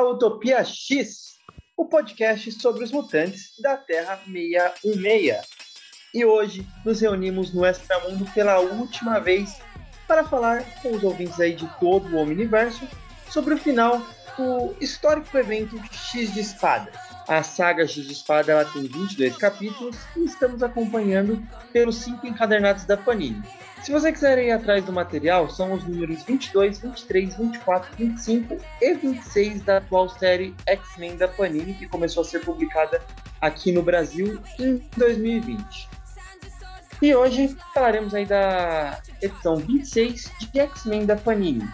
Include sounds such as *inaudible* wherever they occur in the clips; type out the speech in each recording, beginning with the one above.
À Utopia X, o podcast sobre os mutantes da Terra 616. E hoje nos reunimos no Extramundo pela última vez para falar com os ouvintes aí de todo o Omniverso sobre o final do histórico evento X de Espada. A saga X de Espada ela tem 22 capítulos e estamos acompanhando pelos cinco encadernados da Panini. Se você quiser ir atrás do material, são os números 22, 23, 24, 25 e 26 da atual série X-Men da Panini, que começou a ser publicada aqui no Brasil em 2020. E hoje falaremos aí da edição 26 de X-Men da Panini.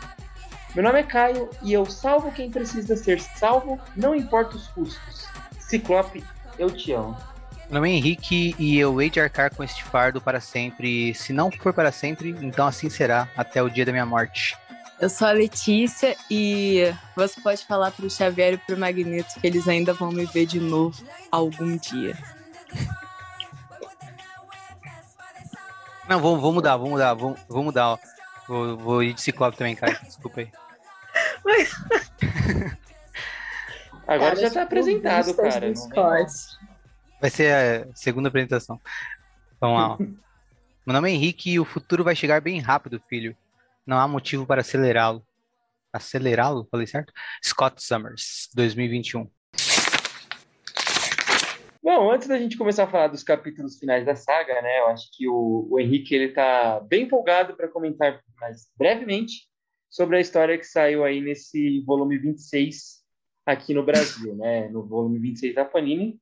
Meu nome é Caio e eu salvo quem precisa ser salvo, não importa os custos. Ciclope, eu te amo. Meu nome é Henrique e eu hei de arcar com este fardo para sempre. Se não for para sempre, então assim será até o dia da minha morte. Eu sou a Letícia e você pode falar pro Xavier e pro Magneto que eles ainda vão me ver de novo algum dia. Não, vou, vou mudar, vou mudar, vou, vou mudar, ó. Vou, vou ir de ciclope também, cara. Desculpa aí. *laughs* Agora Cara, já tá apresentado, cara. não. Vai ser a segunda apresentação. Vamos lá. ó. *laughs* Meu nome é Henrique e o futuro vai chegar bem rápido, filho. Não há motivo para acelerá-lo. Acelerá-lo? Falei certo? Scott Summers, 2021. Bom, antes da gente começar a falar dos capítulos finais da saga, né? Eu acho que o, o Henrique ele tá bem empolgado para comentar mais brevemente sobre a história que saiu aí nesse volume 26 aqui no Brasil, né? No volume 26 da Panini.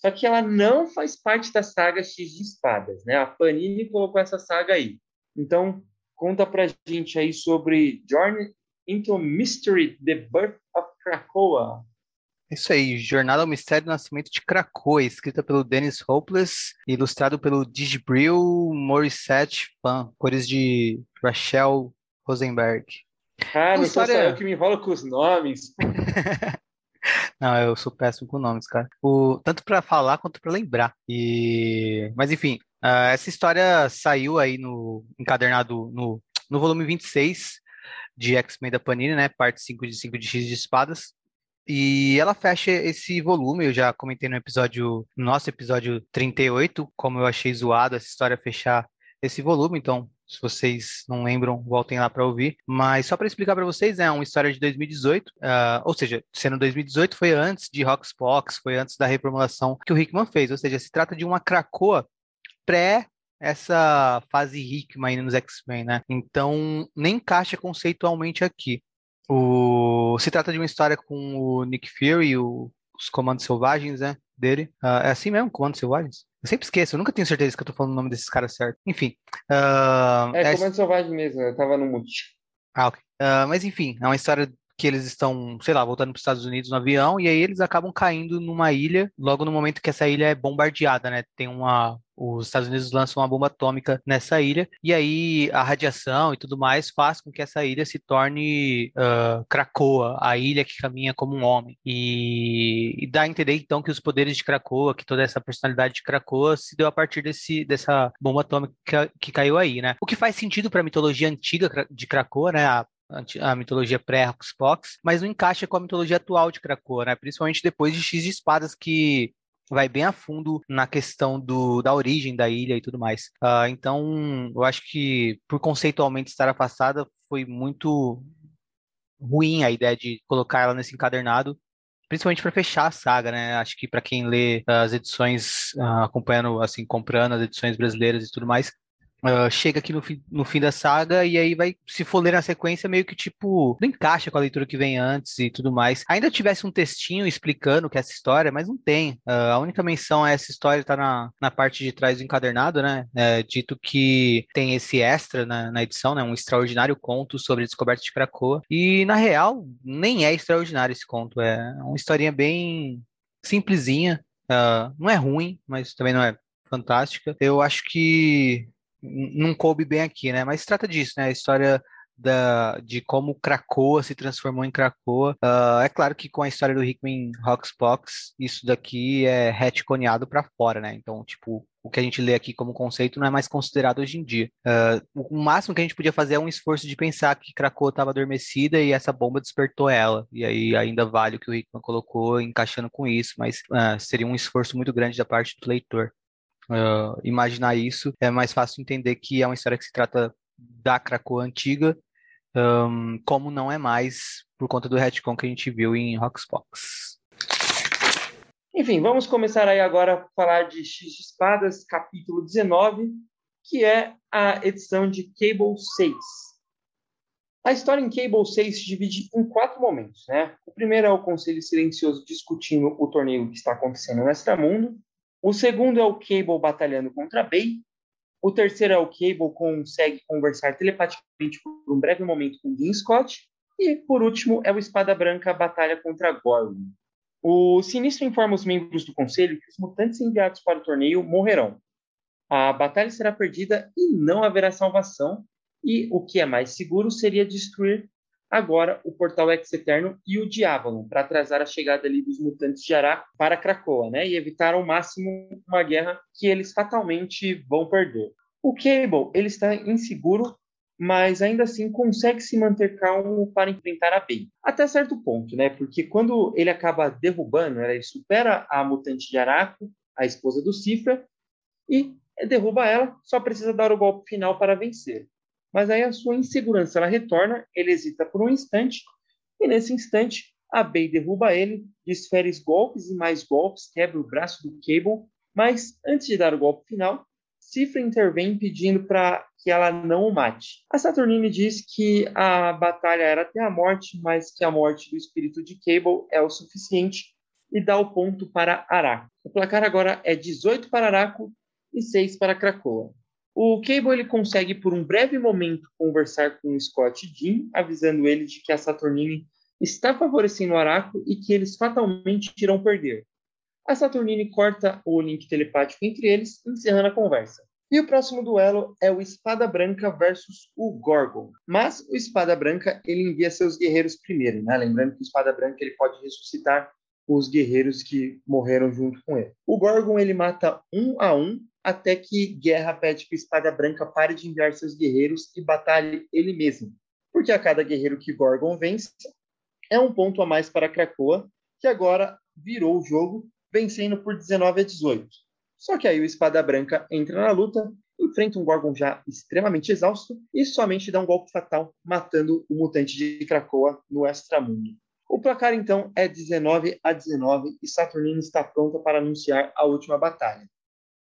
Só que ela não faz parte da saga X de Espadas, né? A Panini colocou essa saga aí. Então, conta pra gente aí sobre Journey into Mystery: The Birth of Krakoa. Isso aí, Jornada ao Mistério do Nascimento de Krakoa, escrita pelo Dennis Hopeless, ilustrado pelo Digibril Morissette Fan, cores de Rachel Rosenberg. Ah, não história- sou eu que me enrolo com os nomes. *laughs* Não, eu sou péssimo com nomes, cara. O, tanto pra falar quanto pra lembrar. E, mas enfim, ah, essa história saiu aí no encadernado no, no volume 26 de X-Men da Panini, né? Parte 5 de 5 de X de Espadas. E ela fecha esse volume, eu já comentei no episódio, no nosso episódio 38, como eu achei zoado essa história fechar esse volume, então se vocês não lembram, voltem lá para ouvir. Mas só para explicar para vocês, é uma história de 2018, ah, ou seja, sendo 2018 foi antes de Roxbox, foi antes da reformulação que o Hickman fez, ou seja, se trata de uma Krakoa pré essa fase Hickman nos X-Men, né? Então nem encaixa conceitualmente aqui. O... Se trata de uma história com o Nick Fury, o... os Comandos Selvagens, né? Dele. Ah, é assim mesmo, Comandos Selvagens? Eu sempre esqueço, eu nunca tenho certeza que eu tô falando o nome desses caras certo. Enfim. ah, É, é Comando Selvagem mesmo, eu tava no mute. ah, ok. Ah, mas enfim, é uma história que eles estão, sei lá, voltando para os Estados Unidos no avião, e aí eles acabam caindo numa ilha, logo no momento que essa ilha é bombardeada, né? Tem uma. Os Estados Unidos lançam uma bomba atômica nessa ilha, e aí a radiação e tudo mais faz com que essa ilha se torne ah, Krakoa, a ilha que caminha como um homem. E, e dá a entender então que os poderes de Krakoa, que toda essa personalidade de Krakoa se deu a partir desse, dessa bomba atômica que, que caiu aí, né? O que faz sentido para a mitologia antiga de Krakoa, né? A a mitologia pré-Roxbox, mas não encaixa com a mitologia atual de Krakoa, né? Principalmente depois de X de Espadas, que vai bem a fundo na questão do, da origem da ilha e tudo mais. Ah, então, eu acho que, por conceitualmente estar afastada, foi muito ruim a ideia de colocar ela nesse encadernado, principalmente para fechar a saga, né? Acho que para quem lê as edições, ah, acompanhando, assim, comprando as edições brasileiras e tudo mais, ah, chega aqui no fim, no fim da saga e aí vai, se for ler na sequência, meio que tipo, não encaixa com a leitura que vem antes e tudo mais. Ainda tivesse um textinho explicando que é essa história, mas não tem. Ah, a única menção a essa história tá na, na parte de trás do encadernado, né? É, dito que tem esse extra na, na edição, né? Um extraordinário conto sobre a descoberta de Krakoa. E na real, nem é extraordinário esse conto, é uma historinha bem simplesinha. Ah, não é ruim, mas também não é fantástica. Eu acho que não coube bem aqui, né? Mas trata disso, né? A história da, de como Krakoa se transformou em Krakoa. Ah, é claro que com a história do Hickman Roxbox, isso daqui é retconeado para fora, né? Então, tipo, o que a gente lê aqui como conceito não é mais considerado hoje em dia. Uh, o máximo que a gente podia fazer é um esforço de pensar que Krakoa estava adormecida e essa bomba despertou ela. E aí ainda vale o que o Hickman colocou encaixando com isso, mas uh, seria um esforço muito grande da parte do leitor. Uh, imaginar isso é mais fácil entender que é uma história que se trata da Krakoa antiga, um, como não é mais por conta do retcon que a gente viu em Roxbox. Enfim, vamos começar aí agora a falar de X de Espadas, capítulo 19, que é a edição de Cable 6. A história em Cable 6 se divide em quatro momentos, né? O primeiro é o Conselho Silencioso discutindo o torneio que está acontecendo no Extramundo. O segundo é o Cable batalhando contra Bay. O terceiro é o Cable consegue conversar telepaticamente por um breve momento com Dean Scott. E, por último, é o Espada Branca batalha contra Gorgon. O Sinistro informa os membros do conselho que os mutantes enviados para o torneio morrerão. A batalha será perdida e não haverá salvação, e o que é mais seguro seria destruir agora o portal Ex-Eterno e o Diabolon, para atrasar a chegada ali dos mutantes de Ará para Krakoa, né? E evitar ao máximo uma guerra que eles fatalmente vão perder. O Cable, ele está inseguro mas ainda assim consegue se manter calmo para enfrentar a Bey. Até certo ponto, né? Porque quando ele acaba derrubando, né, ele supera a mutante de Araco, a esposa do Cifra, e derruba ela, só precisa dar o golpe final para vencer. Mas aí a sua insegurança ela retorna, ele hesita por um instante, e nesse instante a Bey derruba ele, desfere golpes e mais golpes, quebra o braço do Cable, mas antes de dar o golpe final, Cifra intervém pedindo para que ela não o mate. A Saturnine diz que a batalha era até a morte, mas que a morte do espírito de Cable é o suficiente e dá o ponto para Araco. O placar agora é 18 para Araco e 6 para Krakoa. O Cable ele consegue por um breve momento conversar com o Scott Dean, avisando ele de que a Saturnine está favorecendo o Araco e que eles fatalmente irão perder. A Saturnine corta o link telepático entre eles, encerrando a conversa. E o próximo duelo é o Espada Branca versus o Gorgon. Mas o Espada Branca ele envia seus guerreiros primeiro, né? Lembrando que o Espada Branca ele pode ressuscitar os guerreiros que morreram junto com ele. O Gorgon ele mata um a um até que Guerra pede que Espada Branca pare de enviar seus guerreiros e batalhe ele mesmo, porque a cada guerreiro que Gorgon vence é um ponto a mais para Krakoa, que agora virou o jogo vencendo por 19 a 18. Só que aí o Espada Branca entra na luta, enfrenta um Gorgon já extremamente exausto e somente dá um golpe fatal, matando o mutante de Krakoa no extramundo. O placar então é 19 a 19 e Saturnine está pronta para anunciar a última batalha.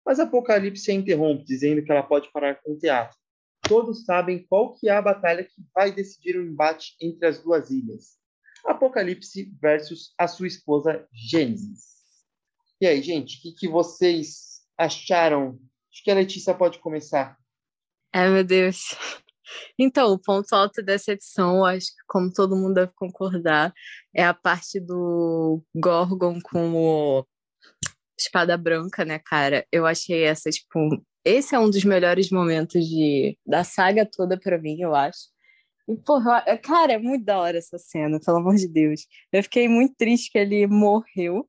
Mas Apocalipse a interrompe, dizendo que ela pode parar com o teatro. Todos sabem qual que é a batalha que vai decidir o embate entre as duas ilhas. Apocalipse versus a sua esposa Gênesis. E aí, gente, o que, que vocês acharam? Acho que a Letícia pode começar. Ai, meu Deus. Então, o ponto alto dessa edição, acho que como todo mundo deve concordar, é a parte do Gorgon com o Espada Branca, né, cara? Eu achei essa, tipo, esse é um dos melhores momentos de, da saga toda para mim, eu acho. E, porra, cara, é muito da hora essa cena, pelo amor de Deus. Eu fiquei muito triste que ele morreu,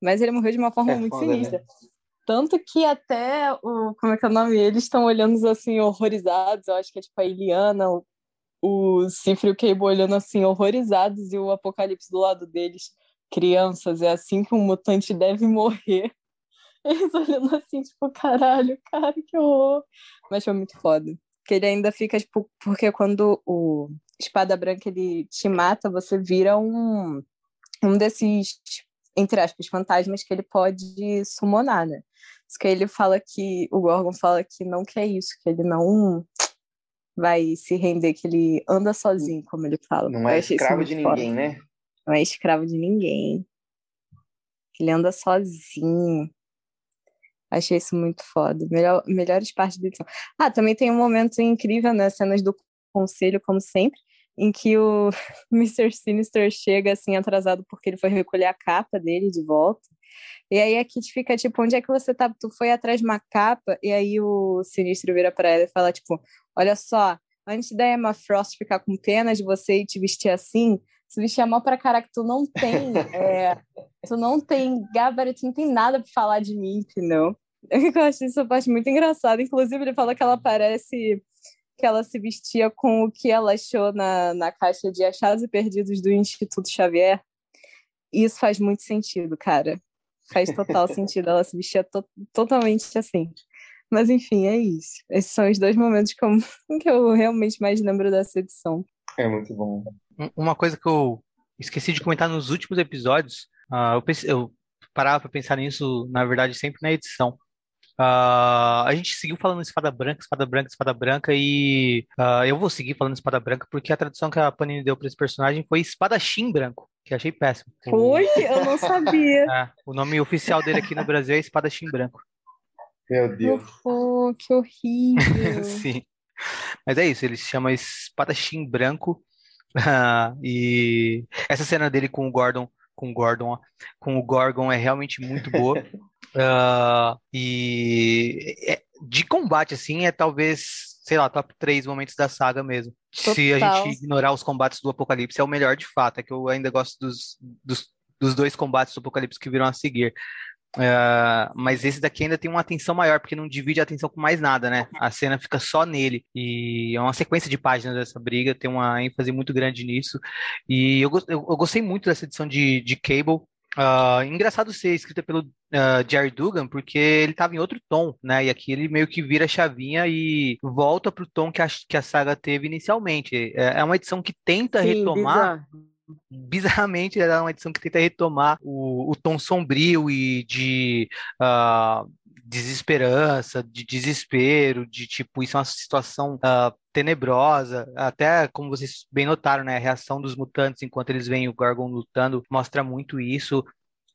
mas ele morreu de uma forma é muito foda, né? sinistra. Né? Tanto que até o. Como é que é o nome? Eles estão olhando assim, horrorizados. Eu acho que é tipo a Iliana, o, o Cifre e o Cable olhando assim, horrorizados, e o Apocalipse do lado deles, crianças. É assim que um mutante deve morrer. *laughs* Eles olhando assim, tipo, caralho, cara, que horror. Mas foi muito foda. Que ele ainda fica, tipo, porque quando o Espada Branca ele te mata, você vira um, um desses entre aspas, fantasmas que ele pode summonar, né? Que ele fala que, o Gorgon fala que não quer isso, que ele não vai se render, que ele anda sozinho, como ele fala. Não é escravo de foda. ninguém, né? Não é escravo de ninguém. Ele anda sozinho. Achei isso muito foda. Melhor, melhores partes da edição. Ah, também tem um momento incrível, né? Cenas do conselho, como sempre, em que o *laughs* Mr. Sinister chega assim atrasado porque ele foi recolher a capa dele de volta. E aí a Kit fica tipo, onde é que você tá? Tu foi atrás de uma capa? E aí o Sinistro vira para ela e fala tipo, olha só, antes da Emma Frost ficar com pena de você e te vestir assim, se vestir mal pra caraca, tu não tem, é, tu não tem gabarito, não tem nada pra falar de mim, entendeu? *laughs* Eu acho essa parte muito engraçada. Inclusive, ele fala que ela parece que ela se vestia com o que ela achou na, na caixa de achados e perdidos do Instituto Xavier. Isso faz muito sentido, cara. Faz total sentido. Ela se vestia to totalmente assim. Mas enfim, é isso. Esses são os dois momentos que eu, *laughs* que eu realmente mais lembro dessa edição. É muito bom. Uma coisa que eu esqueci de comentar nos últimos episódios, uh, eu, pensei, eu parava para pensar nisso, na verdade, sempre na edição. Uh, a gente seguiu falando espada branca, espada branca, espada branca, e uh, eu vou seguir falando espada branca porque a tradução que a Panini deu para esse personagem foi espadachim branco, que achei péssimo. Foi? Eu não sabia. *laughs* É, o nome oficial dele aqui no Brasil é espadachim branco. Meu Deus. Oh, que horrível. *laughs* Sim. Mas é isso, ele se chama espadachim branco. Uh, e essa cena dele com o Gordon com o Gordon, com o Gorgon é realmente muito boa. *laughs* Uh, e é, de combate, assim, é talvez, sei lá, top 3 momentos da saga mesmo. Total. Se a gente ignorar os combates do Apocalipse, é o melhor de fato. É que eu ainda gosto dos, dos, dos dois combates do Apocalipse que viram a seguir. Uh, mas esse daqui ainda tem uma atenção maior, porque não divide a atenção com mais nada, né? A cena fica só nele. E é uma sequência de páginas dessa briga, tem uma ênfase muito grande nisso. E eu, eu, eu gostei muito dessa edição de, de Cable. Uh, engraçado ser escrita pelo uh, Jerry Dugan, porque ele estava em outro tom, né? E aqui ele meio que vira a chavinha e volta para o tom que a, que a saga teve inicialmente. É, é uma edição que tenta Sim, retomar. Bizarro. *laughs* Bizarramente, é uma edição que tenta retomar o, o tom sombrio e de uh, desesperança, de desespero, de tipo, isso é uma situação uh, tenebrosa. Até como vocês bem notaram, né? A reação dos mutantes enquanto eles veem o Gorgon lutando mostra muito isso.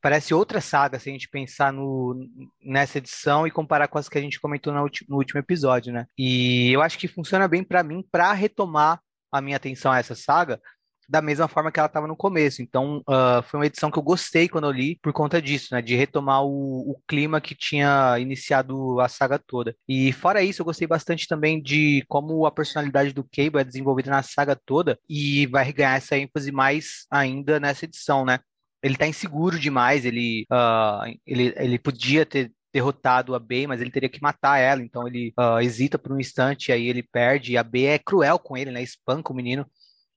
Parece outra saga se a gente pensar no, nessa edição e comparar com as que a gente comentou no, no último episódio, né? E eu acho que funciona bem para mim para retomar a minha atenção a essa saga, da mesma forma que ela estava no começo. Então, uh, foi uma edição que eu gostei quando eu li por conta disso, né? De retomar o, o, clima que tinha iniciado a saga toda. E fora isso, eu gostei bastante também de como a personalidade do Cable é desenvolvida na saga toda e vai ganhar essa ênfase mais ainda nessa edição, né? Ele tá inseguro demais, ele, uh, ele, ele podia ter derrotado a B, mas ele teria que matar ela, então ele uh, hesita por um instante, aí ele perde, e a B é cruel com ele, né? Espanca o menino.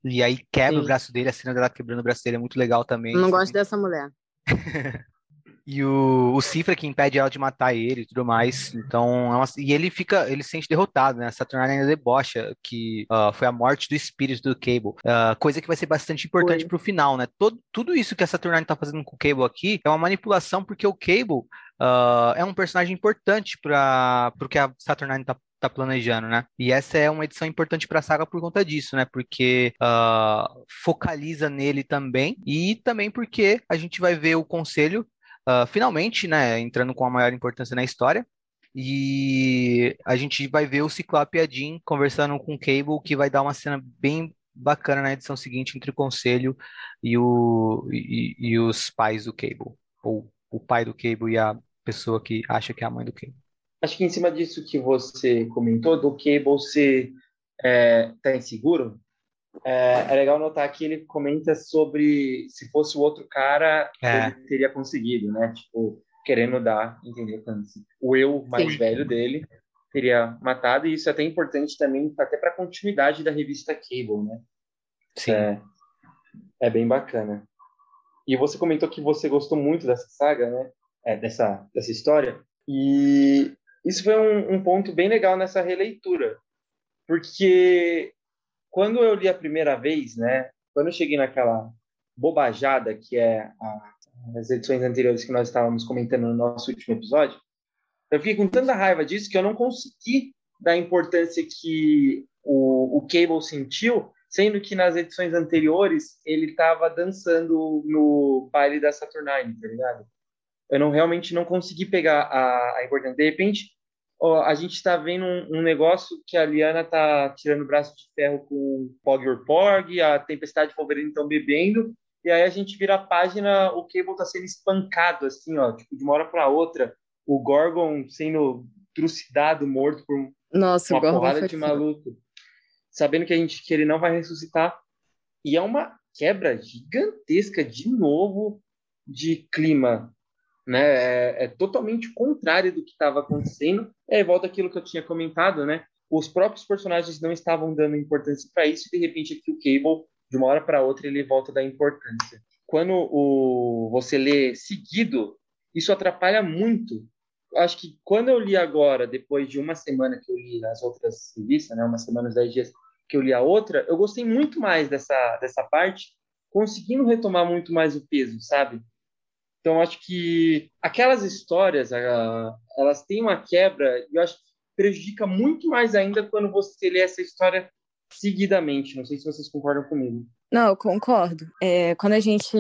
E aí quebra Sim. o braço dele, a cena dela quebrando o braço dele é muito legal também. Não gosto dessa mulher. *laughs* e o, o Cifra que impede ela de matar ele e tudo mais. Então, é uma, e ele fica, ele se sente derrotado, né? A Saturnine ainda debocha que uh, foi a morte do espírito do Cable. Uh, coisa que vai ser bastante importante foi. pro final, né? Todo, tudo isso que a Saturnine tá fazendo com o Cable aqui é uma manipulação porque o Cable uh, é um personagem importante para o que a Saturnine tá tá planejando, né? E essa é uma edição importante para a saga por conta disso, né? Porque uh, focaliza nele também e também porque a gente vai ver o conselho uh, finalmente, né? Entrando com a maior importância na história. E a gente vai ver o Ciclope e a Jean conversando com o Cable, que vai dar uma cena bem bacana na edição seguinte entre o conselho e, o, e, e os pais do Cable. Ou o pai do Cable e a pessoa que acha que é a mãe do Cable acho que em cima disso que você comentou, do Cable ser é, tá inseguro, é, é, legal notar que ele comenta sobre se fosse o outro cara, é. ele teria conseguido, né? Tipo, querendo dar, entender? O eu mais Sim. velho dele teria matado, e isso é até importante também, até para a continuidade da revista Cable, né? Sim. É, é bem bacana. E você comentou que você gostou muito dessa saga, né? É, dessa, dessa história. E isso foi um, um ponto bem legal nessa releitura, porque quando eu li a primeira vez, né, quando eu cheguei naquela bobajada que é a, as edições anteriores que nós estávamos comentando no nosso último episódio, eu fiquei com tanta raiva disso que eu não consegui dar a importância que o, o Cable sentiu, sendo que nas edições anteriores ele estava dançando no baile da Saturnine, tá ligado? eu não realmente não consegui pegar a, a importância. De repente, ó, a gente está vendo um, um, negócio que a Liana tá tirando o braço de ferro com o Pog or Pog, a Tempestade e Wolverine estão bebendo, e aí a gente vira a página, o Cable está sendo espancado, assim, ó, tipo, de uma hora para outra, o Gorgon sendo trucidado, morto por Nossa, uma porrada de maluco, sabendo que a gente que ele não vai ressuscitar. E é uma quebra gigantesca de novo de clima né? É, é totalmente contrário do que estava acontecendo. É, volta aquilo que eu tinha comentado, né? Os próprios personagens não estavam dando importância para isso e de repente aqui o Cable, de uma hora para outra, ele volta a dar importância. Quando o, você lê seguido, isso atrapalha muito. Acho que quando eu li agora, depois de uma semana que eu li as outras revistas, né? Uma semana, dez dias que eu li a outra, eu gostei muito mais dessa, dessa parte, conseguindo retomar muito mais o peso, sabe? Então, acho que aquelas histórias, elas têm uma quebra, e eu acho que prejudica muito mais ainda quando você lê essa história seguidamente. Não sei se vocês concordam comigo. Não, eu concordo. É, quando a gente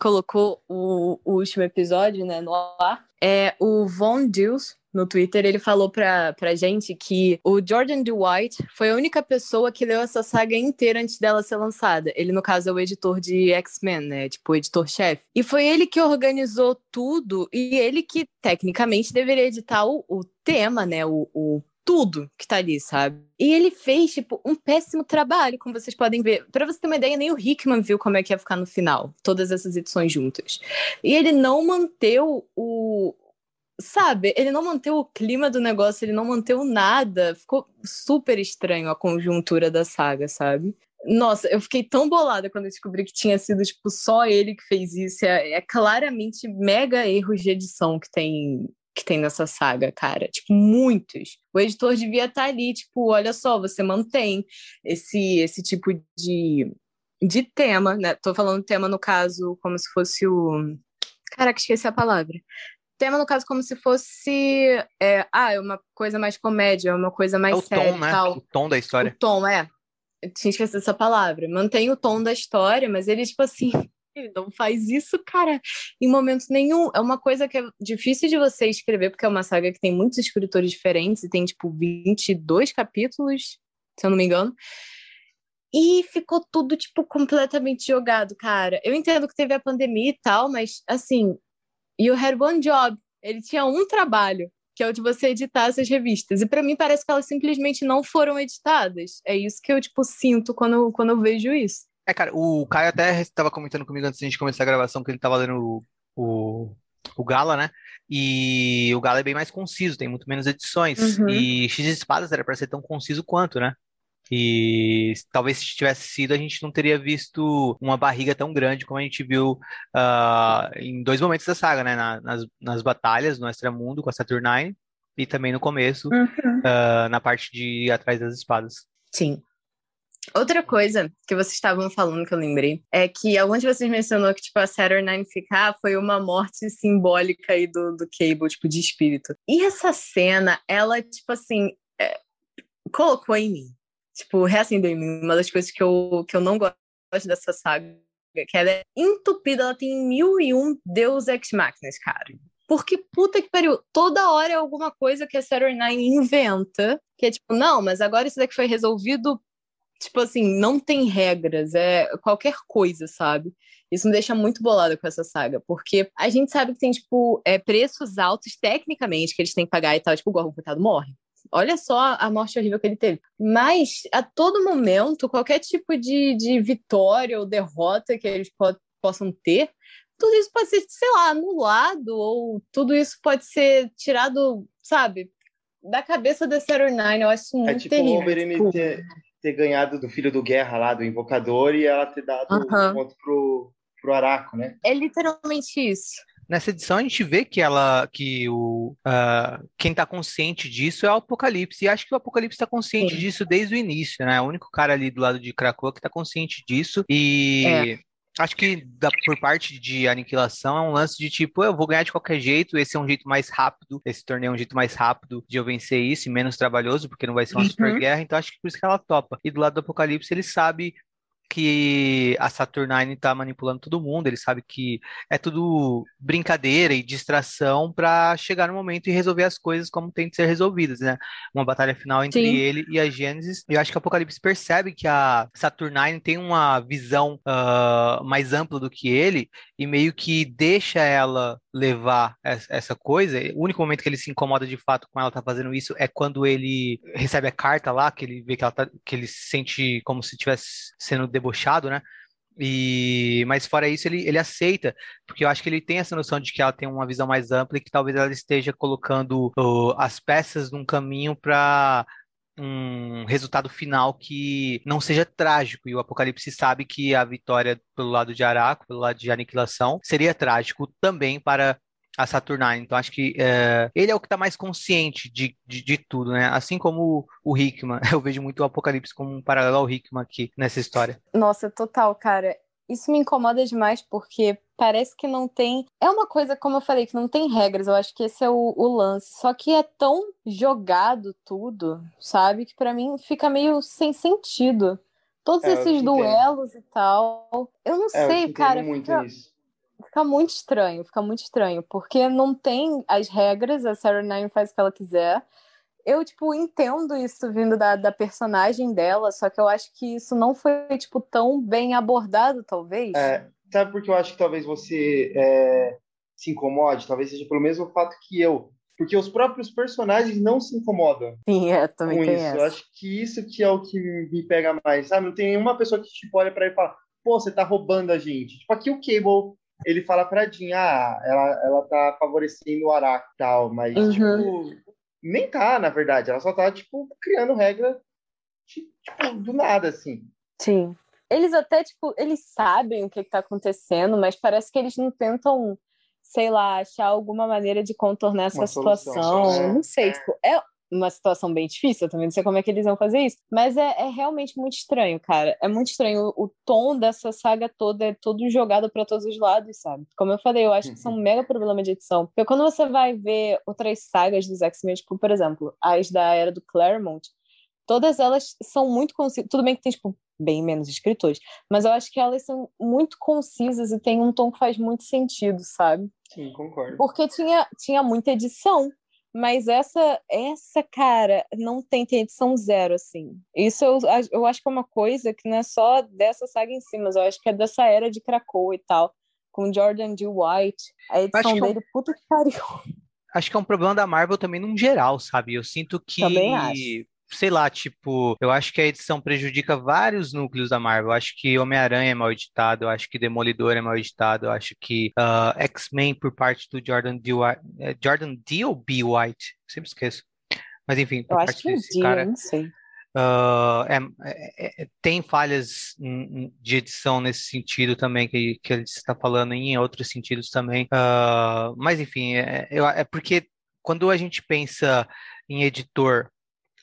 colocou o, o, último episódio né, no ar, é, o Von Deus no Twitter, ele falou pra, pra gente que o Jordan Dwight foi a única pessoa que leu essa saga inteira antes dela ser lançada. Ele, no caso, é o editor de X-Men, né? Tipo, o editor-chefe. E foi ele que organizou tudo e ele que, tecnicamente, deveria editar o, o tema, né? O, o tudo que tá ali, sabe? E ele fez, tipo, um péssimo trabalho, como vocês podem ver. Para você ter uma ideia, nem o Hickman viu como é que ia ficar no final, todas essas edições juntas. E ele não manteu o, sabe, ele não manteve o clima do negócio, ele não manteve nada. Ficou super estranho a conjuntura da saga, sabe? Nossa, eu fiquei tão bolada quando descobri que tinha sido, tipo, só ele que fez isso. É, é claramente mega erros de edição que tem que tem nessa saga, cara. Tipo, muitos. O editor devia estar tá ali, tipo, olha só, você mantém esse, esse tipo de, de tema, né? Tô falando tema, no caso, como se fosse o. Caraca, esqueci a palavra tema, no caso, como se fosse. É, ah, é uma coisa mais comédia, é uma coisa mais é o séria. Tom, né? Tal. O tom da história. O tom, é. Eu tinha esquecido essa palavra. Mantém o tom da história, mas ele, tipo assim. Ele não faz isso, cara, em momento nenhum. É uma coisa que é difícil de você escrever, porque é uma saga que tem muitos escritores diferentes e tem, tipo, 22 capítulos, se eu não me engano. E ficou tudo, tipo, completamente jogado, cara. Eu entendo que teve a pandemia e tal, mas, assim, You had one job. Ele tinha um trabalho, que é o de você editar essas revistas. E para mim parece que elas simplesmente não foram editadas. É isso que eu, tipo, sinto quando, quando eu vejo isso. É, cara, o Caio até estava comentando comigo antes de a gente começar a gravação que ele estava lendo o, o, o, Gala, né? E o Gala é bem mais conciso, tem muito menos edições. Uhum. E X Espadas era para ser tão conciso quanto, né? E talvez se tivesse sido, a gente não teria visto uma barriga tão grande como a gente viu uh, em dois momentos da saga, né? Na, nas, nas batalhas no Extramundo com a Saturnine e também no começo, uhum. uh, na parte de atrás das espadas. Sim. Outra coisa que vocês estavam falando que eu lembrei é que alguns de vocês mencionou que tipo a Saturnine ficar foi uma morte simbólica aí do, do Cable, tipo de espírito. E essa cena, ela tipo assim, é, colocou em mim tipo, reacendeu em mim. Uma das coisas que eu, que eu não gosto dessa saga, que ela é entupida, ela tem mil e um Deus Ex Máquinas, cara. Porque, puta que pariu, toda hora é alguma coisa que a Saturday Nine inventa, que é tipo, não, mas agora isso daqui foi resolvido, tipo assim, não tem regras, é qualquer coisa, sabe? Isso me deixa muito bolada com essa saga, porque a gente sabe que tem, tipo, é, preços altos, tecnicamente, que eles têm que pagar e tal, tipo, o Gorgon, coitado, morre. Olha só a morte horrível que ele teve. Mas, a todo momento, qualquer tipo de, de vitória ou derrota que eles po possam ter, tudo isso pode ser, sei lá, anulado, ou tudo isso pode ser tirado, sabe, da cabeça da Saturn Nine. Eu acho isso é muito é tipo terrível. Wolverine ter, ganhado do filho do Guerra lá, do Invocador, e ela ter dado uh -huh. um ponto pro, pro Araco, né? É literalmente isso. Nessa edição a gente vê que ela, que o uh, quem está consciente disso é o Apocalipse. E acho que o Apocalipse está consciente Sim. disso desde o início, né? É o único cara ali do lado de Krakoa que está consciente disso. E é. Acho que da, por parte de aniquilação é um lance de tipo, eu vou ganhar de qualquer jeito, esse é um jeito mais rápido, esse torneio é um jeito mais rápido de eu vencer isso e menos trabalhoso, porque não vai ser uma uhum. super guerra, então acho que por isso que ela topa. E do lado do Apocalipse ele sabe que a Saturnine está manipulando todo mundo, ele sabe que é tudo brincadeira e distração para chegar no momento e resolver as coisas como tem que ser resolvidas, né? Uma batalha final entre Sim. ele e a Gênesis. Eu acho que o Apocalipse percebe que a Saturnine tem uma visão uh, mais ampla do que ele e meio que deixa ela levar essa coisa. O único momento que ele se incomoda de fato com ela tá fazendo isso é quando ele recebe a carta lá, que ele vê que ela tá, que ele se sente como se estivesse sendo debochado, né? E, mas fora isso, ele, ele aceita, porque eu acho que ele tem essa noção de que ela tem uma visão mais ampla e que talvez ela esteja colocando uh, as peças num caminho para um resultado final que não seja trágico. E o Apocalipse sabe que a vitória pelo lado de Araco, pelo lado de aniquilação, seria trágico também para a Saturnine. Então, acho que é, ele é o que está mais consciente de, de, de, tudo, né? Assim como o, o Hickman. *laughs* Eu vejo muito o Apocalipse como um paralelo ao Hickman aqui nessa história. Nossa, total, cara. Isso me incomoda demais porque parece que não tem. É uma coisa, como eu falei, que não tem regras. Eu acho que esse é o, o lance. Só que é tão jogado tudo, sabe? Que para mim fica meio sem sentido. Todos é, esses duelos entendo. e tal. Eu não é, sei, eu cara. Muito fica, fica muito estranho, fica muito estranho. Porque não tem as regras, a Sarah Nine faz o que ela quiser eu, tipo, entendo isso vindo da, da personagem dela, só que eu acho que isso não foi, tipo, tão bem abordado, talvez. É, sabe por que eu acho que talvez você é, se incomode? Talvez seja pelo mesmo fato que eu. Porque os próprios personagens não se incomodam. Sim, é, também com tem isso. Essa. Eu acho que isso que é o que me pega mais, sabe? Não tem nenhuma pessoa que, tipo, olha pra ele e fala, pô, você tá roubando a gente. Tipo, aqui o Cable ele fala pra Jean, ah, ela, ela tá favorecendo o Araki e tal, mas, uhum. tipo, nem tá, na verdade. Ela só tá, tipo, criando regra, tipo, do nada, assim. Sim. Eles até, tipo, eles sabem o que, que tá acontecendo, mas parece que eles não tentam, sei lá, achar alguma maneira de contornar essa situação. Solução, Não sei, tipo, é, uma situação bem difícil, eu também não sei como é que eles vão fazer isso, mas é, é realmente muito estranho, cara. É muito estranho. O, o tom dessa saga toda é todo jogado para todos os lados, sabe? Como eu falei, eu acho que são um mega problema de edição. Porque quando você vai ver outras sagas dos X-Men, tipo, por exemplo, as da era do Claremont, todas elas são muito concisas. Tudo bem que tem, tipo, bem menos escritores, mas eu acho que elas são muito concisas e tem um tom que faz muito sentido, sabe? Sim, concordo. Porque tinha, tinha muita edição. Mas essa, essa cara, não tem, tem edição zero, assim. Isso eu, eu acho que é uma coisa que não é só dessa saga em si, mas eu acho que é dessa era de Krakow e tal. Com Jordan D. White. A edição é dele, puta que pariu. Acho que é um problema da Marvel também, num geral, sabe? Eu sinto que. Também acho sei lá, tipo, eu acho que a edição prejudica vários núcleos da Marvel. Eu acho que Homem-Aranha é mal editado, eu acho que Demolidor é mal editado, eu acho que uh, X-Men por parte do Jordan D. White, é Jordan D ou B. White? Sempre esqueço. Mas enfim, por eu parte acho que é desse D, cara. não sei. Uh, é, é, tem falhas de edição nesse sentido também que, que ele está falando em outros sentidos também uh, mas enfim é, é, porque quando a gente pensa em editor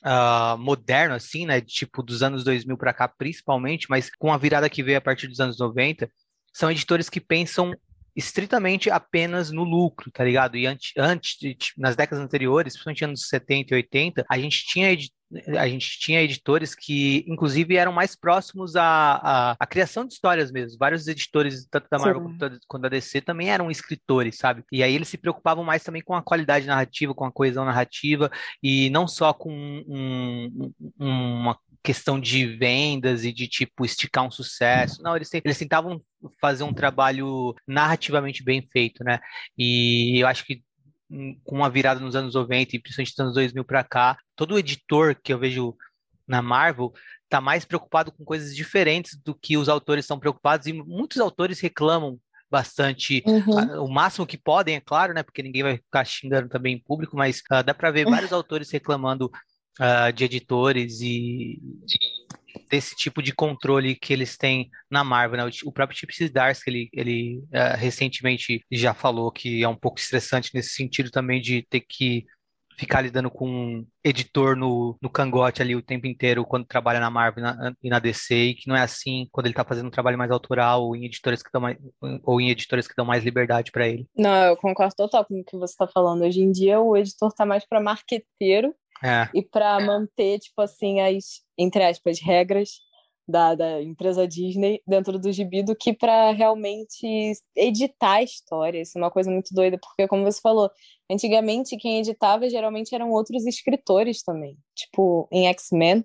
uh, moderno, assim, né? Tipo, dos anos 2000 para cá, principalmente, mas com a virada que veio a partir dos anos 90, são editores que pensam estritamente apenas no lucro, tá ligado? E antes, antes nas décadas anteriores, principalmente anos 70 e 80, a gente tinha a gente tinha editores que, inclusive, eram mais próximos à, à, à criação de histórias mesmo. Vários editores, tanto da Marvel quanto da, DC, também eram escritores, sabe? E aí eles se preocupavam mais também com a qualidade narrativa, com a coesão narrativa, e não só com um, um, uma questão de vendas e de, tipo, esticar um sucesso. Não, eles, eles tentavam fazer um trabalho narrativamente bem feito, né? E eu acho que com uma virada nos anos 90 e principalmente nos anos 2000 para cá, todo editor que eu vejo na Marvel está mais preocupado com coisas diferentes do que os autores estão preocupados e muitos autores reclamam bastante uhum. o máximo que podem, é claro, né? Porque ninguém vai ficar xingando também em público, mas uh, dá para ver *laughs* vários autores reclamando uh, de editores e desse tipo de controle que eles têm na Marvel. Né? O próprio Chip Zdarsky, ele, ele uh, recentemente já falou que é um pouco estressante nesse sentido também de ter que ficar lidando com um editor no, no cangote ali o tempo inteiro quando trabalha na Marvel e na DC, e que não é assim quando ele está fazendo um trabalho mais autoral ou em editoras que dão mais, ou em editoras que dão mais liberdade para ele. Não, eu concordo total com o que você está falando. Hoje em dia o editor está mais para marqueteiro é. E para manter, tipo assim, as, entre aspas, regras da, da empresa Disney dentro do gibi do que para realmente editar a história. Isso é uma coisa muito doida, porque, como você falou, antigamente quem editava geralmente eram outros escritores também. Tipo, em X-Men,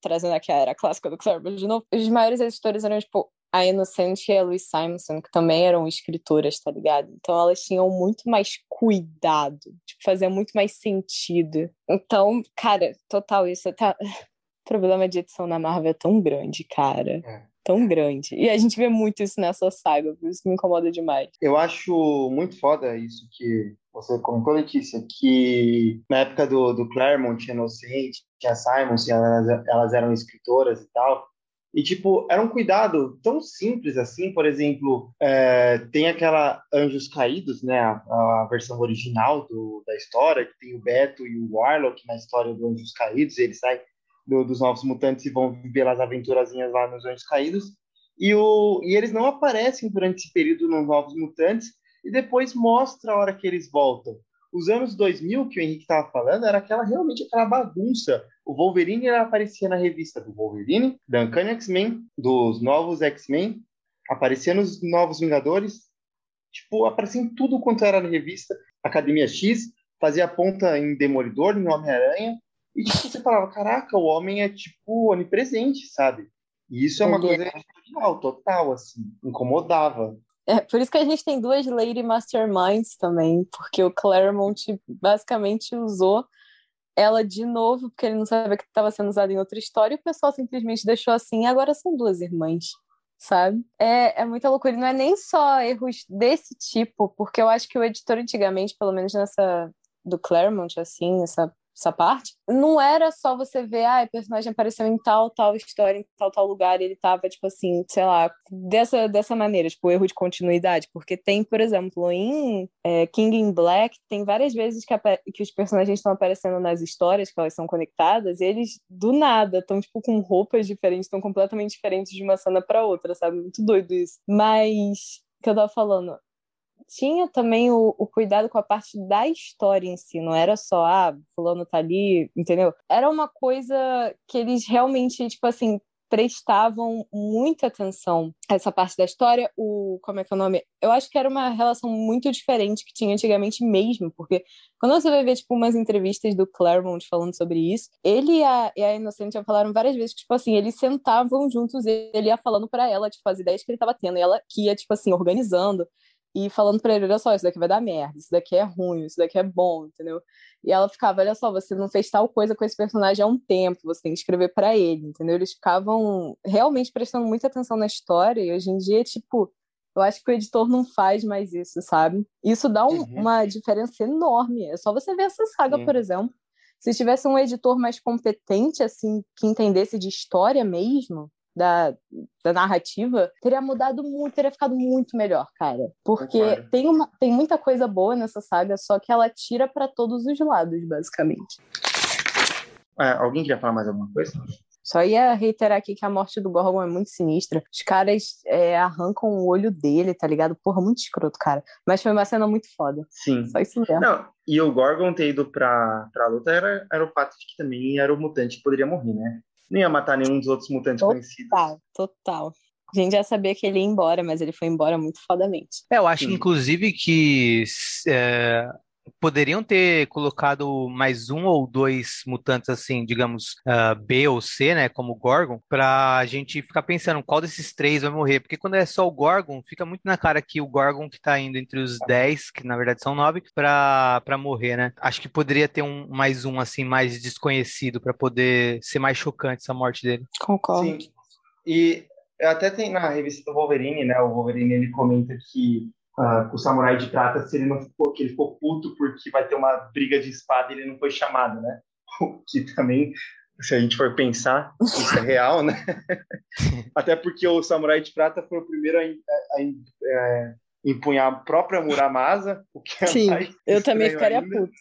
trazendo aqui a era clássica do Claremont de novo, os maiores editores eram, tipo, a Inocente e a Louise Simonson, que também eram escritoras, tá ligado? Então elas tinham muito mais cuidado, tipo, fazia muito mais sentido. Então, cara, total, isso tá. O *laughs* problema de edição na Marvel é tão grande, cara. É. tão grande. E a gente vê muito isso nessa saga, por isso que me incomoda demais. Eu acho muito foda isso que você comentou, Letícia, que na época do, do Claremont, Inocente, tinha Simon, elas, elas eram escritoras e tal, e, tipo, era um cuidado tão simples assim, por exemplo, é, tem aquela Anjos Caídos, né, a, a, versão original do, da história, que tem o Beto e o Warlock na história do Anjos Caídos, eles saem do, dos Novos Mutantes e vão viver as aventurazinhas lá nos Anjos Caídos, e, o, e eles não aparecem durante esse período nos Novos Mutantes, e depois mostra a hora que eles voltam. Os anos 2000 que o Henrique estava falando era aquela realmente aquela bagunça. O Wolverine aparecia na revista do Wolverine, da Uncanny X-Men, dos novos X-Men, aparecia nos Novos Vingadores, tipo, aparecia em tudo quanto era na revista. Academia X, fazia ponta em Demolidor, em Homem-Aranha, e tipo, você falava, caraca, o homem é tipo onipresente, sabe? E isso é uma coisa total, total, assim, incomodava. É, por isso que a gente tem duas Lady Masterminds também, porque o Claremont basicamente usou ela de novo, porque ele não sabia que estava sendo usado em outra história, e o pessoal simplesmente deixou assim, agora são duas irmãs, sabe? É, é muita loucura, não é nem só erros desse tipo, porque eu acho que o editor antigamente, pelo menos nessa do Claremont, assim, essa essa parte, não era só você ver, ah, o personagem apareceu em tal, tal história, em tal, tal lugar, e ele tava, tipo assim, sei lá, dessa, dessa maneira, tipo, erro de continuidade, porque tem, por exemplo, em é, King in Black, tem várias vezes que, que os personagens estão aparecendo nas histórias, que elas são conectadas, e eles, do nada, estão, tipo, com roupas diferentes, estão completamente diferentes de uma cena para outra, sabe? Muito doido isso. Mas, que eu tava falando, tinha também o, o, cuidado com a parte da história em si, não era só, ah, fulano tá ali, entendeu? Era uma coisa que eles realmente, tipo assim, prestavam muita atenção a essa parte da história. O, como é que é o nome? Eu acho que era uma relação muito diferente que tinha antigamente mesmo, porque quando você vai ver, tipo, umas entrevistas do Claremont falando sobre isso, ele e a, e a Inocente já falaram várias vezes que, tipo assim, eles sentavam juntos, ele ia falando para ela, tipo, as ideias que ele tava tendo, e ela que ia, tipo assim, organizando e falando para ele, olha só, isso daqui vai dar merda, isso daqui é ruim, isso daqui é bom, entendeu? E ela ficava, olha só, você não fez tal coisa com esse personagem há um tempo, você tem que escrever para ele, entendeu? Eles ficavam realmente prestando muita atenção na história e hoje em dia, tipo, eu acho que o editor não faz mais isso, sabe? Isso dá um, uhum. uma diferença enorme. É só você ver essa saga, uhum. por exemplo. Se tivesse um editor mais competente, assim, que entendesse de história mesmo, da, da narrativa, teria mudado muito, teria ficado muito melhor, cara. Porque tem, uma, tem muita coisa boa nessa saga, só que ela tira para todos os lados, basicamente. É, alguém queria falar mais alguma coisa? Só ia reiterar aqui que a morte do Gorgon é muito sinistra. Os caras é, arrancam o olho dele, tá ligado? Porra, muito escroto, cara. Mas foi uma cena muito foda. Sim. Só isso mesmo. Não, e o Gorgon ter ido pra, pra luta era, era o fato de que também era o mutante que poderia morrer, né? Nem ia matar nenhum dos outros mutantes total, conhecidos. Total, total. A gente já sabia que ele ia embora, mas ele foi embora muito fodamente. É, eu acho, Sim. inclusive, que é, poderiam ter colocado mais um ou dois mutantes assim, digamos, uh, B ou C, né, como Gorgon, pra gente ficar pensando qual desses três vai morrer, porque quando é só o Gorgon, fica muito na cara que o Gorgon que tá indo entre os 10, que na verdade são 9, pra, pra morrer, né? Acho que poderia ter um mais um assim mais desconhecido para poder ser mais chocante essa morte dele. Concordo. Sim. E até tem na revista do Wolverine, né? O Wolverine ele comenta que uh, com o Samurai de Prata se ele não ficou, que ele ficou puto porque vai ter uma briga de espada e ele não foi chamado, né? *laughs* que também, se a gente for pensar, isso é real, né? *laughs* Até porque o Samurai de Prata foi o primeiro a, a, a, a é, empunhar a própria Muramasa, o que é Sim, eu também ficaria ainda. puto.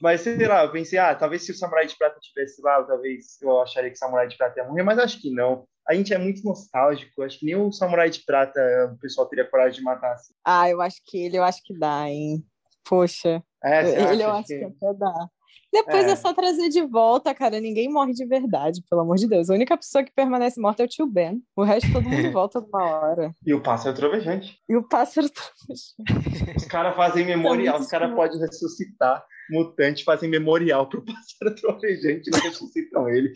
Mas sei lá, eu pensei, ah, talvez se o Samurai de Prata tivesse lá, talvez eu acharia que o Samurai de Prata ia morrer, mas acho que não a gente é muito nostálgico. Acho que nem o Samurai de Prata o pessoal teria coragem de matar assim. Ah, eu acho que ele, eu acho que dá, hein? Poxa. É, ele eu acho que... que até dá. Depois é. é. só trazer de volta, cara. Ninguém morre de verdade, pelo amor de Deus. A única pessoa que permanece morta é o tio Ben. O resto todo mundo *laughs* volta uma hora. E o pássaro trovejante. E o pássaro trovejante. Os caras fazem memorial, os caras podem ressuscitar mutante, fazem memorial pro *laughs* pássaro trovejante e ressuscitam ele.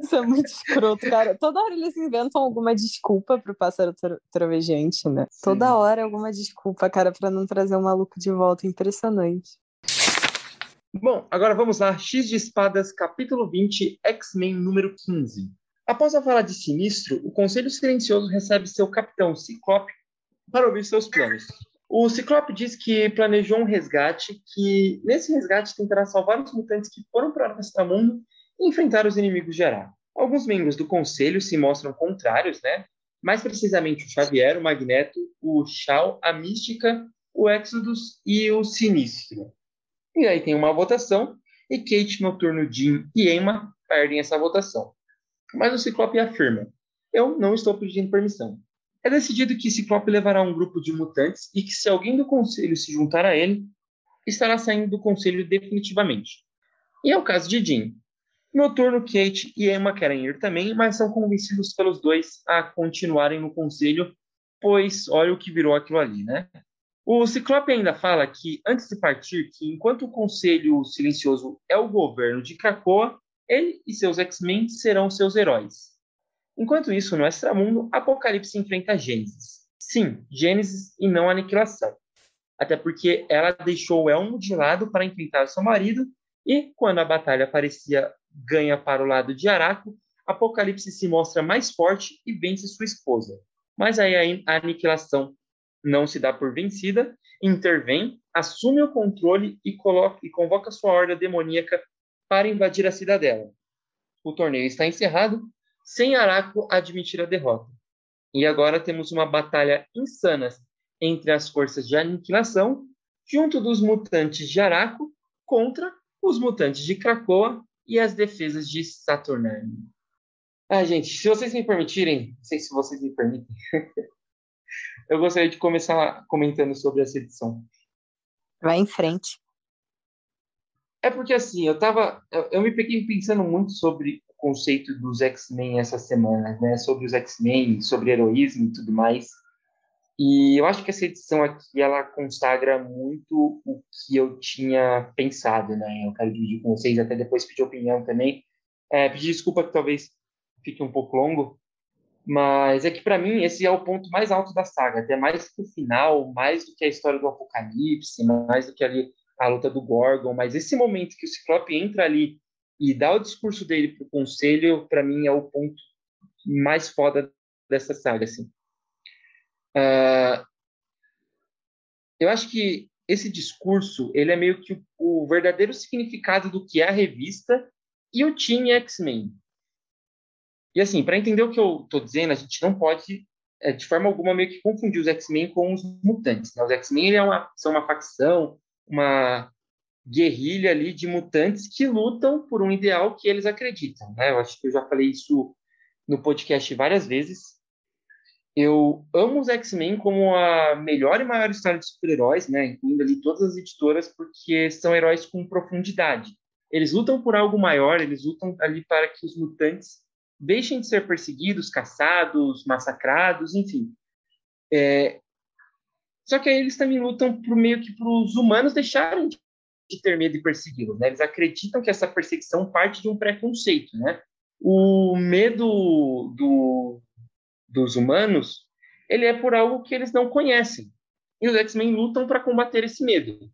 Isso é muito escroto, cara. Toda hora eles inventam alguma desculpa pro pássaro trovejante, né? Sim. Toda hora alguma desculpa, cara, para não trazer o maluco de volta. Impressionante. Bom, agora vamos lá. X de Espadas, capítulo 20, X-Men número 15. Após a fala de Sinistro, o Conselho Silencioso recebe seu capitão Ciclope para ouvir seus planos. O Ciclope diz que planejou um resgate, que nesse resgate tentará salvar os mutantes que foram para o Extramundo e enfrentar os inimigos de Ará. Alguns membros do Conselho se mostram contrários, né? Mais precisamente o Xavier, o Magneto, o Shao, a Mística, o Exodus e o Sinistro. E aí tem uma votação e Kate, Noturno, Jim e Emma perdem essa votação. Mas o Ciclope afirma: Eu não estou pedindo permissão. É decidido que Ciclope levará um grupo de mutantes e que, se alguém do conselho se juntar a ele, estará saindo do conselho definitivamente. E é o caso de Jean. Noturno, Kate e Emma querem ir também, mas são convencidos pelos dois a continuarem no conselho, pois olha o que virou aquilo ali, né? O Ciclope ainda fala que, antes de partir, que enquanto o Conselho Silencioso é o governo de Krakoa, ele e seus X-Men serão seus heróis. Enquanto isso, no Extramundo, Apocalipse enfrenta Gênesis. Sim, Gênesis e não Aniquilação. Até porque ela deixou Elmo de lado para enfrentar seu marido, e quando a batalha parecia ganha para o lado de Araco, Apocalipse se mostra mais forte e vence sua esposa. Mas aí a aniquilação não se dá por vencida, intervém, assume o controle e, coloca, e convoca sua horda demoníaca para invadir a cidadela. O torneio está encerrado, sem Araco admitir a derrota. E agora temos uma batalha insana entre as forças de aniquilação, junto dos mutantes de Araco, contra os mutantes de Krakoa e as defesas de Saturnine. Ah, gente, se vocês me permitirem, não sei se vocês me permitem, *laughs* eu gostaria de começar comentando sobre essa edição. Vai em frente. É porque assim, eu tava. Eu, eu me peguei pensando muito sobre o conceito dos X-Men essa semana, né? Sobre os X-Men, sobre heroísmo e tudo mais. E eu acho que essa edição aqui ela consagra muito o que eu tinha pensado, né? Eu quero dividir com vocês, até depois pedir opinião também. É, pedir desculpa que talvez fique um pouco longo, mas é que para mim esse é o ponto mais alto da saga, até mais que o final, mais do que a história do Apocalipse, mais do que ali a luta do Gorgon, mas esse momento que o Ciclope entra ali e dá o discurso dele pro conselho, para mim é o ponto mais foda dessa saga, assim. Uh, eu acho que esse discurso ele é meio que o, o verdadeiro significado do que é a revista e o time X-Men. E assim, para entender o que eu estou dizendo, a gente não pode, é, de forma alguma, meio que confundir os X-Men com os mutantes. Né? Os X-Men é uma, são uma facção, uma guerrilha ali de mutantes que lutam por um ideal que eles acreditam. Né? Eu acho que eu já falei isso no podcast várias vezes. Eu amo os X-Men como a melhor e maior história de super-heróis, né? incluindo ali todas as editoras, porque são heróis com profundidade. Eles lutam por algo maior, eles lutam ali para que os mutantes deixem de ser perseguidos, caçados, massacrados, enfim. É... Só que aí eles também lutam por meio que para os humanos deixarem de ter medo de persegui-los. Né? Eles acreditam que essa perseguição parte de um preconceito. Né? O medo do, dos humanos ele é por algo que eles não conhecem. E os X-Men lutam para combater esse medo.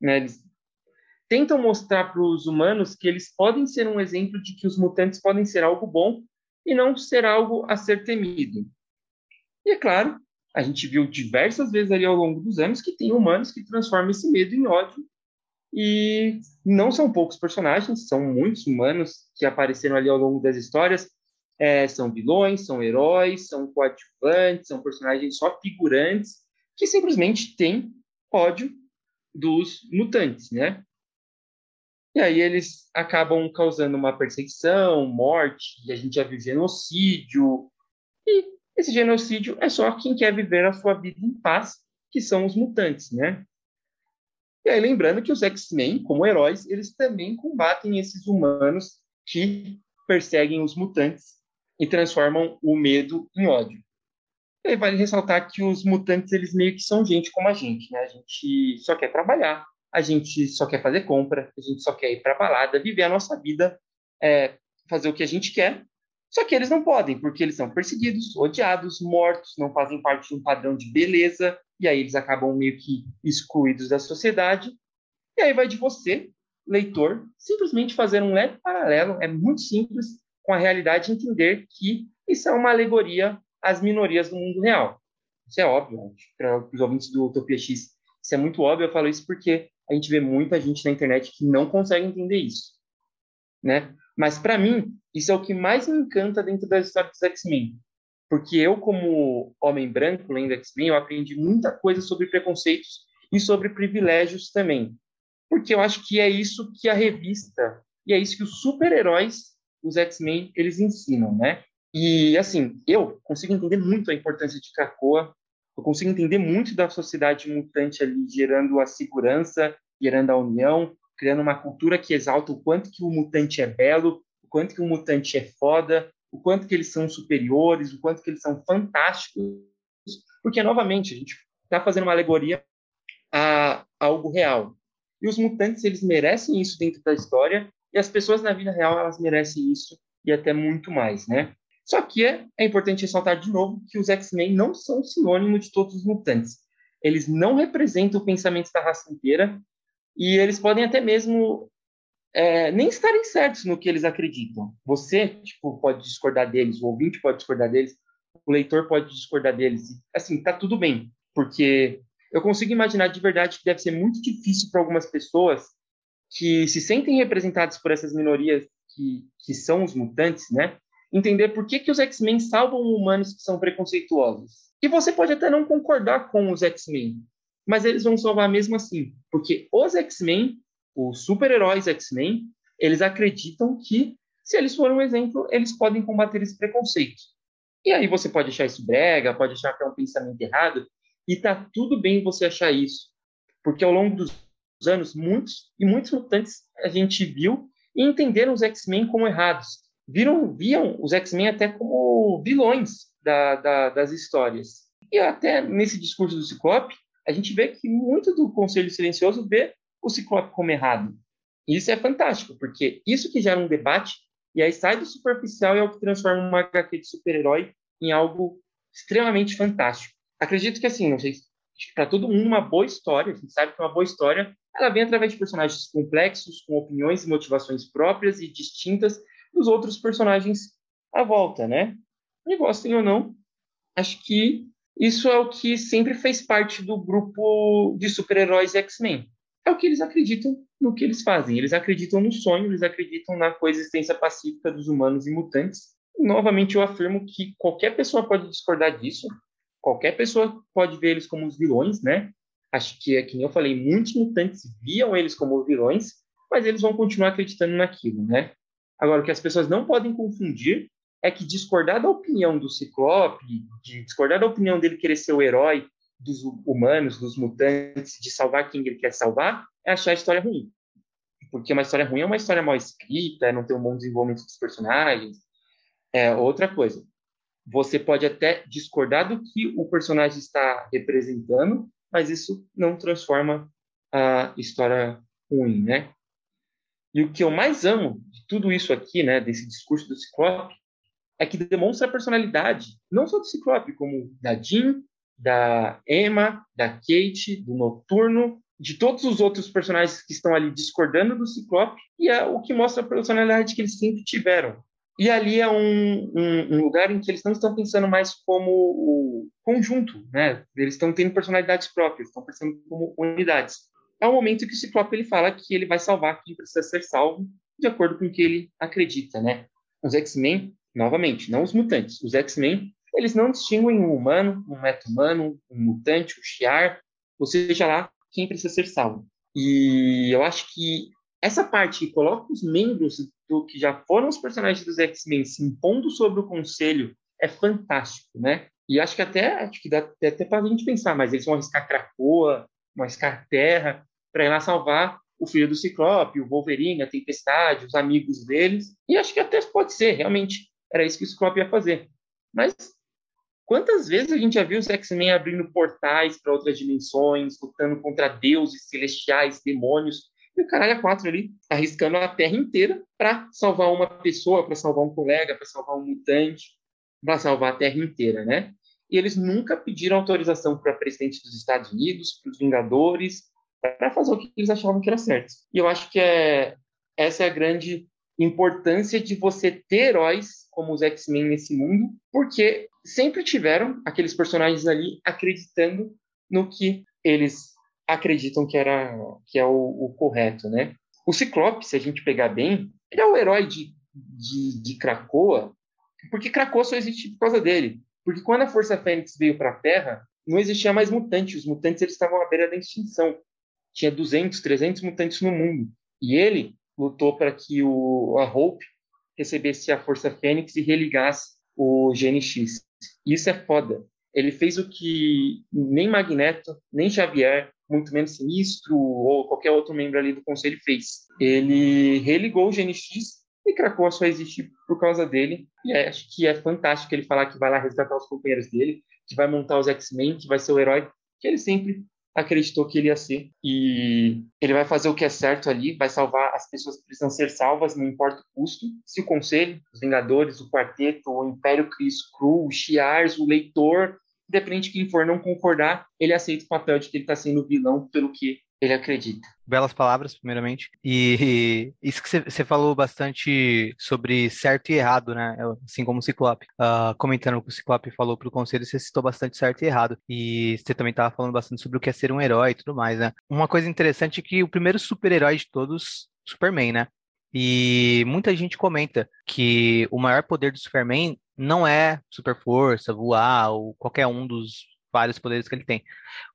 Né? Eles tentam mostrar para os humanos que eles podem ser um exemplo de que os mutantes podem ser algo bom e não ser algo a ser temido. E é claro, a gente viu diversas vezes ali ao longo dos anos que tem humanos que transformam esse medo em ódio. E não são poucos personagens, são muitos humanos que apareceram ali ao longo das histórias. É, são vilões, são heróis, são coadjuvantes, são personagens só figurantes que simplesmente têm ódio dos mutantes, né? E aí eles acabam causando uma perseguição, morte, e a gente já viu genocídio. E esse genocídio é só quem quer viver a sua vida em paz, que são os mutantes, né? E aí lembrando que os X-Men, como heróis, eles também combatem esses humanos que perseguem os mutantes e transformam o medo em ódio. E aí vale ressaltar que os mutantes, eles meio que são gente como a gente, né? A gente só quer trabalhar, a gente só quer fazer compra, a gente só quer ir para balada, viver a nossa vida, é, fazer o que a gente quer. Só que eles não podem, porque eles são perseguidos, odiados, mortos, não fazem parte de um padrão de beleza, e aí eles acabam meio que excluídos da sociedade. E aí vai de você, leitor, simplesmente fazer um leve paralelo, é muito simples, com a realidade entender que isso é uma alegoria às minorias do mundo real. Isso é óbvio, para os ouvintes do Utopia X, isso é muito óbvio, eu falo isso porque a gente vê muita gente na internet que não consegue entender isso, né? Mas para mim, isso é o que mais me encanta dentro da história dos X-Men, porque eu como homem branco lendo X-Men, eu aprendi muita coisa sobre preconceitos e sobre privilégios também. Porque eu acho que é isso que a revista e é isso que os super-heróis, os X-Men, eles ensinam, né? E assim, eu consigo entender muito a importância de Krakoa, eu consigo entender muito da sociedade mutante ali gerando a segurança, gerando a união, criando uma cultura que exalta o quanto que o mutante é belo, o quanto que o mutante é foda, o quanto que eles são superiores, o quanto que eles são fantásticos, porque novamente a gente está fazendo uma alegoria a, algo real. E os mutantes eles merecem isso dentro da história e as pessoas na vida real elas merecem isso e até muito mais, né? Só que é, é importante ressaltar de novo que os X-Men não são sinônimo de todos os mutantes. Eles não representam o pensamento da raça inteira e eles podem até mesmo é, nem estarem certos no que eles acreditam. Você tipo, pode discordar deles, o ouvinte pode discordar deles, o leitor pode discordar deles. Assim, tá tudo bem, porque eu consigo imaginar de verdade que deve ser muito difícil para algumas pessoas que se sentem representadas por essas minorias que, que são os mutantes, né? Entender por que, que os X-Men salvam humanos que são preconceituosos. E você pode até não concordar com os X-Men, mas eles vão salvar mesmo assim, porque os X-Men, os super-heróis X-Men, eles acreditam que se eles forem um exemplo, eles podem combater esse preconceito. E aí você pode achar isso brega, pode achar que é um pensamento errado, e tá tudo bem você achar isso, porque ao longo dos anos, muitos e muitos mutantes a gente viu e entenderam os X-Men como errados. Viram, viam os X-Men até como vilões da, da, das histórias. E até nesse discurso do Ciclope, a gente vê que muito do Conselho Silencioso vê o Ciclope como errado. E isso é fantástico, porque isso que gera um debate, e aí sai do superficial e é o que transforma uma HQ de super-herói em algo extremamente fantástico. Acredito que, assim, para todo mundo uma boa história, a gente sabe que uma boa história ela vem através de personagens complexos, com opiniões e motivações próprias e distintas dos outros personagens à volta, né? E gostem ou não, acho que isso é o que sempre fez parte do grupo de super-heróis X-Men. É o que eles acreditam no que eles fazem. Eles acreditam no sonho, eles acreditam na coexistência pacífica dos humanos e mutantes. Novamente, eu afirmo que qualquer pessoa pode discordar disso, qualquer pessoa pode ver eles como os vilões, né? Acho que, que eu falei, muitos mutantes viam eles como vilões, mas eles vão continuar acreditando naquilo, né? Agora, o que as pessoas não podem confundir é que discordar da opinião do Ciclope, de discordar da opinião dele querer ser o herói dos humanos, dos mutantes, de salvar quem ele quer salvar, é achar a história ruim. Porque uma história ruim é uma história mal escrita, não ter um bom desenvolvimento dos personagens. É outra coisa. Você pode até discordar do que o personagem está representando, mas isso não transforma a história ruim, né? E o que eu mais amo de tudo isso aqui, né, desse discurso do Ciclope, é que demonstra a personalidade, não só do Ciclope, como da Jean, da Emma, da Kate, do Noturno, de todos os outros personagens que estão ali discordando do Ciclope, e é o que mostra a personalidade que eles sempre tiveram. E ali é um, um, um, lugar em que eles não estão pensando mais como o conjunto, né? Eles estão tendo personalidades próprias, estão pensando como unidades. É o momento que o Ciclope ele fala que ele vai salvar quem precisa ser salvo, de acordo com o que ele acredita, né? Os X-Men, novamente, não os mutantes, os X-Men, eles não distinguem um humano, um meta-humano, um mutante, um Shiar, ou seja lá, quem precisa ser salvo. E eu acho que essa parte que coloca os membros do que já foram os personagens dos X-Men se impondo sobre o conselho é fantástico, né? E acho que até acho que dá até, para a gente pensar, mas eles vão arriscar Krakoa, vão arriscar Terra para ir lá salvar o filho do Ciclope, o Wolverine, a Tempestade, os amigos deles. E acho que até pode ser, realmente, era isso que o Ciclope ia fazer. Mas quantas vezes a gente já viu os X-Men abrindo portais para outras dimensões, lutando contra deuses celestiais, demônios, e o caralho a quatro ali, arriscando a terra inteira para salvar uma pessoa, para salvar um colega, para salvar um mutante, para salvar a terra inteira, né? E eles nunca pediram autorização para presidente dos Estados Unidos, para os Vingadores, para fazer o que eles achavam que era certo. E eu acho que é essa é a grande importância de você ter heróis como os X-Men nesse mundo, porque sempre tiveram aqueles personagens ali acreditando no que eles acreditam que era que é o, o correto, né? O Ciclope, se a gente pegar bem, ele é o herói de, de, de Krakoa, porque Krakoa só existe por causa dele. Porque quando a Força Fênix veio para a Terra, não existia mais mutantes. Os mutantes eles estavam à beira da extinção. Tinha 200, 300 mutantes no mundo. E ele lutou para que o, a Hope recebesse a Força Fênix e religasse o GNX. Isso é foda. Ele fez o que nem Magneto, nem Xavier, muito menos Sinistro ou qualquer outro membro ali do conselho fez. Ele religou o GNX e Krakoa só existe por causa dele. E é, acho que é fantástico ele falar que vai lá resgatar os companheiros dele, que vai montar os X-Men, que vai ser o herói que ele sempre acreditou que ele ia ser. E ele vai fazer o que é certo ali, vai salvar as pessoas que precisam ser salvas, não importa o custo. Se o Conselho, os Vingadores, o Quarteto, o Império Chris Cru, o Shiars, o Leitor, independente de quem for não concordar, ele aceita o papel de que ele está sendo vilão pelo que ele acredita. Belas palavras, primeiramente. E isso que você falou bastante sobre certo e errado, né? Assim como o Ciclope. Uh, comentando o que o Ciclope falou pro conselho, você citou bastante certo e errado. E você também estava falando bastante sobre o que é ser um herói e tudo mais, né? Uma coisa interessante é que o primeiro super-herói de todos, Superman, né? E muita gente comenta que o maior poder do Superman não é super força, voar ou qualquer um dos vários poderes que ele tem.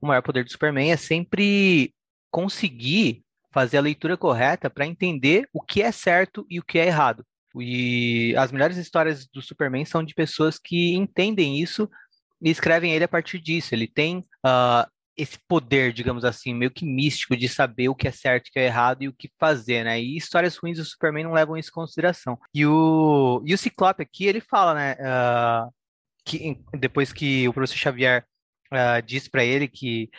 O maior poder do Superman é sempre conseguir fazer a leitura correta para entender o que é certo e o que é errado. E as melhores histórias do Superman são de pessoas que entendem isso e escrevem ele a partir disso. Ele tem uh, esse poder, digamos assim, meio que místico de saber o que é certo o que é errado e o que fazer, né? E histórias ruins do Superman não levam isso em consideração. E o, e o Ciclope aqui, ele fala, né? Uh, que depois que o professor Xavier uh, diz para ele que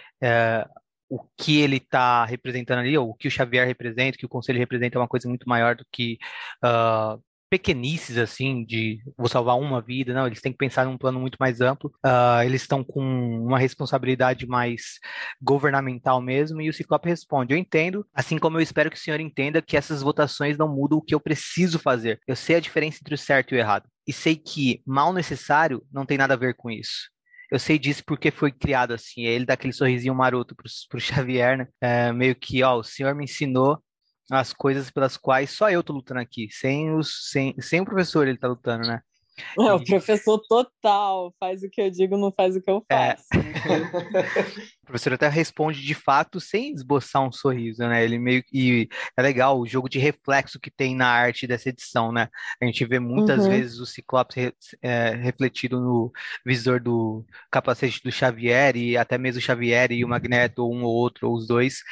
o que ele está representando ali, ou o que o Xavier representa, que o conselho representa é uma coisa muito maior do que uh, pequenices, assim, de vou salvar uma vida, não, eles têm que pensar num plano muito mais amplo, uh, eles estão com uma responsabilidade mais governamental mesmo, e o Ciclope responde, eu entendo, assim como eu espero que o senhor entenda que essas votações não mudam o que eu preciso fazer, eu sei a diferença entre o certo e o errado, e sei que mal necessário não tem nada a ver com isso eu sei disso porque foi criado assim. Ele dá aquele sorrisinho maroto pro, *laughs* pro Xavier, né? É, meio que, ó, o senhor me ensinou as coisas pelas quais só eu tô lutando aqui. Sem, os, sem, sem o professor ele tá lutando, né? É, o professor total, faz o que eu digo, não faz o que eu é. faço. É. *laughs* o professor até responde de fato sem esboçar um sorriso, né? Ele meio e é legal o jogo de reflexo que tem na arte dessa edição, né? A gente vê muitas uhum. vezes o Ciclope é, refletido no visor do capacete do Xavier e até mesmo o Xavier e o Magneto, um ou outro, ou os dois,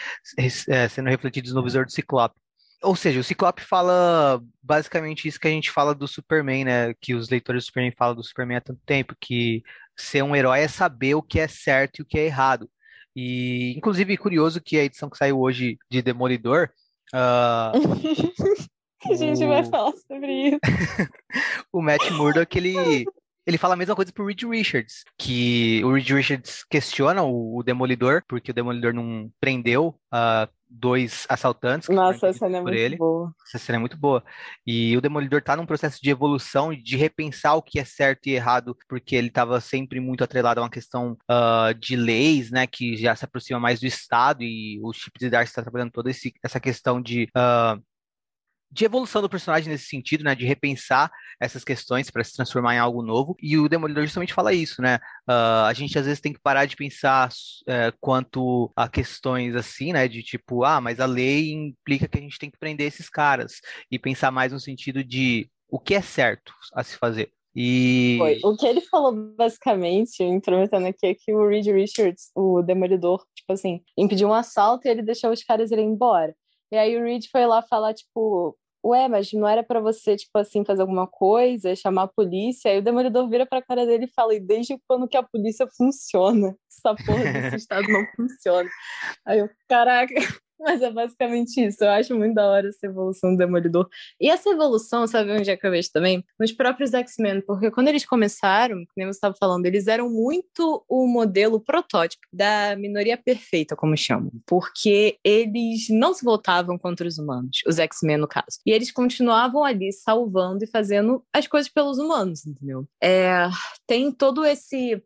é, sendo refletidos no visor do Ciclope. Ou seja, o Ciclope fala basicamente isso que a gente fala do Superman, né? Que os leitores do Superman falam do Superman há tanto tempo, que ser um herói é saber o que é certo e o que é errado. E, inclusive, curioso que a edição que saiu hoje de Demolidor. Uh, *laughs* a gente o... vai falar sobre isso. *laughs* o Matt Murdock, ele ele fala a mesma coisa pro Reed Richards, que o Reed Richards questiona o, o Demolidor, porque o Demolidor não prendeu uh, dois assaltantes. Nossa, essa cena é muito ele. boa. Essa cena é muito boa. E o Demolidor tá num processo de evolução, de repensar o que é certo e errado, porque ele estava sempre muito atrelado a uma questão uh, de leis, né, que já se aproxima mais do Estado, e o Chip de Darcy está trabalhando toda esse, essa questão de uh, de evolução do personagem nesse sentido, né? De repensar essas questões para se transformar em algo novo. E o Demolidor justamente fala isso, né? Uh, a gente às vezes tem que parar de pensar uh, quanto a questões assim, né? De tipo, ah, mas a lei implica que a gente tem que prender esses caras. E pensar mais no sentido de o que é certo a se fazer. E... Foi. O que ele falou basicamente, intrometendo aqui, é que o Reed Richards, o Demolidor, tipo assim, impediu um assalto e ele deixou os caras irem embora. E aí o Reed foi lá falar, tipo, ué, mas não era para você, tipo assim, fazer alguma coisa, chamar a polícia? Aí o Demolidor vira pra cara dele e fala, e desde quando que a polícia funciona? Essa porra desse *laughs* estado não funciona. Aí eu, caraca... Mas é basicamente isso. Eu acho muito da hora essa evolução do Demolidor. E essa evolução, sabe onde é que eu vejo também? Nos próprios X-Men, porque quando eles começaram, como você estava falando, eles eram muito o modelo protótipo da minoria perfeita, como chamam. Porque eles não se voltavam contra os humanos, os X-Men no caso. E eles continuavam ali salvando e fazendo as coisas pelos humanos, entendeu? É, tem todo esse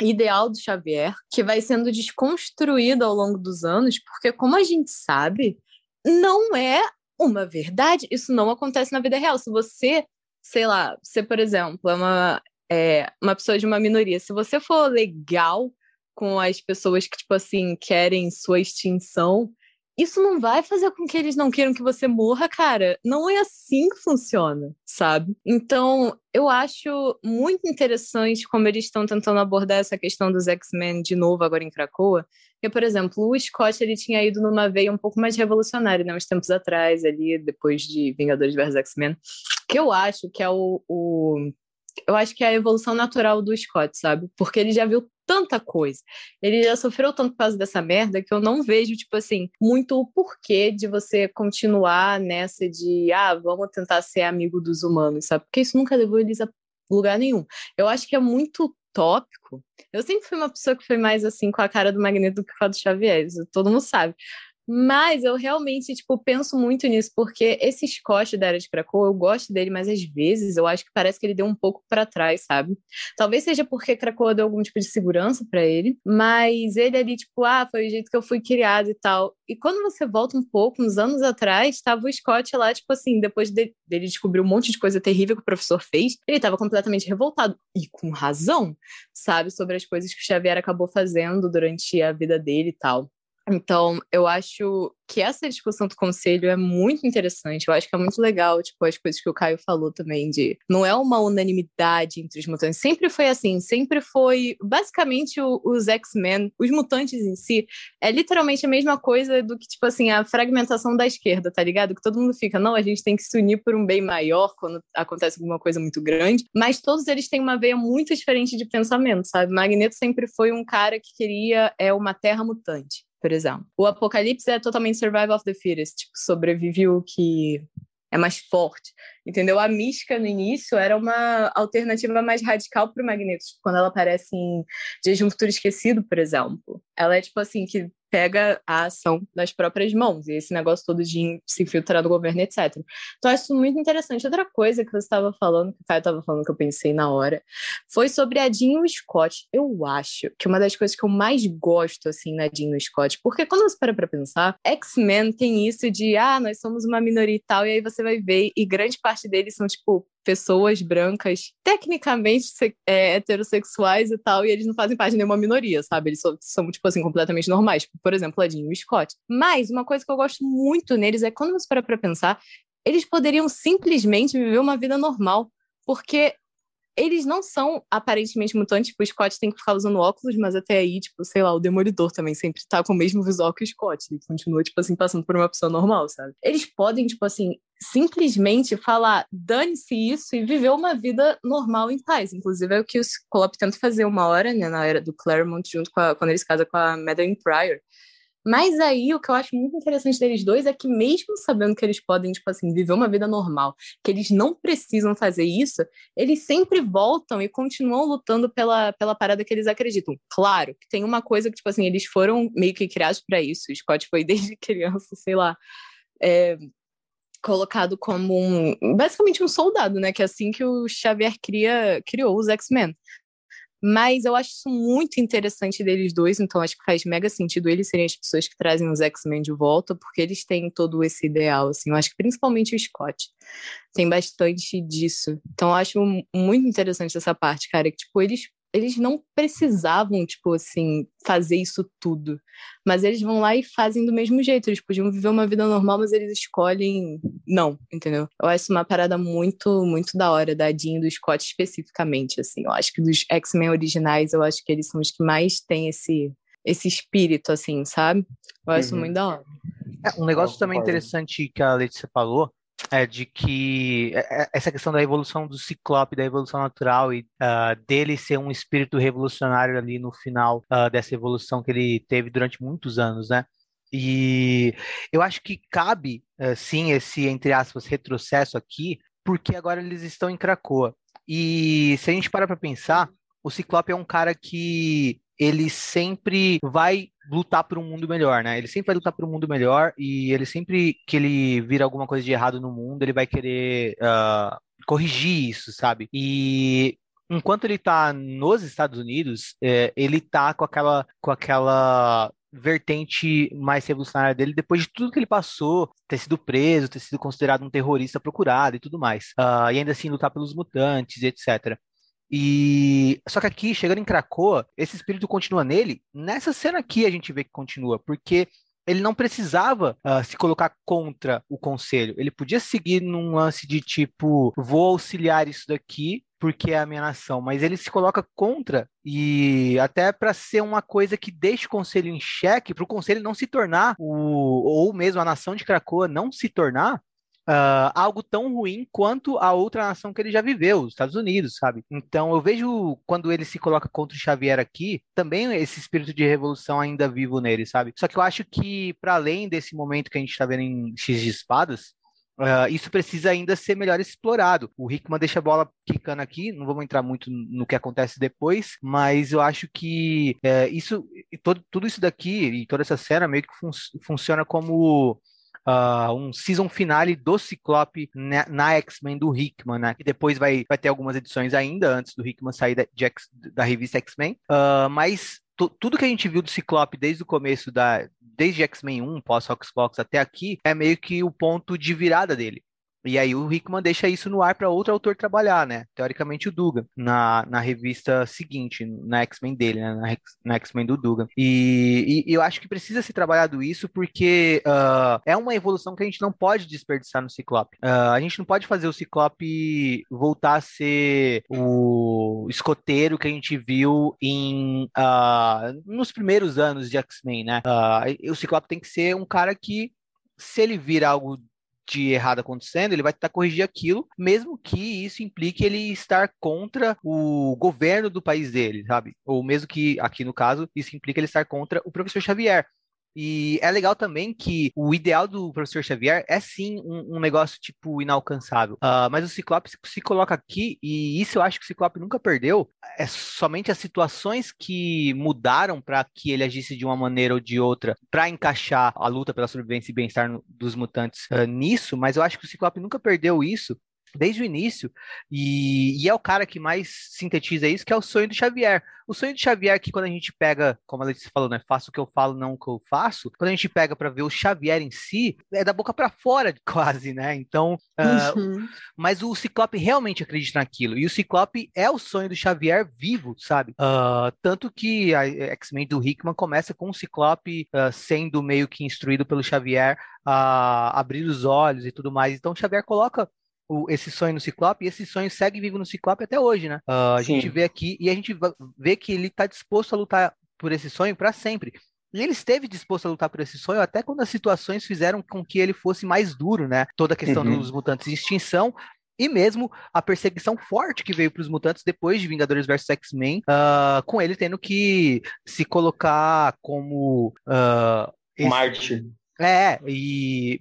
ideal do Xavier, que vai sendo desconstruído ao longo dos anos, porque, como a gente sabe, não é uma verdade. Isso não acontece na vida real. Se você, sei lá, você, por exemplo, é uma, é, uma pessoa de uma minoria, se você for legal com as pessoas que, tipo assim, querem sua extinção, isso não vai fazer com que eles não queiram que você morra, cara. Não é assim que funciona, sabe? Então, eu acho muito interessante como eles estão tentando abordar essa questão dos X-Men de novo agora em Krakoa. Porque, por exemplo, o Scott ele tinha ido numa veia um pouco mais revolucionária, né? Uns tempos atrás, ali, depois de Vingadores vs X-Men. Que eu acho que é o, o eu acho que é a evolução natural do Scott, sabe? Porque ele já viu tanta coisa. Ele já sofreu tanto por causa dessa merda que eu não vejo, tipo assim, muito o porquê de você continuar nessa de, ah, vamos tentar ser amigo dos humanos, sabe? Porque isso nunca levou eles a lugar nenhum. Eu acho que é muito tópico. Eu sempre fui uma pessoa que foi mais assim com a cara do Magneto do que com a do Xavier, todo mundo sabe. Mas eu realmente, tipo, penso muito nisso, porque esse Scott da Era de Krakow, eu gosto dele, mas às vezes eu acho que parece que ele deu um pouco para trás, sabe? Talvez seja porque Krakow deu algum tipo de segurança para ele, mas ele ali, tipo, ah, foi o jeito que eu fui criado e tal. E quando você volta um pouco, uns anos atrás, estava o Scott lá, tipo assim, depois de, dele descobrir um monte de coisa terrível que o professor fez, ele estava completamente revoltado, e com razão, sabe? Sobre as coisas que o Xavier acabou fazendo durante a vida dele e tal. Então, eu acho que essa discussão do conselho é muito interessante. Eu acho que é muito legal, tipo, as coisas que o Caio falou também de não é uma unanimidade entre os mutantes. Sempre foi assim, sempre foi basicamente o, os X-Men, os mutantes em si, é literalmente a mesma coisa do que, tipo assim, a fragmentação da esquerda, tá ligado? Que todo mundo fica, não, a gente tem que se unir por um bem maior quando acontece alguma coisa muito grande, mas todos eles têm uma veia muito diferente de pensamento, sabe? Magneto sempre foi um cara que queria é uma terra mutante por exemplo. O Apocalipse é totalmente survival of the fittest, tipo, sobrevive o que é mais forte, entendeu? A Mística, no início, era uma alternativa mais radical para o Magneto, tipo, quando ela aparece em Dias de um Futuro Esquecido, por exemplo. Ela é, tipo assim, que pega a ação nas próprias mãos, e esse negócio todo de se infiltrar no governo, etc. Então, acho muito interessante. Outra coisa que você estava falando, que o Caio estava falando, que eu pensei na hora, foi sobre a Jean Scott. Eu acho que uma das coisas que eu mais gosto, assim, na Jean Scott, porque quando você para pra pensar, X-Men tem isso de, ah, nós somos uma minoria e tal, e aí você vai ver, e grande parte deles são, tipo, pessoas brancas, tecnicamente é, heterossexuais e tal, e eles não fazem parte de nenhuma minoria, sabe? Eles são, tipo assim, completamente normais. Tipo, por exemplo, Ladinho e Scott. Mas uma coisa que eu gosto muito neles é quando você para pra pensar, eles poderiam simplesmente viver uma vida normal, porque eles não são aparentemente mutantes, tipo, o Scott tem que ficar usando óculos, mas até aí, tipo, sei lá, o Demolidor também sempre tá com o mesmo visual que o Scott, ele continua, tipo assim, passando por uma pessoa normal, sabe? Eles podem, tipo assim, simplesmente falar, dane-se isso e viver uma vida normal em paz. Inclusive é o que o Ciclope tenta fazer uma hora, né, na era do Claremont, junto com a, quando eles casam com a Madeline Pryor. Mas aí o que eu acho muito interessante deles dois é que mesmo sabendo que eles podem, tipo assim, viver uma vida normal, que eles não precisam fazer isso, eles sempre voltam e continuam lutando pela, pela parada que eles acreditam. Claro que tem uma coisa que, tipo assim, eles foram meio que criados para isso. O Scott foi *laughs* desde criança, sei lá, é, colocado como um, basicamente um soldado, né? Que é assim que o Xavier cria, criou os X-Men. Mas eu acho isso muito interessante deles dois, então acho que faz mega sentido eles serem as pessoas que trazem os X-Men de volta, porque eles têm todo esse ideal, assim. Eu acho que principalmente o Scott tem bastante disso. Então acho muito interessante essa parte, cara, que tipo, eles eles não precisavam, tipo assim, fazer isso tudo. Mas eles vão lá e fazem do mesmo jeito. Eles podiam viver uma vida normal, mas eles escolhem não, entendeu? Eu acho uma parada muito, muito da hora da Jean e do Scott especificamente, assim. Eu acho que dos X-Men originais, eu acho que eles são os que mais têm esse, esse espírito, assim, sabe? Eu acho uhum. muito da hora. É, um negócio também interessante que a Letícia falou é de que é, é, essa questão da evolução do Ciclope, da evolução natural e uh, dele ser um espírito revolucionário ali no final uh, dessa evolução que ele teve durante muitos anos, né? E eu acho que cabe, uh, sim, esse, entre aspas, retrocesso aqui, porque agora eles estão em Krakoa. E se a gente parar para pensar, o Ciclope é um cara que ele sempre vai lutar por um mundo melhor, né? Ele sempre vai lutar por um mundo melhor e ele sempre que ele vira alguma coisa de errado no mundo, ele vai querer uh, corrigir isso, sabe? E enquanto ele tá nos Estados Unidos, é, ele tá com aquela, com aquela vertente mais revolucionária dele depois de tudo que ele passou, ter sido preso, ter sido considerado um terrorista procurado e tudo mais. Uh, e ainda assim lutar pelos mutantes, etc. E só que aqui, chegando em Krakoa, esse espírito continua nele. Nessa cena aqui a gente vê que continua, porque ele não precisava uh, se colocar contra o conselho. Ele podia seguir num lance de tipo, vou auxiliar isso daqui porque é a minha nação, mas ele se coloca contra e até para ser uma coisa que deixe o conselho em xeque, para o conselho não se tornar o ou mesmo a nação de Krakoa não se tornar Uh, algo tão ruim quanto a outra nação que ele já viveu, os Estados Unidos, sabe? Então eu vejo quando ele se coloca contra o Xavier aqui, também esse espírito de revolução ainda vivo nele, sabe? Só que eu acho que, para além desse momento que a gente está vendo em X de Espadas, Uh, isso precisa ainda ser melhor explorado. O Hickman deixa a bola quicando aqui, não vamos entrar muito no que acontece depois, mas eu acho que uh, isso, todo, tudo isso daqui e toda essa cena meio que fun funciona como uh, um season finale do Ciclope na, na X-Men do Hickman, né? E depois vai, vai ter algumas edições ainda antes do Hickman sair da, da revista X-Men. Uh, mas tudo que a gente viu do Ciclope desde o começo da. Desde X-Men 1, pós-Fox até aqui, é meio que o ponto de virada dele. E aí o Hickman deixa isso no ar para outro autor trabalhar, né? Teoricamente o Dugan, na, na revista seguinte, na X-Men dele, né? Na, na X-Men do Dugan. E, e, eu acho que precisa ser trabalhado isso porque uh, é uma evolução que a gente não pode desperdiçar no Ciclope. Uh, a gente não pode fazer o Ciclope voltar a ser o escoteiro que a gente viu em uh, nos primeiros anos de X-Men, né? o Ciclope tem que ser um cara que se ele vir algo de errado acontecendo, ele vai tentar corrigir aquilo, mesmo que isso implique ele estar contra o governo do país dele, sabe? Ou mesmo que, aqui no caso, isso implica ele estar contra o professor Xavier. E é legal também que o ideal do professor Xavier é sim um, um negócio tipo inalcançável. Uh, mas o Ciclope se coloca aqui, e isso eu acho que o Ciclope nunca perdeu. É somente as situações que mudaram para que ele agisse de uma maneira ou de outra para encaixar a luta pela sobrevivência e bem-estar dos mutantes uh, nisso. Mas eu acho que o Ciclope nunca perdeu isso desde o início, e, e, é o cara que mais sintetiza isso, que é o sonho do Xavier. O sonho do Xavier, que quando a gente pega, como a Letícia falou, né? Faço o que eu falo, não o que eu faço. Quando a gente pega para ver o Xavier em si, é da boca para fora, *laughs* quase, né? Então, uh, uhum. mas o Ciclope realmente acredita naquilo. E o Ciclope é o sonho do Xavier vivo, sabe? Uh, tanto que a X-Men do Hickman começa com o Ciclope uh, sendo meio que instruído pelo Xavier a abrir os olhos e tudo mais. Então, o Xavier coloca o, esse sonho no Ciclope, e esse sonho segue vivo no Ciclope até hoje, né? Uh, a Sim. gente vê aqui, e a gente vê que ele está disposto a lutar por esse sonho para sempre. E ele esteve disposto a lutar por esse sonho até quando as situações fizeram com que ele fosse mais duro, né? Toda a questão uhum. dos mutantes em extinção e mesmo a perseguição forte que veio para os mutantes depois de Vingadores vs X-Men, uh, com ele tendo que se colocar como uh, esse... Marte. É, e,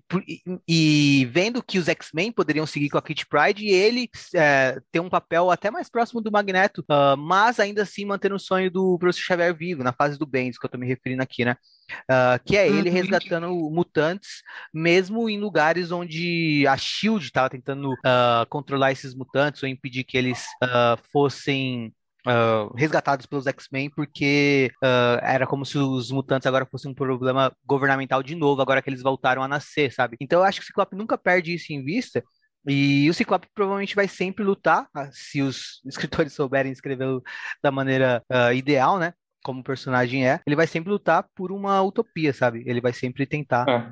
e vendo que os X-Men poderiam seguir com a Kit Pride e ele é, ter um papel até mais próximo do Magneto, uh, mas ainda assim mantendo o sonho do Professor Xavier vivo, na fase do isso que eu tô me referindo aqui, né? Uh, que é ele uhum. resgatando mutantes, mesmo em lugares onde a SHIELD estava tentando uh, controlar esses mutantes ou impedir que eles fossem Uh, resgatados pelos X-Men, porque uh, era como se os mutantes agora fossem um problema governamental de novo, agora que eles voltaram a nascer, sabe? Então eu acho que o Ciclope nunca perde isso em vista. E o Ciclope provavelmente vai sempre lutar, ah, se os *laughs* escritores souberem escrever da maneira uh, ideal, né? Como o personagem é, ele vai sempre lutar por uma utopia, sabe? Ele vai sempre tentar. É.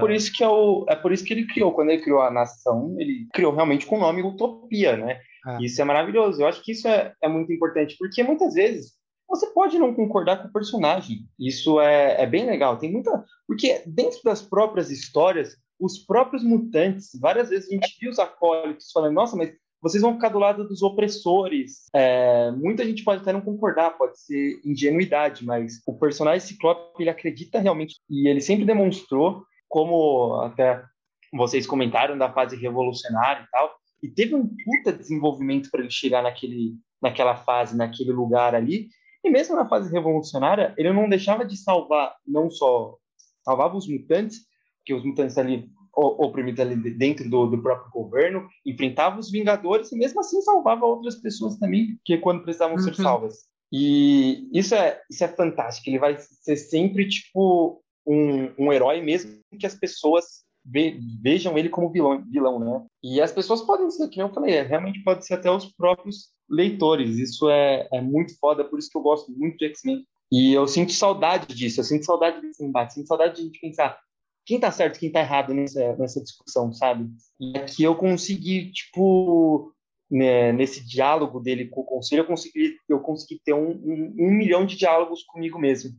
Por isso que é, o, é por isso que ele criou, quando ele criou a nação, ele criou realmente com o nome Utopia, né? Ah. Isso é maravilhoso. Eu acho que isso é, é muito importante, porque muitas vezes você pode não concordar com o personagem. Isso é, é bem legal. Tem muita. Porque dentro das próprias histórias, os próprios mutantes, várias vezes a gente viu os acólitos falando, nossa, mas vocês vão ficar do lado dos opressores. É, muita gente pode até não concordar, pode ser ingenuidade, mas o personagem Ciclope ele acredita realmente e ele sempre demonstrou, como até vocês comentaram da fase revolucionária e tal, e teve um puta desenvolvimento para ele chegar naquele, naquela fase, naquele lugar ali. E mesmo na fase revolucionária, ele não deixava de salvar, não só salvava os mutantes, que os mutantes ali oprimidos ali dentro do, do, próprio governo, enfrentava os Vingadores e mesmo assim salvava outras pessoas também, que quando precisavam uhum. ser salvas. E isso é, isso é fantástico, ele vai ser sempre tipo um, um herói mesmo que as pessoas ve, vejam ele como vilão, vilão, né? E as pessoas podem ser, que eu falei, é, realmente pode ser até os próprios leitores, isso é, é muito foda, por isso que eu gosto muito de X-Men. E eu sinto saudade disso, eu sinto saudade desse embate, sinto saudade de a gente pensar, quem tá certo, quem tá errado nessa, nessa discussão, sabe? E aqui eu consegui, tipo, né, nesse diálogo dele com o conselho, eu consegui, eu consegui ter um, um, um, milhão de diálogos comigo mesmo.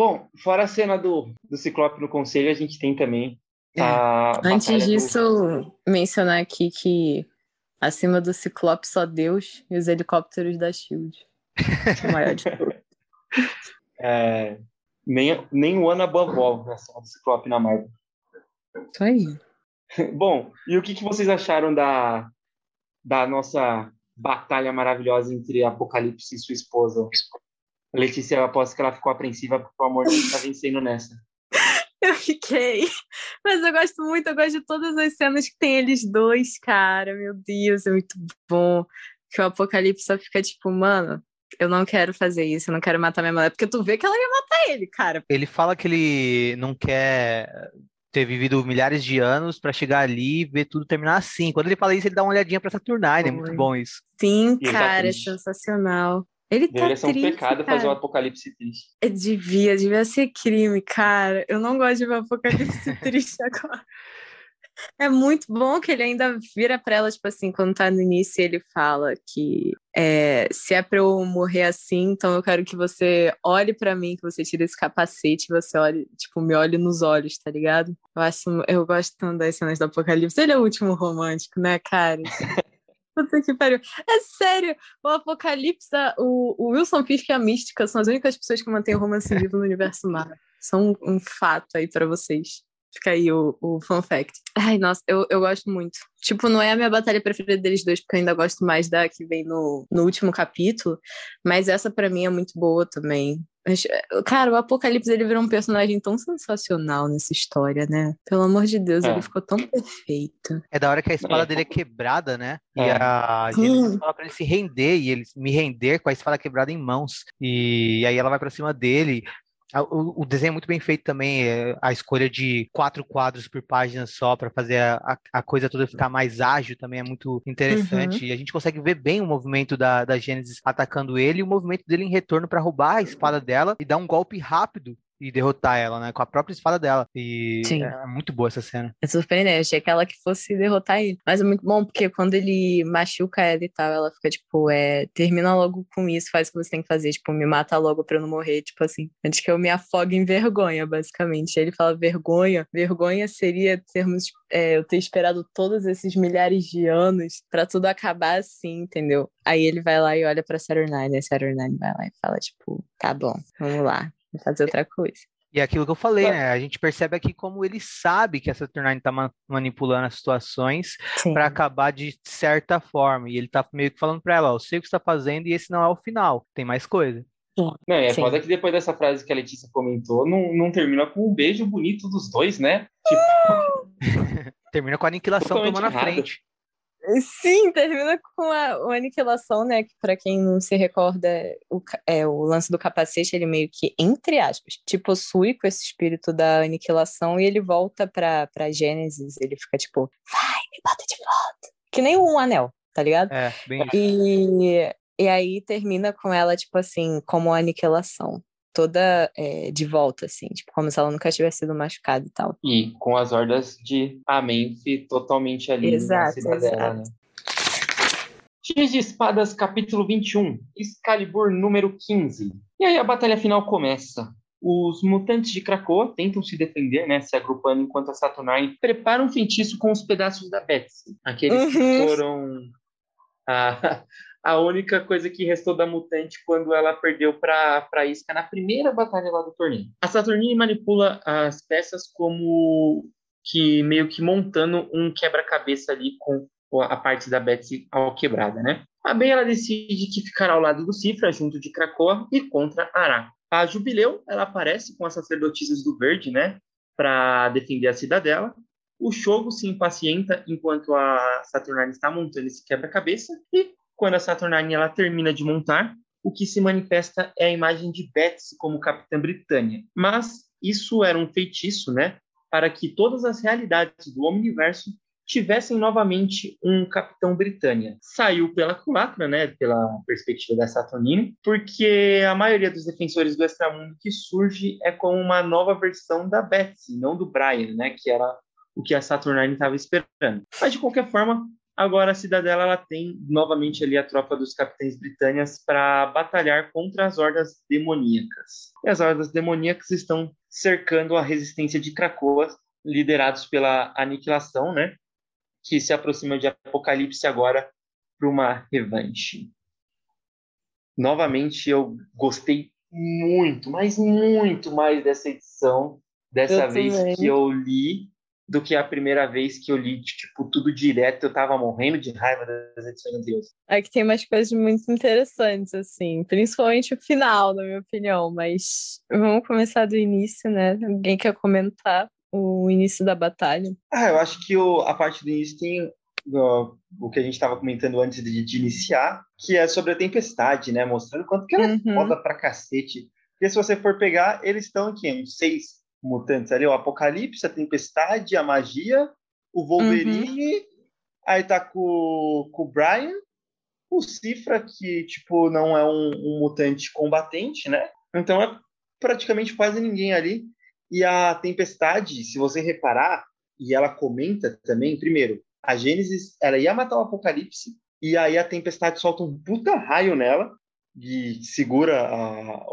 Bom, fora a cena do, do Ciclope no conselho, a gente tem também a. É. Antes disso, do... mencionar aqui que acima do Ciclope só Deus e os helicópteros da Shield. O maior de *laughs* todos. É, nem, nem o Ana Bambol na do Ciclope na Marvel. Isso aí. *laughs* Bom, e o que, que vocês acharam da, da nossa batalha maravilhosa entre Apocalipse e sua esposa? Letícia, eu aposto que ela ficou apreensiva porque o amor não está vencendo nessa. *laughs* Eu fiquei. Mas eu gosto muito, eu gosto de todas as cenas que tem eles dois, cara. Meu Deus, é muito bom. Que o Apocalipse só fica tipo, mano, eu não quero fazer isso, eu não quero matar minha mulher, porque tu vê que ela ia matar ele, cara. Ele fala que ele não quer ter vivido milhares de anos para chegar ali e ver tudo terminar assim. Quando ele fala isso, ele dá uma olhadinha pra Saturnine, é muito bom isso. Sim, cara, é sensacional. Ele tá Deveria ser um triste, pecado cara. fazer um apocalipse triste. É, devia, devia ser crime, cara. Eu não gosto de ver um apocalipse *laughs* triste agora. É muito bom que ele ainda vira pra ela, tipo assim, quando tá no início, ele fala que é, se é pra eu morrer assim, então eu quero que você olhe para mim, que você tire esse capacete, você olhe, tipo, me olhe nos olhos, tá ligado? Eu acho, eu gosto tanto das cenas do Apocalipse. Ele é o último romântico, né, cara? *laughs* Puta que pariu. É sério, o Apocalipse, o, o Wilson Fisk e a Mística são as únicas pessoas que mantêm o romance vivo no universo Marvel. São um, um fato aí para vocês. Fica aí o, o fun fact. Ai, nossa, eu, eu gosto muito. Tipo, não é a minha batalha preferida deles dois, porque eu ainda gosto mais da que vem no, no último capítulo. Mas essa para mim é muito boa também. Cara, o Apocalipse ele virou um personagem tão sensacional nessa história, né? Pelo amor de Deus, é. ele ficou tão perfeito. É da hora que a espada é. dele é quebrada, né? E é. a Gênesis fala pra ele se render e ele me render com a espada quebrada em mãos. E, e aí ela vai pra cima dele. O, o, desenho é muito bem feito também, é a escolha de quatro quadros por página só para fazer a, a, coisa toda ficar mais ágil também é muito interessante. Uhum. E a gente consegue ver bem o movimento da, da Gênesis atacando ele e o movimento dele em retorno para roubar a espada dela e dar um golpe rápido e derrotar ela, né? Com a própria espada dela. E Sim. é muito boa essa cena. É surpreendente. Achei que ela que fosse derrotar ele. Mas é muito bom, porque quando ele machuca ela e tal, ela fica tipo, é, termina logo com isso, faz o que você tem que fazer. Tipo, me mata logo pra eu não morrer. Tipo assim, antes que eu me afogue em vergonha, basicamente. Aí ele fala vergonha. Vergonha seria termos, é, eu ter esperado todos esses milhares de anos para tudo acabar assim, entendeu? Aí ele vai lá e olha pra Saturnine, e Saturnine vai lá e fala, tipo, tá bom, vamos lá fazer outra coisa. E é aquilo que eu falei, né? A gente percebe aqui como ele sabe que a Saturnine está ma manipulando as situações para acabar de certa forma. E ele tá meio que falando para ela, ó, eu sei o que você tá fazendo e esse não é o final, tem mais coisa. Não, é Sim. foda que depois dessa frase que a Letícia comentou, não, não termina com um beijo bonito dos dois, né? Tipo... *laughs* termina com a aniquilação tomando na frente. Sim, termina com a, aniquilação, né? Que para quem não se recorda, o, é, o lance do capacete, ele meio que, entre aspas, te possui com esse espírito da aniquilação e ele volta pra, pra Gênesis. Ele fica tipo, vai, me bota de volta. Que nem um anel, tá ligado? É, bem e, e aí termina com ela, tipo assim, como aniquilação toda é, de volta, assim, tipo, como se ela nunca tivesse sido machucada e tal. E com as hordas de Amenfe totalmente ali exato, na cidadela, né? X de Espadas, capítulo 21, Excalibur número 15. E aí a batalha final começa. os mutantes de Krakoa tentam se defender, né, se agrupando enquanto a Saturnine prepara um feitiço com os pedaços da Betsy. Aqueles uhum. que foram a única coisa que restou da mutante quando ela perdeu para a Isca na primeira batalha lá do torneio. A Saturnine manipula as peças como que meio que montando um quebra-cabeça ali com a parte da Betsy ao quebrada, né? A Bey ela decide que ficará ao lado do Cifra junto de Krakoa e contra Ará. A Jubileu, ela aparece com as sacerdotisas do verde, né, para defender a cidadela. O Shogo se impacienta enquanto a Saturnine está montando esse quebra-cabeça e quando a Saturnine ela termina de montar, o que se manifesta é a imagem de Betsy como Capitã Britânia. Mas isso era um feitiço, né, para que todas as realidades do universo tivessem novamente um Capitão Britânia. Saiu pela culatra, né, pela perspectiva da Saturnine, porque a maioria dos defensores do Extramundo que surge é como uma nova versão da Betsy, não do Brian, né, que era o que a Saturnine estava esperando. Mas de qualquer forma, agora a Cidadela ela tem novamente ali a tropa dos Capitães Britânias para batalhar contra as hordas demoníacas. E as hordas demoníacas estão cercando a resistência de Krakoa, liderados pela Aniquilação, né? que se aproxima de Apocalipse agora para uma revanche. Novamente, eu gostei muito, mas muito mais dessa edição, dessa eu vez também. que eu li, do que a primeira vez que eu li, tipo, tudo direto. Eu tava morrendo de raiva das edições anteriores. Aqui tem umas coisas muito interessantes, assim, principalmente o final, na minha opinião, mas vamos começar do início, né? Alguém quer comentar? o início da batalha? Ah, eu acho que o, a parte do início tem o, o que a gente estava comentando antes de, de, iniciar, que é sobre a tempestade, né? Mostrando quanto que ela é uhum. foda pra cacete. Porque se você for pegar, eles estão aqui, uns seis mutantes ali, o Apocalipse, a Tempestade, a Magia, o Wolverine, uhum. aí tá com, com o Brian, o Cifra, que, tipo, não é um, um mutante combatente, né? Então é praticamente quase ninguém ali. E a Tempestade, se você reparar, e ela comenta também, primeiro, a Gênesis, ela ia matar o Apocalipse, e aí a Tempestade solta um puta raio nela, e segura a, a,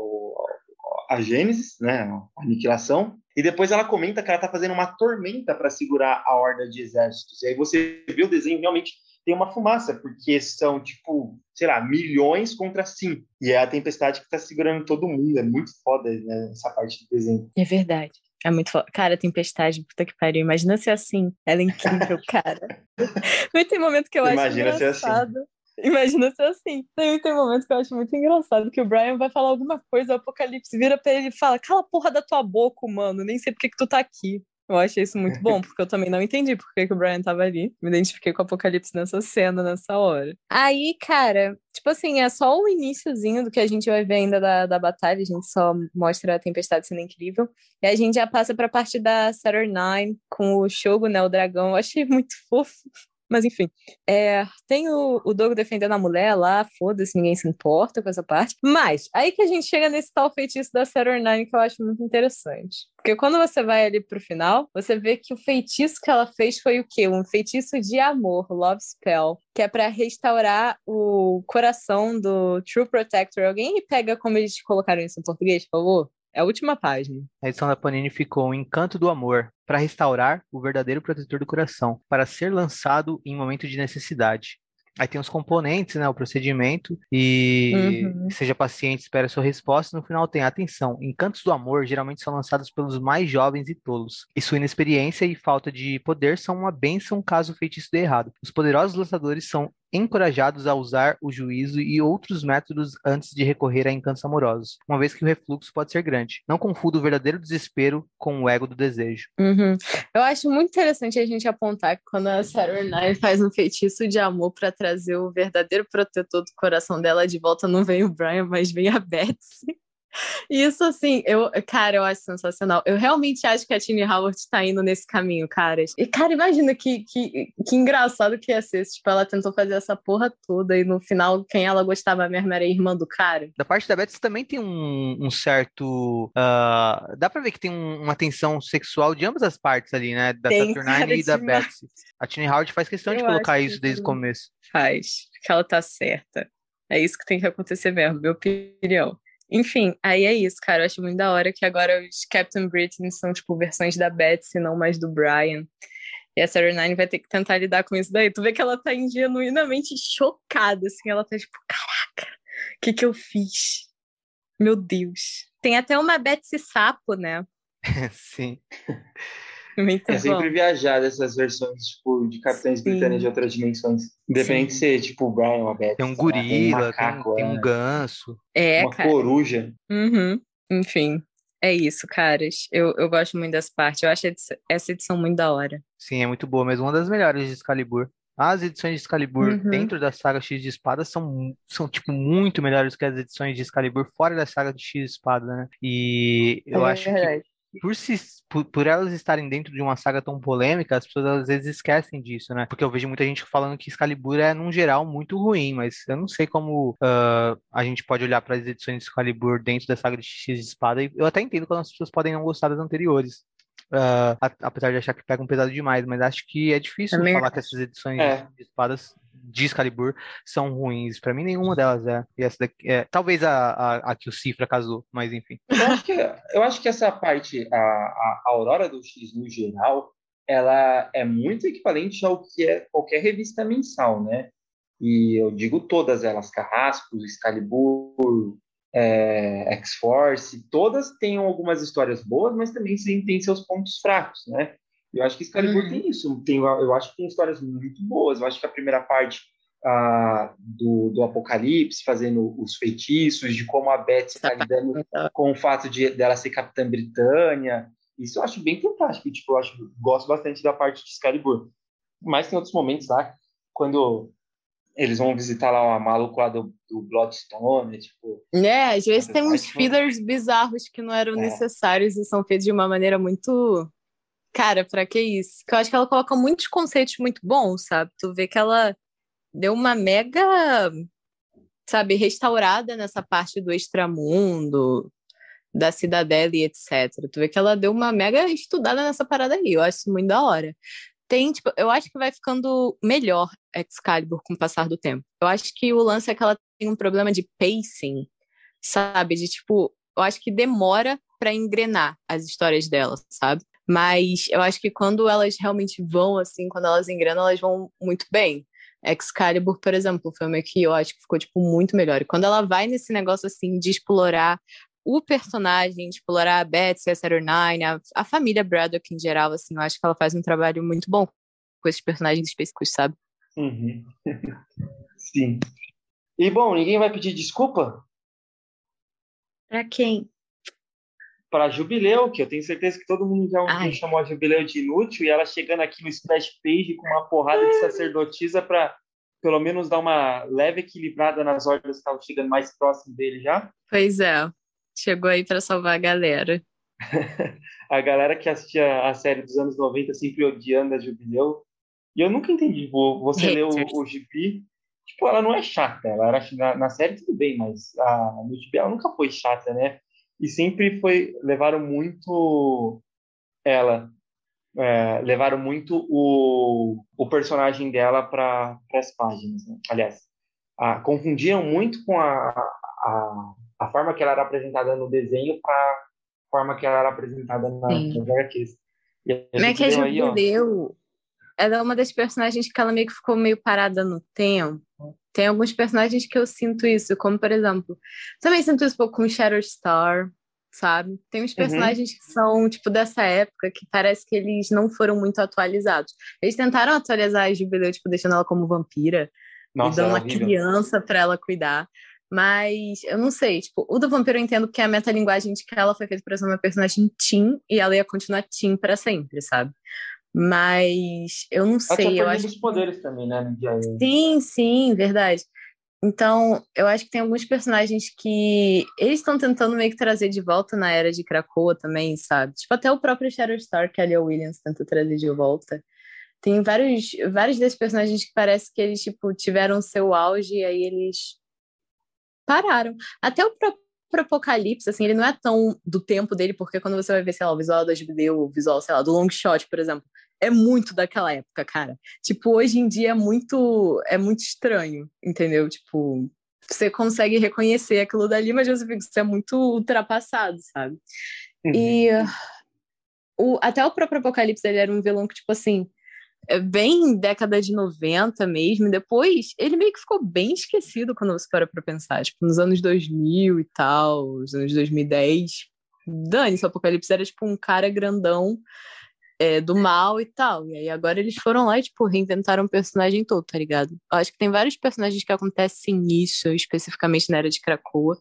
a Gênesis, né, a aniquilação, e depois ela comenta que ela tá fazendo uma tormenta para segurar a horda de exércitos. E aí você vê o desenho realmente tem uma fumaça, porque são, tipo, sei lá, milhões contra cinco. E é a tempestade que tá segurando todo mundo. É muito foda né, essa parte do desenho. É verdade. É muito foda. Cara, tempestade, puta que pariu. Imagina ser assim. Ela é incrível, *laughs* cara. Mas tem momento que eu Imagina acho engraçado. Ser assim. Imagina ser assim. Tem, tem momentos que eu acho muito engraçado que o Brian vai falar alguma coisa, o Apocalipse vira pra ele e fala: Cala a porra da tua boca, mano. Nem sei por que, que tu tá aqui. Eu achei isso muito bom, *laughs* porque eu também não entendi por que, que o Brian tava ali. Me identifiquei com o Apocalipse nessa cena, nessa hora. Aí, cara, tipo assim, é só o iníciozinho do que a gente vai ver ainda da, da batalha. A gente só mostra a tempestade sendo incrível. E a gente já passa pra parte da Saturn Nine com o Shogo, né? O dragão. Eu achei muito fofo. Mas enfim, é, tem o, o Dogo defendendo a mulher lá, foda-se, ninguém se importa com essa parte. Mas, aí que a gente chega nesse tal feitiço da Saturn Nine que eu acho muito interessante. Porque quando você vai ali pro final, você vê que o feitiço que ela fez foi o quê? Um feitiço de amor, Love Spell, que é para restaurar o coração do True Protector. Alguém pega como eles colocaram isso em português, por favor? É a última página. A edição da Panini ficou o Encanto do Amor, para restaurar o verdadeiro protetor do coração, para ser lançado em momento de necessidade. Aí tem os componentes, né, o procedimento, e uhum. seja paciente, espera sua resposta. No final tem, atenção, encantos do amor geralmente são lançados pelos mais jovens e tolos, e sua inexperiência e falta de poder são uma bênção caso o feitiço dê errado. Os poderosos lançadores são encorajados a usar o juízo e outros métodos antes de recorrer a encantos amorosos, uma vez que o refluxo pode ser grande. Não confunda o verdadeiro desespero com o ego do desejo. Uhum. Eu acho muito interessante a gente apontar que quando a Sarah Nine faz um feitiço de amor para trazer o verdadeiro protetor do coração dela de volta, não vem o Brian, mas vem a Betsy. Isso, assim, eu, cara, eu acho sensacional. Eu realmente acho que a Tini Howard tá indo nesse caminho, cara. E, cara, imagina que, que, que engraçado que ia ser. Tipo, ela tentou fazer essa porra toda e no final, quem ela gostava mesmo era a irmã do cara. Da parte da Betsy também tem um, um certo. Uh, dá pra ver que tem um, uma tensão sexual de ambas as partes ali, né? Da tem, Saturnine cara, e da demais. Betsy. A Tini Howard faz questão eu de colocar isso desde o começo. Faz, porque ela tá certa. É isso que tem que acontecer mesmo, minha opinião. Enfim, aí é isso, cara. Eu acho muito da hora que agora os Captain Britain são, tipo, versões da Betsy, não mais do Brian. E a Sarah Nine vai ter que tentar lidar com isso daí. Tu vê que ela tá genuinamente chocada, assim. Ela tá tipo, caraca, o que que eu fiz? Meu Deus. Tem até uma Betsy Sapo, né? *laughs* Sim. *laughs* Muito é bom. sempre viajar dessas versões, tipo, de Capitães Britânicos de outras dimensões. Independente de ser, tipo, o Brian ou a Betsy. Tem um gorila, um macaco, tem, tem, um é. ganso. É, uma cara. coruja. Uhum. Enfim, é isso, caras. Eu, eu gosto muito dessa parte. Eu acho essa edição muito da hora. Sim, é muito boa mesmo. Uma das melhores de Excalibur. As edições de Excalibur uhum. dentro da saga X de Espada são, são, tipo, muito melhores que as edições de Excalibur fora da saga de X de Espada, né? E eu é acho verdade. que por, se, por, por, elas estarem dentro de uma saga tão polêmica, as pessoas às vezes esquecem disso, né? Porque eu vejo muita gente falando que Excalibur é, num geral, muito ruim, mas eu não sei como uh, a gente pode olhar para as edições de Excalibur dentro da saga de X de Espada, e eu até entendo quando as pessoas podem não gostar das anteriores. Uh, apesar de achar que pegam pesado demais, mas acho que é difícil Também falar que essas edições é. de espadas de Excalibur são ruins. Para mim, nenhuma delas é. E essa daqui, é talvez a, a, a, que o Cifra casou, mas enfim. Eu acho que, eu acho que essa parte, a, a Aurora do X no geral, ela é muito equivalente ao que é qualquer revista mensal, né? E eu digo todas elas, Carrascos, Excalibur, é, X-Force, todas têm algumas histórias boas, mas também têm seus pontos fracos, né? Eu acho que Excalibur uhum. tem isso. Tem, eu acho que tem histórias muito boas. Eu acho que a primeira parte ah, do, do Apocalipse, fazendo os feitiços, de como a Beth está lidando com o fato de dela ser Capitã Britânia. Isso eu acho bem fantástico. Tipo, eu acho, gosto bastante da parte de Excalibur. Mas tem outros momentos lá, quando eles vão visitar lá uma maluco lá do, do Bloodstone, tipo... É, às vezes tem uns fillers bizarros que não eram é. necessários e são feitos de uma maneira muito cara, pra que isso? Que eu acho que ela coloca muitos conceitos muito bons, sabe? Tu vê que ela deu uma mega, sabe, restaurada nessa parte do extramundo, da cidadela e etc. Tu vê que ela deu uma mega estudada nessa parada aí. Eu acho isso muito da hora. Tem, tipo, eu acho que vai ficando melhor Excalibur com o passar do tempo. Eu acho que o lance é que ela tem um problema de pacing, sabe? De tipo, eu acho que demora para engrenar as histórias dela, sabe? Mas eu acho que quando elas realmente vão, assim, quando elas engrenam, elas vão muito bem. Excalibur, por exemplo, foi uma que eu acho que ficou, tipo, muito melhor. E quando ela vai nesse negócio, assim, de explorar o personagem, de explorar a Betsy, a Saturnine, a, a família Braddock em geral, assim, eu acho que ela faz um trabalho muito bom com esses personagens específicos, sabe? Uhum. *laughs* Sim. E, bom, ninguém vai pedir desculpa? Pra quem? para Jubileu, que eu tenho certeza que todo mundo já Ai. chamou a Jubileu de inútil, e ela chegando aqui no splash page com uma porrada de sacerdotisa para pelo menos dar uma leve equilibrada nas ordens que estavam chegando mais próximo dele já. Pois é, chegou aí para salvar a galera. *laughs* a galera que assistia a série dos anos 90 sempre odiando a Jubileu. E eu nunca entendi, tipo, você leu o, o GP, tipo, ela não é chata, ela era na, na série tudo bem, mas a, no GP ela nunca foi chata, né? e sempre foi levaram muito ela é, levaram muito o, o personagem dela para as páginas né? aliás a, confundiam muito com a, a, a forma que ela era apresentada no desenho para a forma que ela era apresentada na, nas HQs como é que a Jubileu ela é uma das personagens que ela meio que ficou meio parada no tempo tem alguns personagens que eu sinto isso, como por exemplo, também sinto isso um pouco com Shatterstar, sabe? Tem uns uhum. personagens uhum. que são, tipo, dessa época que parece que eles não foram muito atualizados. Eles tentaram atualizar a Jubileu, tipo, deixando ela como vampira Nossa, e dando uma horrível. criança para ela cuidar. Mas eu não sei, tipo, o do vampiro eu entendo que é a metalinguagem de que ela foi feita para ser uma personagem teen e ela ia continuar teen para sempre, sabe? Mas eu não sei. eu acho os poderes também, né? Sim, sim, verdade. Então, eu acho que tem alguns personagens que eles estão tentando meio que trazer de volta na era de Krakoa também, sabe? Tipo, até o próprio Shatterstar, que a Leah Williams tenta trazer de volta. Tem vários, vários desses personagens que parece que eles, tipo, tiveram seu auge e aí eles pararam. Até o próprio Apocalipse, assim, ele não é tão do tempo dele, porque quando você vai ver, sei lá, o visual da Jubileu, o visual, sei lá, do Long Shot, por exemplo, é muito daquela época, cara. Tipo, hoje em dia é muito, é muito estranho, entendeu? Tipo, você consegue reconhecer aquilo dali, mas você fica, isso é muito ultrapassado, sabe? Uhum. E o, até o próprio Apocalipse ele era um vilão que, tipo assim, bem década de 90 mesmo. Depois, ele meio que ficou bem esquecido quando você para pra pensar. Tipo, nos anos 2000 e tal, nos anos 2010. Dane-se, o Apocalipse era tipo um cara grandão é, do mal e tal. E aí agora eles foram lá e, tipo, reinventaram o personagem todo, tá ligado? Eu acho que tem vários personagens que acontecem nisso, especificamente na era de Krakoa.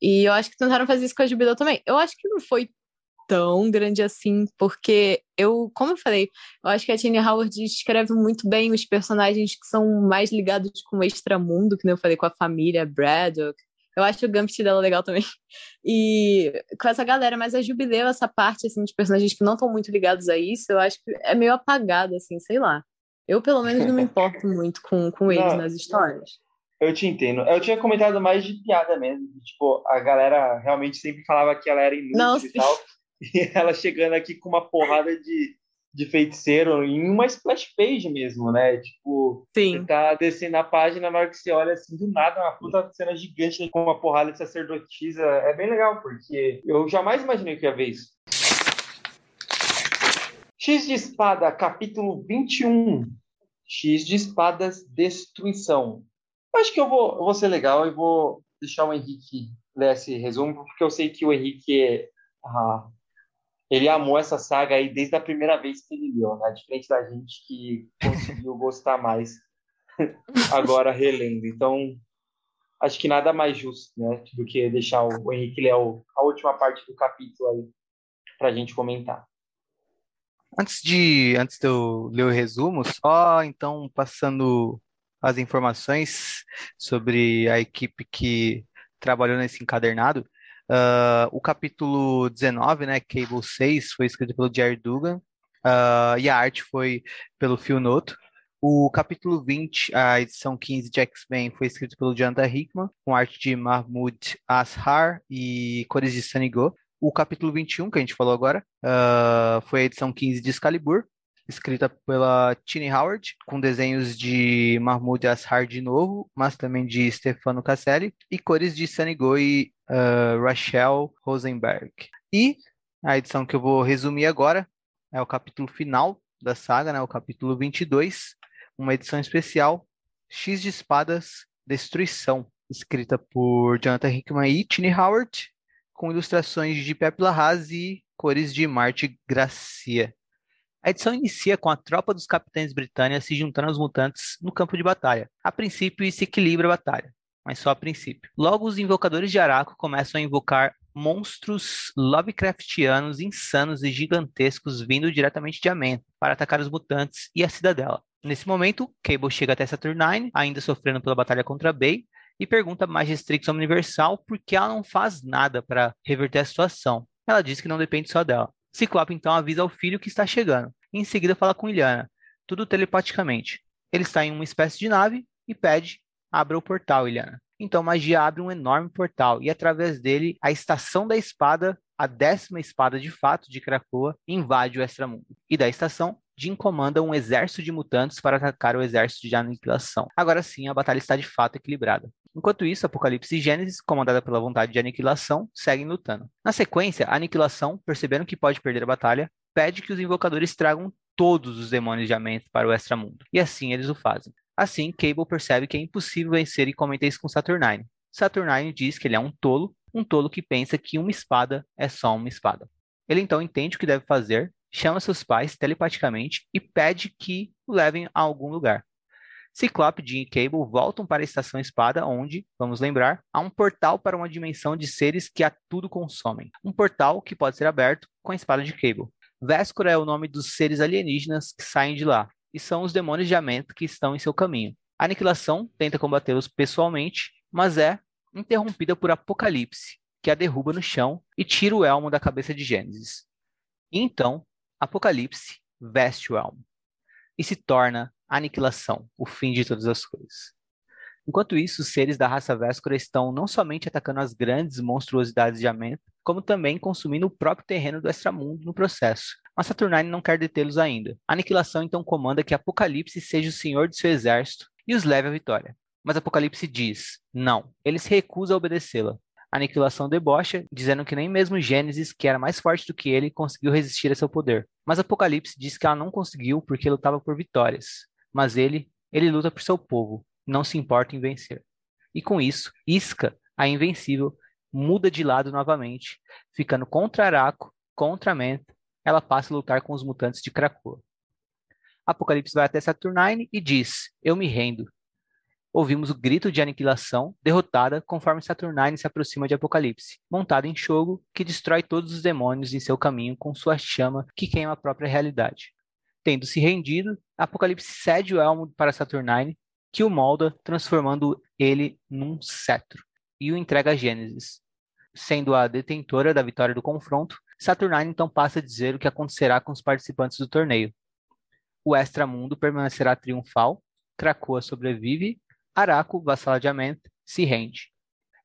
E eu acho que tentaram fazer isso com a Jubileu também. Eu acho que não foi tão grande assim, porque eu, como eu falei, eu acho que a Tini Howard escreve muito bem os personagens que são mais ligados com o extramundo, que eu falei, com a família Braddock. Eu acho o Gambit dela legal também. *laughs* E com essa galera, mas a Jubileu, essa parte, assim, de personagens que não estão muito ligados a isso, eu acho que é meio apagado, assim, sei lá. Eu, pelo menos, não me *laughs* importo muito com, com eles não, nas histórias. Eu te entendo. Eu tinha comentado mais de piada mesmo. Tipo, a galera realmente sempre falava que ela era inútil não, e tal. *laughs* E ela chegando aqui com uma porrada de, de feiticeiro em uma splash page mesmo, né? Tipo, Sim. você tá descendo a página, na hora que você olha assim, do nada, uma puta cena gigante com uma porrada de sacerdotisa. É bem legal, porque eu jamais imaginei que ia ver isso. X de Espada, capítulo 21. X de Espadas, Destruição. Acho que eu vou, eu vou ser legal e vou deixar o Henrique ler esse resumo, porque eu sei que o Henrique é, ah, ele amou essa saga aí desde a primeira vez que ele leu, né? Diferente da gente que conseguiu *laughs* gostar mais *laughs* agora relendo. Então, acho que nada mais justo, né, do que deixar o Henrique ler a última parte do capítulo aí para a gente comentar. Antes de, antes de eu ler o resumo, só então passando as informações sobre a equipe que trabalhou nesse encadernado. Uh, o capítulo 19, né, Cable 6, foi escrito pelo Jerry Dugan, uh, e a arte foi pelo Phil Noto. O capítulo 20, a edição 15 de X-Men, foi escrito pelo Jonathan Hickman, com arte de Mahmoud Ashar e cores de Sunny Go. O capítulo 21, que a gente falou agora, uh, foi a edição 15 de Excalibur, escrita pela Tini Howard, com desenhos de Mahmoud Ashar de novo, mas também de Stefano Casselli, e cores de Sunny Go e uh, Rachel Rosenberg. E a edição que eu vou resumir agora é o capítulo final da saga, né, o capítulo 22, uma edição especial, X de Espadas, Destruição, escrita por Jonathan Hickman e Tini Howard, com ilustrações de Pepe Larraz e cores de Marte Gracia. A edição inicia com a tropa dos capitães britânicos se juntando aos mutantes no campo de batalha. A princípio, isso equilibra a batalha mas só a princípio. Logo, os invocadores de Araco começam a invocar monstros Lovecraftianos insanos e gigantescos vindo diretamente de Amen para atacar os mutantes e a cidadela. Nesse momento, Cable chega até Saturnine, ainda sofrendo pela batalha contra Bay, e pergunta a Magistrix Universal por que ela não faz nada para reverter a situação. Ela diz que não depende só dela. Ciclope então avisa ao filho que está chegando. E em seguida fala com Ilhana, tudo telepaticamente. Ele está em uma espécie de nave e pede abra o portal, Ilhana. Então, magia abre um enorme portal e através dele a estação da espada, a décima espada de fato de Krakoa, invade o extramundo. E da estação, Jin comanda um exército de mutantes para atacar o exército de aniquilação. Agora sim, a batalha está de fato equilibrada. Enquanto isso, Apocalipse e Gênesis, comandada pela vontade de aniquilação, seguem lutando. Na sequência, a aniquilação, percebendo que pode perder a batalha, pede que os invocadores tragam todos os demônios de Amenth para o extramundo. E assim eles o fazem. Assim, Cable percebe que é impossível vencer e comenta isso com Saturnine. Saturnine diz que ele é um tolo, um tolo que pensa que uma espada é só uma espada. Ele então entende o que deve fazer, chama seus pais telepaticamente e pede que o levem a algum lugar. Ciclope, Jean e Cable voltam para a Estação Espada, onde, vamos lembrar, há um portal para uma dimensão de seres que a tudo consomem. Um portal que pode ser aberto com a espada de Cable. Vescura é o nome dos seres alienígenas que saem de lá, e são os demônios de Amento que estão em seu caminho. A aniquilação tenta combatê-los pessoalmente, mas é interrompida por Apocalipse, que a derruba no chão e tira o elmo da cabeça de Gênesis. E então, Apocalipse veste o elmo e se torna aniquilação, o fim de todas as coisas. Enquanto isso, os seres da raça Véscora estão não somente atacando as grandes monstruosidades de Amento, como também consumindo o próprio terreno do extramundo no processo. Mas Saturnine não quer detê-los ainda. A aniquilação então comanda que Apocalipse seja o senhor de seu exército e os leve à vitória. Mas Apocalipse diz: não, ele se recusa a obedecê-la. Aniquilação debocha, dizendo que nem mesmo Gênesis, que era mais forte do que ele, conseguiu resistir a seu poder. Mas Apocalipse diz que ela não conseguiu porque lutava por vitórias. Mas ele, ele luta por seu povo, não se importa em vencer. E com isso, Isca, a invencível, muda de lado novamente, ficando contra Araco, contra Menta, ela passa a lutar com os mutantes de Krakoa. Apocalipse vai até Saturnine e diz: Eu me rendo. Ouvimos o grito de aniquilação, derrotada, conforme Saturnine se aproxima de Apocalipse, montado em Shogo, que destrói todos os demônios em seu caminho com sua chama que queima a própria realidade. Tendo se rendido, Apocalipse cede o elmo para Saturnine, que o molda, transformando ele num cetro, e o entrega a Gênesis, sendo a detentora da vitória do confronto, Saturnine então passa a dizer o que acontecerá com os participantes do torneio. O extramundo permanecerá triunfal, Krakoa sobrevive, Araco, vassala se rende.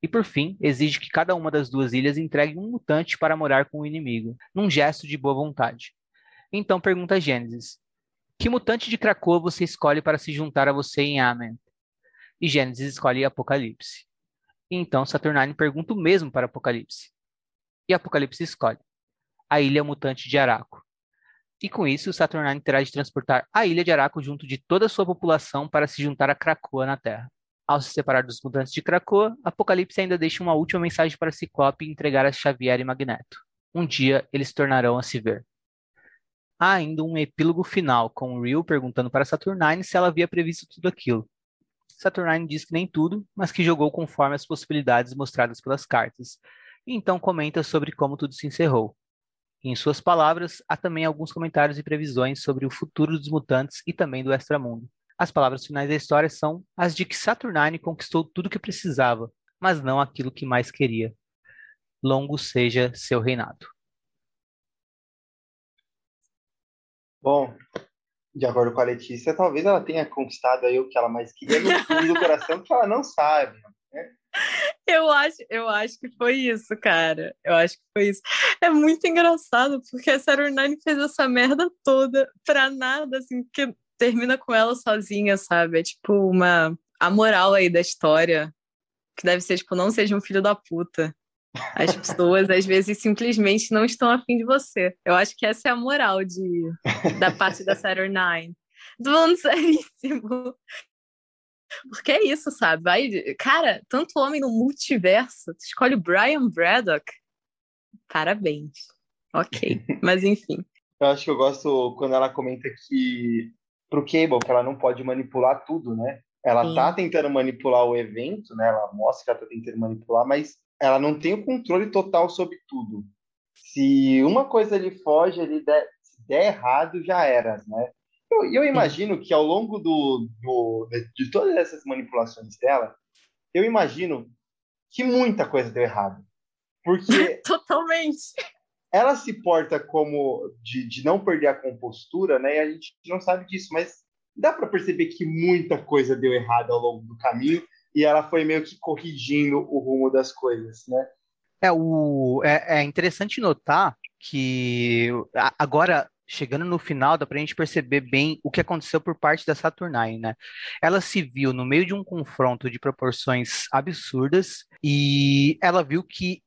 E por fim, exige que cada uma das duas ilhas entregue um mutante para morar com o inimigo, num gesto de boa vontade. Então pergunta Gênesis: Que mutante de Krakoa você escolhe para se juntar a você em Ament? E Gênesis escolhe Apocalipse. Então Saturnine pergunta o mesmo para Apocalipse. E Apocalipse escolhe a ilha mutante de Araco. E com isso, Saturnine terá de transportar a ilha de Araco junto de toda a sua população para se juntar a Krakoa na Terra. Ao se separar dos mutantes de Krakoa, Apocalipse ainda deixa uma última mensagem para Ciclope entregar a Xavier e Magneto. Um dia eles tornarão a se ver. Há ainda um epílogo final, com Ryu perguntando para Saturnine se ela havia previsto tudo aquilo. Saturnine diz que nem tudo, mas que jogou conforme as possibilidades mostradas pelas cartas, e então comenta sobre como tudo se encerrou. Em suas palavras, há também alguns comentários e previsões sobre o futuro dos mutantes e também do extramundo. As palavras finais da história são as de que Saturnine conquistou tudo o que precisava, mas não aquilo que mais queria. Longo seja seu reinado. Bom, de acordo com a Letícia, talvez ela tenha conquistado aí o que ela mais queria no fundo do coração, que ela não sabe. Né? Eu acho, eu acho que foi isso, cara. Eu acho que foi isso. É muito engraçado, porque a Sarah Nine fez essa merda toda pra nada, assim, que termina com ela sozinha, sabe? É tipo uma. A moral aí da história, que deve ser, tipo, não seja um filho da puta. As pessoas, às vezes, simplesmente não estão afim de você. Eu acho que essa é a moral de, da parte da Saturn Nine. Tô falando *laughs* seríssimo. Porque é isso, sabe? Vai, cara, tanto homem no multiverso. Tu escolhe o Brian Braddock. Parabéns. Ok, *laughs* mas enfim. Eu acho que eu gosto quando ela comenta que pro Cable que ela não pode manipular tudo, né? Ela Sim. tá tentando manipular o evento, né? Ela mostra que ela tá tentando manipular, mas ela não tem o controle total sobre tudo. Se uma coisa lhe foge, ele der, se der errado, já era, né? Eu, eu imagino que ao longo do, do, de todas essas manipulações dela, eu imagino que muita coisa deu errado. Porque. *laughs* Totalmente. Ela se porta como de, de não perder a compostura, né? E a gente não sabe disso, mas dá para perceber que muita coisa deu errado ao longo do caminho e ela foi meio que corrigindo o rumo das coisas, né? É, o, é, é interessante notar que agora chegando no final, dá para a gente perceber bem o que aconteceu por parte da Saturnine, né? Ela se viu no meio de um confronto de proporções absurdas e ela viu que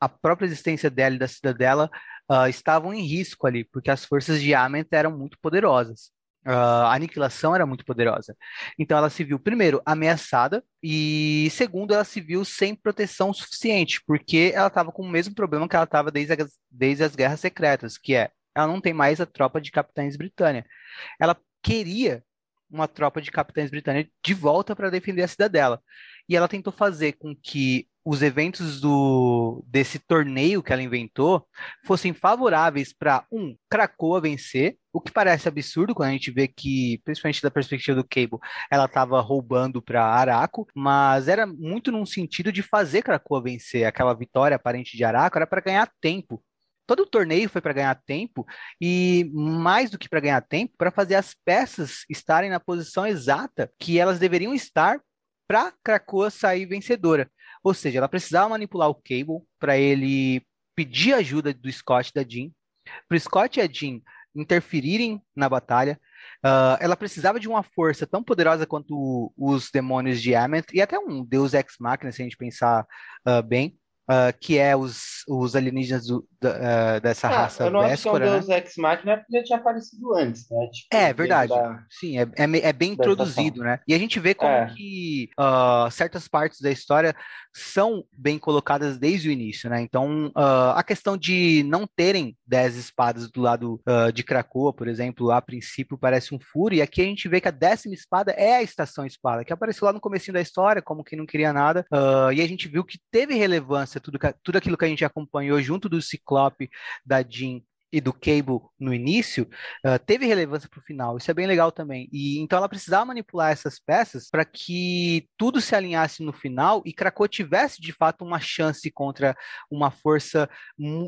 a própria existência dela e da cidadela uh, estavam em risco ali, porque as forças de Ament eram muito poderosas. Uh, a aniquilação era muito poderosa. Então ela se viu, primeiro, ameaçada, e segundo, ela se viu sem proteção suficiente, porque ela estava com o mesmo problema que ela estava desde, desde as guerras secretas, que é ela não tem mais a tropa de capitães britânia. Ela queria uma tropa de capitães britânia de volta para defender a cidadela. E ela tentou fazer com que os eventos do, desse torneio que ela inventou fossem favoráveis para, um, Krakoa vencer, o que parece absurdo quando a gente vê que, principalmente da perspectiva do Cable, ela estava roubando para Araco, mas era muito num sentido de fazer Krakoa vencer. Aquela vitória aparente de Araco era para ganhar tempo todo o torneio foi para ganhar tempo e mais do que para ganhar tempo, para fazer as peças estarem na posição exata que elas deveriam estar para Krakoa sair vencedora. Ou seja, ela precisava manipular o Cable para ele pedir ajuda do Scott e da Jean, para o Scott e a Jean interferirem na batalha, Uh, ela precisava de uma força tão poderosa quanto os demônios de Ament, e até um deus ex-máquina, se a gente pensar uh, bem, uh, que é os, os alienígenas do, uh, dessa ah, raça eu não Véspora, acho que é um Deus Ex Machina porque já tinha aparecido antes, né? Tipo, é verdade. Da... Sim, é, é, é bem introduzido, né? E a gente vê como é. que uh, certas partes da história são bem colocadas desde o início, né? Então, a questão de não terem dez espadas do lado uh, de Krakoa, por exemplo, a princípio parece um furo, e aqui a gente vê que a décima espada é a Estação Espada, que apareceu lá no começo da história, como quem não queria nada, e a gente viu que teve relevância tudo, tudo aquilo que a gente acompanhou junto do Ciclope, da Jean e do Cable no início, uh, teve relevância para o final. Isso é bem legal também. E então ela precisava manipular essas peças para que tudo se alinhasse no final e Krakow tivesse de fato uma chance contra uma força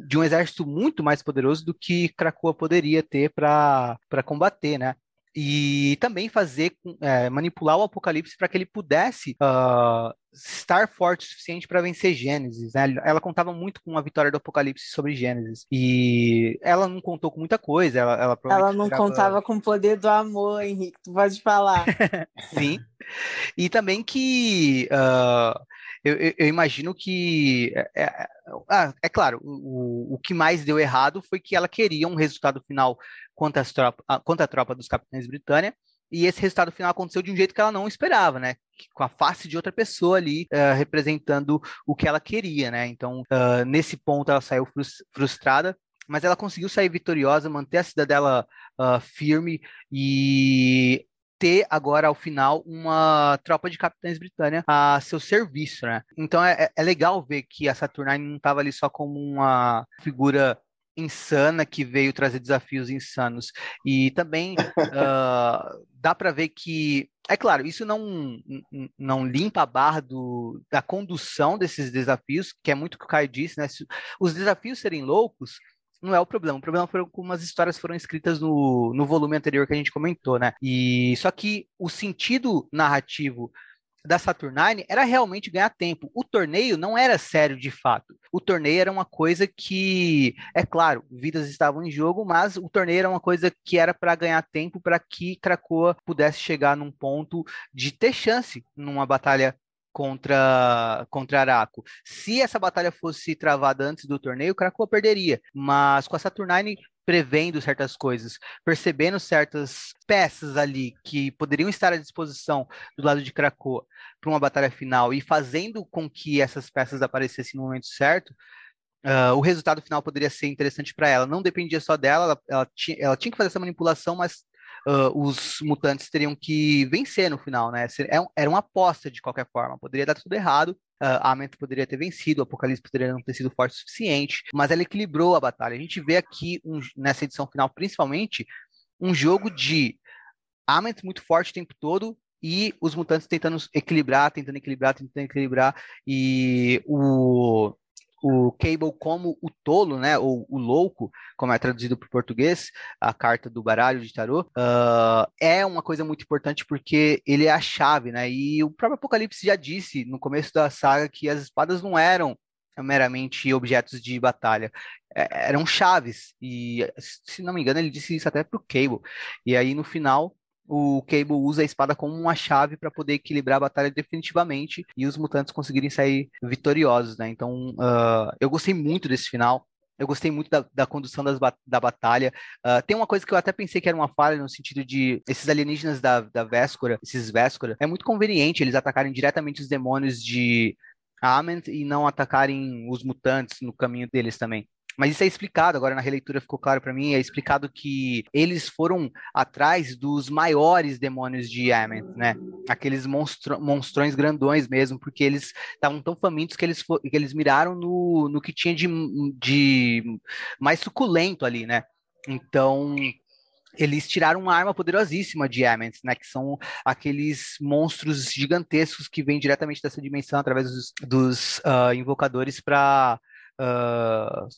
de um exército muito mais poderoso do que Krakow poderia ter para combater, né? E também fazer é, manipular o Apocalipse para que ele pudesse uh, estar forte o suficiente para vencer Gênesis. Né? Ela contava muito com a vitória do Apocalipse sobre Gênesis e ela não contou com muita coisa. Ela, ela, ela não contava com o poder do amor, Henrique. Tu pode falar. *laughs* Sim. E também que uh, eu, eu, imagino que é, é, ah, é claro, o, o que mais deu errado foi que ela queria um resultado final contra, as tropa, contra a tropa dos Capitães Britânia, e esse resultado final aconteceu de um jeito que ela não esperava, né? Com a face de outra pessoa ali uh, representando o que ela queria, né? Então, uh, nesse ponto, ela saiu frustrada, mas ela conseguiu sair vitoriosa, manter a cidadela uh, firme e ter agora ao final uma tropa de capitães britânia a seu serviço, né? Então é, é legal ver que a Saturnine não estava ali só como uma figura insana que veio trazer desafios insanos. E também uh, *laughs* dá para ver que, é claro, isso não, não limpa a barra do, da condução desses desafios, que é muito o que o Caio disse, né? Se os desafios serem loucos, não é o problema. O problema foi como as histórias foram escritas no, no volume anterior que a gente comentou, né? E só que o sentido narrativo da Saturnine era realmente ganhar tempo. O torneio não era sério de fato. O torneio era uma coisa que, é claro, vidas estavam em jogo, mas o torneio era uma coisa que era para ganhar tempo para que Krakoa pudesse chegar num ponto de ter chance numa batalha contra contra Araco. Se essa batalha fosse travada antes do torneio, Krakoa perderia. Mas com a Saturnine prevendo certas coisas, percebendo certas peças ali que poderiam estar à disposição do lado de Krakoa para uma batalha final e fazendo com que essas peças aparecessem no momento certo, uh, o resultado final poderia ser interessante para ela. Não dependia só dela, ela, ela, ela tinha que fazer essa manipulação, mas uh, os mutantes teriam que vencer no final, né? É era uma aposta de qualquer forma. Poderia dar tudo errado, Uh, a Ament poderia ter vencido, o Apocalipse poderia não ter sido forte o suficiente, mas ela equilibrou a batalha. A gente vê aqui, um, nessa edição final, principalmente, um jogo de Ament muito forte o tempo todo e os mutantes tentando equilibrar, tentando equilibrar, tentando equilibrar, e o o Cable como o tolo, né, ou o louco, como é traduzido para o português, a carta do baralho de tarô, uh, é uma coisa muito importante porque ele é a chave, né, e o próprio Apocalipse já disse no começo da saga que as espadas não eram meramente objetos de batalha, é, eram chaves, e se não me engano ele disse isso até para o Cable, e aí no final o Cable usa a espada como uma chave para poder equilibrar a batalha definitivamente e os mutantes conseguirem sair vitoriosos, né? Então, uh, eu gostei muito desse final. Eu gostei muito da, da condução das, da batalha. Uh, tem uma coisa que eu até pensei que era uma falha, no sentido de esses alienígenas da, da esses Véscora, é muito conveniente eles atacarem diretamente os demônios de Ament e não atacarem os mutantes no caminho deles também. Mas isso é explicado, agora na releitura ficou claro para mim, é explicado que eles foram atrás dos maiores demônios de Ament, né? Aqueles monstro, monstrões grandões mesmo, porque eles estavam tão famintos que eles, que eles miraram no, no que tinha de, de mais suculento ali, né? Então, eles tiraram uma arma poderosíssima de Ament, né? Que são aqueles monstros gigantescos que vêm diretamente dessa dimensão através dos, dos uh, invocadores para uh, ah,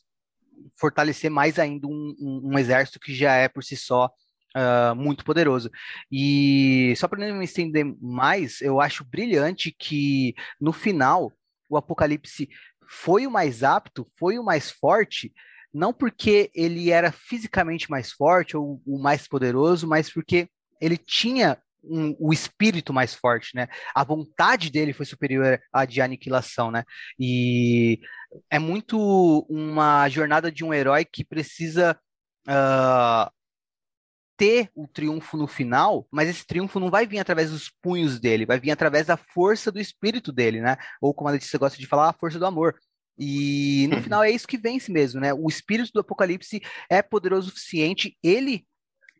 fortalecer mais ainda um, um, um exército que já é por si só uh, muito poderoso. E só para não me estender mais, eu acho brilhante que no final o Apocalipse foi o mais apto, foi o mais forte, não porque ele era fisicamente mais forte ou o mais poderoso, mas porque ele tinha um, o espírito mais forte, né? A vontade dele foi superior à de aniquilação, né? E é muito uma jornada de um herói que precisa uh, ter o triunfo no final, mas esse triunfo não vai vir através dos punhos dele, vai vir através da força do espírito dele, né? Ou como a Letícia gosta de falar, a força do amor. E no uhum. final é isso que vence mesmo, né? O espírito do Apocalipse é poderoso o suficiente, ele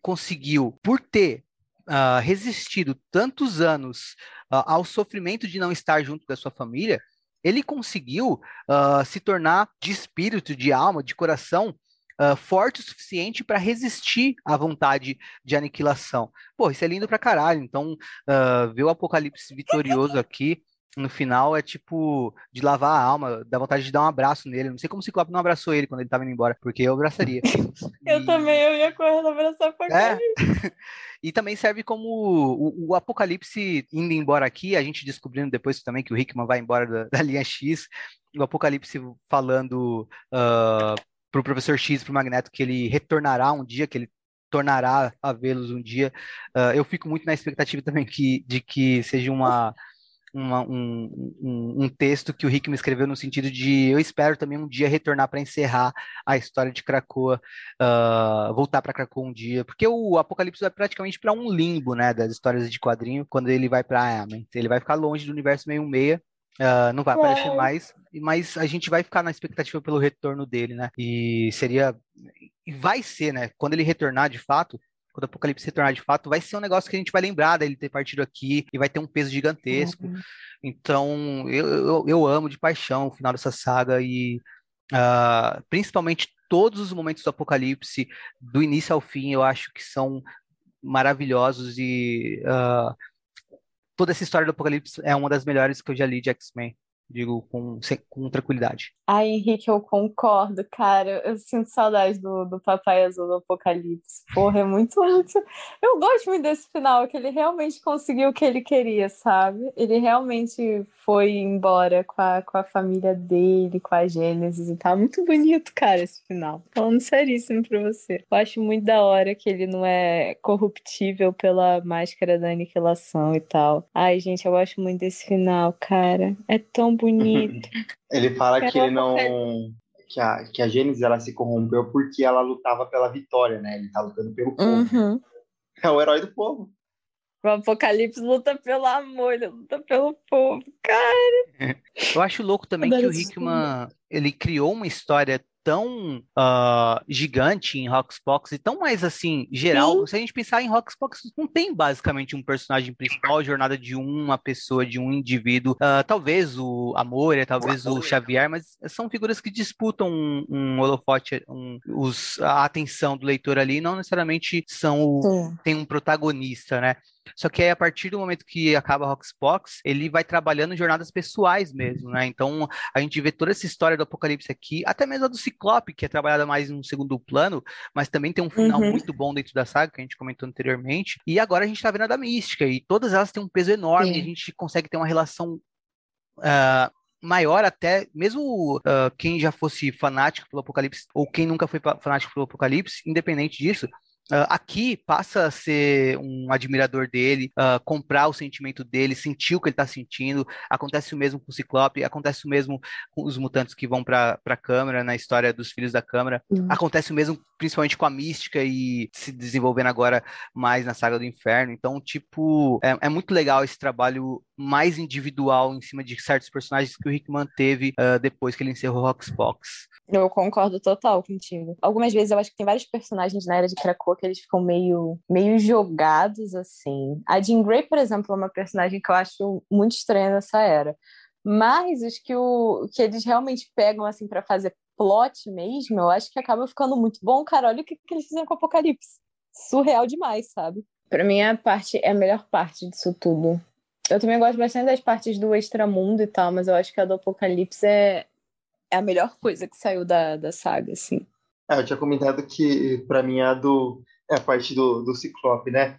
conseguiu, por ter uh, resistido tantos anos uh, ao sofrimento de não estar junto da sua família, ele conseguiu uh, se tornar de espírito, de alma, de coração uh, forte o suficiente para resistir à vontade de aniquilação. Pô, isso é lindo pra caralho. Então, uh, ver o Apocalipse vitorioso aqui no final é tipo de lavar a alma, dá vontade de dar um abraço nele. Não sei como o Ciclope não abraçou ele quando ele tava indo embora, porque eu abraçaria. *laughs* eu e... também, eu ia correndo abraçar Apocalipse. É. *laughs* e também serve como o, o, Apocalipse indo embora aqui, a gente descobrindo depois também que o Hickman vai embora da, da linha X, o Apocalipse falando uh, para o professor X, para o Magneto, que ele retornará um dia, que ele tornará a vê-los um dia. Uh, eu fico muito na expectativa também que, de que seja uma, uma um, um, um, texto que o Rick me escreveu no sentido de eu espero também um dia retornar para encerrar a história de Krakoa, uh, voltar para Krakoa um dia, porque o Apocalipse vai praticamente para um limbo, né, das histórias de quadrinho, quando ele vai para Amen. Ele vai ficar longe do universo meio meia Uh, não vai aparecer é. mais, mas a gente vai ficar na expectativa pelo retorno dele, né? E seria. E vai ser, né? Quando ele retornar de fato, quando o Apocalipse retornar de fato, vai ser um negócio que a gente vai lembrar dele ter partido aqui e vai ter um peso gigantesco. Uhum. Então, eu, eu, eu, amo de paixão o final dessa saga e uh, principalmente todos os momentos do Apocalipse, do início ao fim, eu acho que são maravilhosos e uh, toda essa história do Apocalipse é uma das melhores que eu já li de X-Men digo com, com tranquilidade. Ai, Henrique, eu concordo, cara. Eu sinto saudade do, do Papai Azul do Apocalipse. Porra, é muito, muito. Eu gosto muito desse final, que ele realmente conseguiu o que ele queria, sabe? Ele realmente foi embora com a, com a família dele, com a Gênesis e tal. Muito bonito, cara, esse final. Falando seríssimo pra você. Eu acho muito da hora que ele não é corruptível pela máscara da aniquilação e tal. Ai, gente, eu gosto muito desse final, cara. É tão bonito. *laughs* ele fala que ele não. Que a, que a Gênesis ela se corrompeu porque ela lutava pela vitória, né? Ele tá lutando pelo povo. Uhum. É o herói do povo. O Apocalipse luta pelo amor, ele luta pelo povo, cara. Eu acho louco também que o Hickman, ele criou uma história tão uh, gigante em Roxbox e tão mais assim, geral. Sim. Se a gente pensar em Roxbox, não tem basicamente um personagem principal, a jornada de uma pessoa, de um indivíduo. Uh, talvez o Amor, talvez o, o Xavier, mas são figuras que disputam um, um holofote, um, os, a atenção do leitor ali, não necessariamente são o, tem um protagonista, né? Só que aí, a partir do momento que acaba Roxbox, ele vai trabalhando jornadas pessoais mesmo, né? Então, a gente vê toda essa história do Apocalipse aqui, até mesmo a do Ciclope, que é trabalhada mais em um segundo plano, mas também tem um final uhum. muito bom dentro da saga, que a gente comentou anteriormente. E agora a gente tá vendo a da Mística, e todas elas têm um peso enorme, Sim. a gente consegue ter uma relação. Uh, maior até, mesmo uh, quem já fosse fanático pelo Apocalipse, ou quem nunca foi fanático pelo Apocalipse, independente disso, Uh, aqui passa a ser um admirador dele, uh, comprar o sentimento dele, sentir o que ele está sentindo. Acontece o mesmo com o Ciclope, acontece o mesmo com os mutantes que vão para a Câmara, na história dos Filhos da Câmara. Uhum. Acontece o mesmo principalmente com a Mística e se desenvolvendo agora mais na Saga do Inferno. Então, tipo, é, é muito legal esse trabalho mais individual em cima de certos personagens que o Rick manteve uh, depois que ele encerrou Roxbox. Eu concordo total contigo. Algumas vezes eu acho que tem vários personagens na era de Krakoa que eles ficam meio, meio jogados, assim. A Jean Grey, por exemplo, é uma personagem que eu acho muito estranha nessa era. Mas os que, o, que eles realmente pegam, assim, para fazer plot mesmo, eu acho que acaba ficando muito bom. Cara, olha o que, que eles fizeram com o Apocalipse. Surreal demais, sabe? Para mim, a parte é a melhor parte disso tudo. Eu também gosto bastante das partes do extramundo e tal, mas eu acho que a do Apocalipse é, é a melhor coisa que saiu da, da saga, assim. É, eu tinha comentado que, para mim, a do. É a parte do, do Ciclope, né?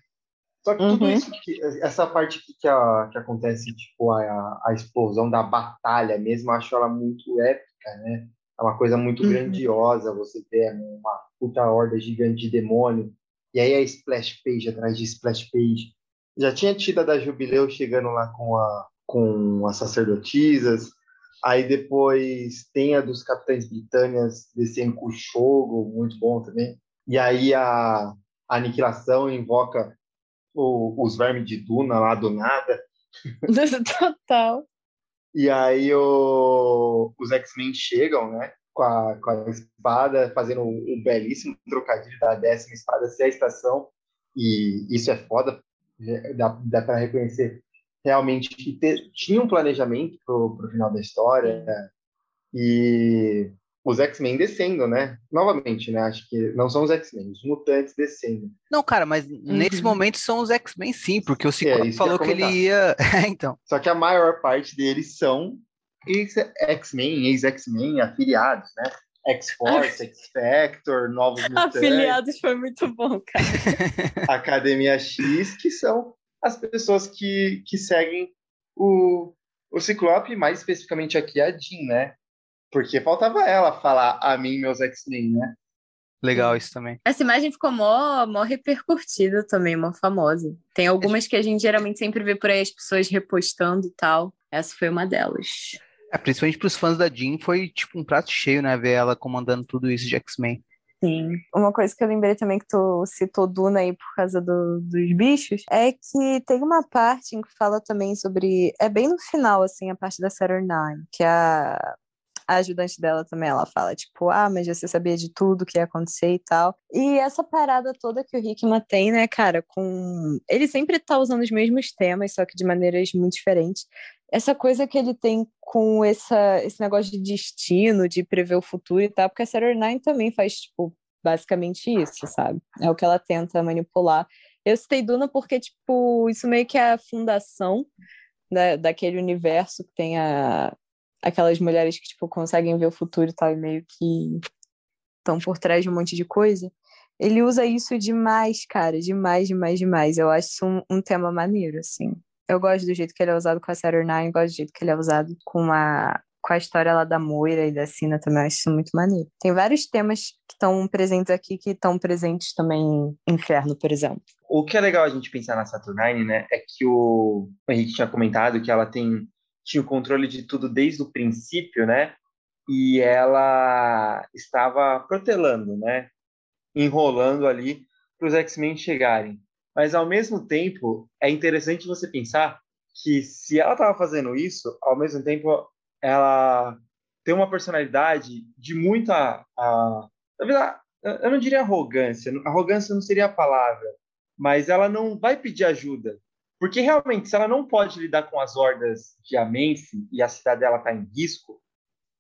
Só que tudo uhum. isso, que, essa parte que, que, a, que acontece, tipo, a, a explosão da batalha mesmo, eu acho ela muito épica, né? é uma coisa muito uhum. grandiosa você ter uma puta horda gigante de demônio, e aí a splash page atrás de splash page. Já tinha tido a da Jubileu chegando lá com, a, com as sacerdotisas, aí depois tem a dos Capitães Britânias descendo com o Shogo, muito bom também. E aí a, a Aniquilação invoca o, os vermes de Duna lá do nada. *laughs* Total. E aí o, os X-Men chegam, né? Com a, com a espada, fazendo um, um belíssimo trocadilho da décima espada ser a estação. E isso é foda, dá, dá para reconhecer realmente que tinha um planejamento pro, pro final da história. E os X-Men descendo, né? Novamente, né? Acho que não são os X-Men, os mutantes descendo. Não, cara, mas uhum. nesse momento são os X-Men sim, porque o Ciclope é, falou que, que ele ia. *laughs* É, então. Só que a maior parte deles são X-Men, ex-X-Men, afiliados, né? X-Force, X-Factor, Novos *laughs* Mutantes. Afiliados foi muito bom, cara. *laughs* Academia X, que são as pessoas que, que seguem o, o Ciclope, mais especificamente aqui a Jean, né? Porque faltava ela falar a mim meus X-Men, né? Legal isso também. Essa imagem ficou mó, mó repercutida também, mó famosa. Tem algumas que a gente geralmente sempre vê por aí as pessoas repostando e tal. Essa foi uma delas. É, principalmente para os fãs da Jean, foi tipo um prato cheio, né? Ver ela comandando tudo isso de X-Men. Sim. Uma coisa que eu lembrei também que tu citou Duna aí por causa do, dos bichos, é que tem uma parte em que fala também sobre. É bem no final, assim, a parte da Saturnine, que a a ajudante dela também, ela fala, tipo, ah, mas você sabia de tudo que ia acontecer e tal. E essa parada toda que o Hickman tem, né, cara, com. Ele sempre tá usando os mesmos temas, só que de maneiras muito diferentes. Essa coisa que ele tem com essa, esse negócio de destino, de prever o futuro e tal, porque a Sarah Nine também faz, tipo, basicamente isso, sabe? É o que ela tenta manipular. Eu citei Duna porque, tipo, isso meio que é a fundação da, daquele universo que tem a, aquelas mulheres que, tipo, conseguem ver o futuro e tal, e meio que estão por trás de um monte de coisa. Ele usa isso demais, cara, demais, demais, demais. Eu acho isso um, um tema maneiro, assim. Eu gosto do jeito que ele é usado com a Saturn Nine, gosto do jeito que ele é usado com a, com a história lá da Moira e da Sina também, eu acho isso muito maneiro. Tem vários temas que estão presentes aqui que estão presentes também em Inferno, por exemplo. O que é legal a gente pensar na Saturnine, né, é que o, o Henrique tinha comentado que ela tem tinha o controle de tudo desde o princípio, né? E ela estava protelando, né? Enrolando ali para os X-Men chegarem. Mas ao mesmo tempo, é interessante você pensar que se ela estava fazendo isso, ao mesmo tempo ela tem uma personalidade de muita, a, eu não diria arrogância, arrogância não seria a palavra, mas ela não vai pedir ajuda, porque realmente, se ela não pode lidar com as hordas de Amense e a cidadela está em risco,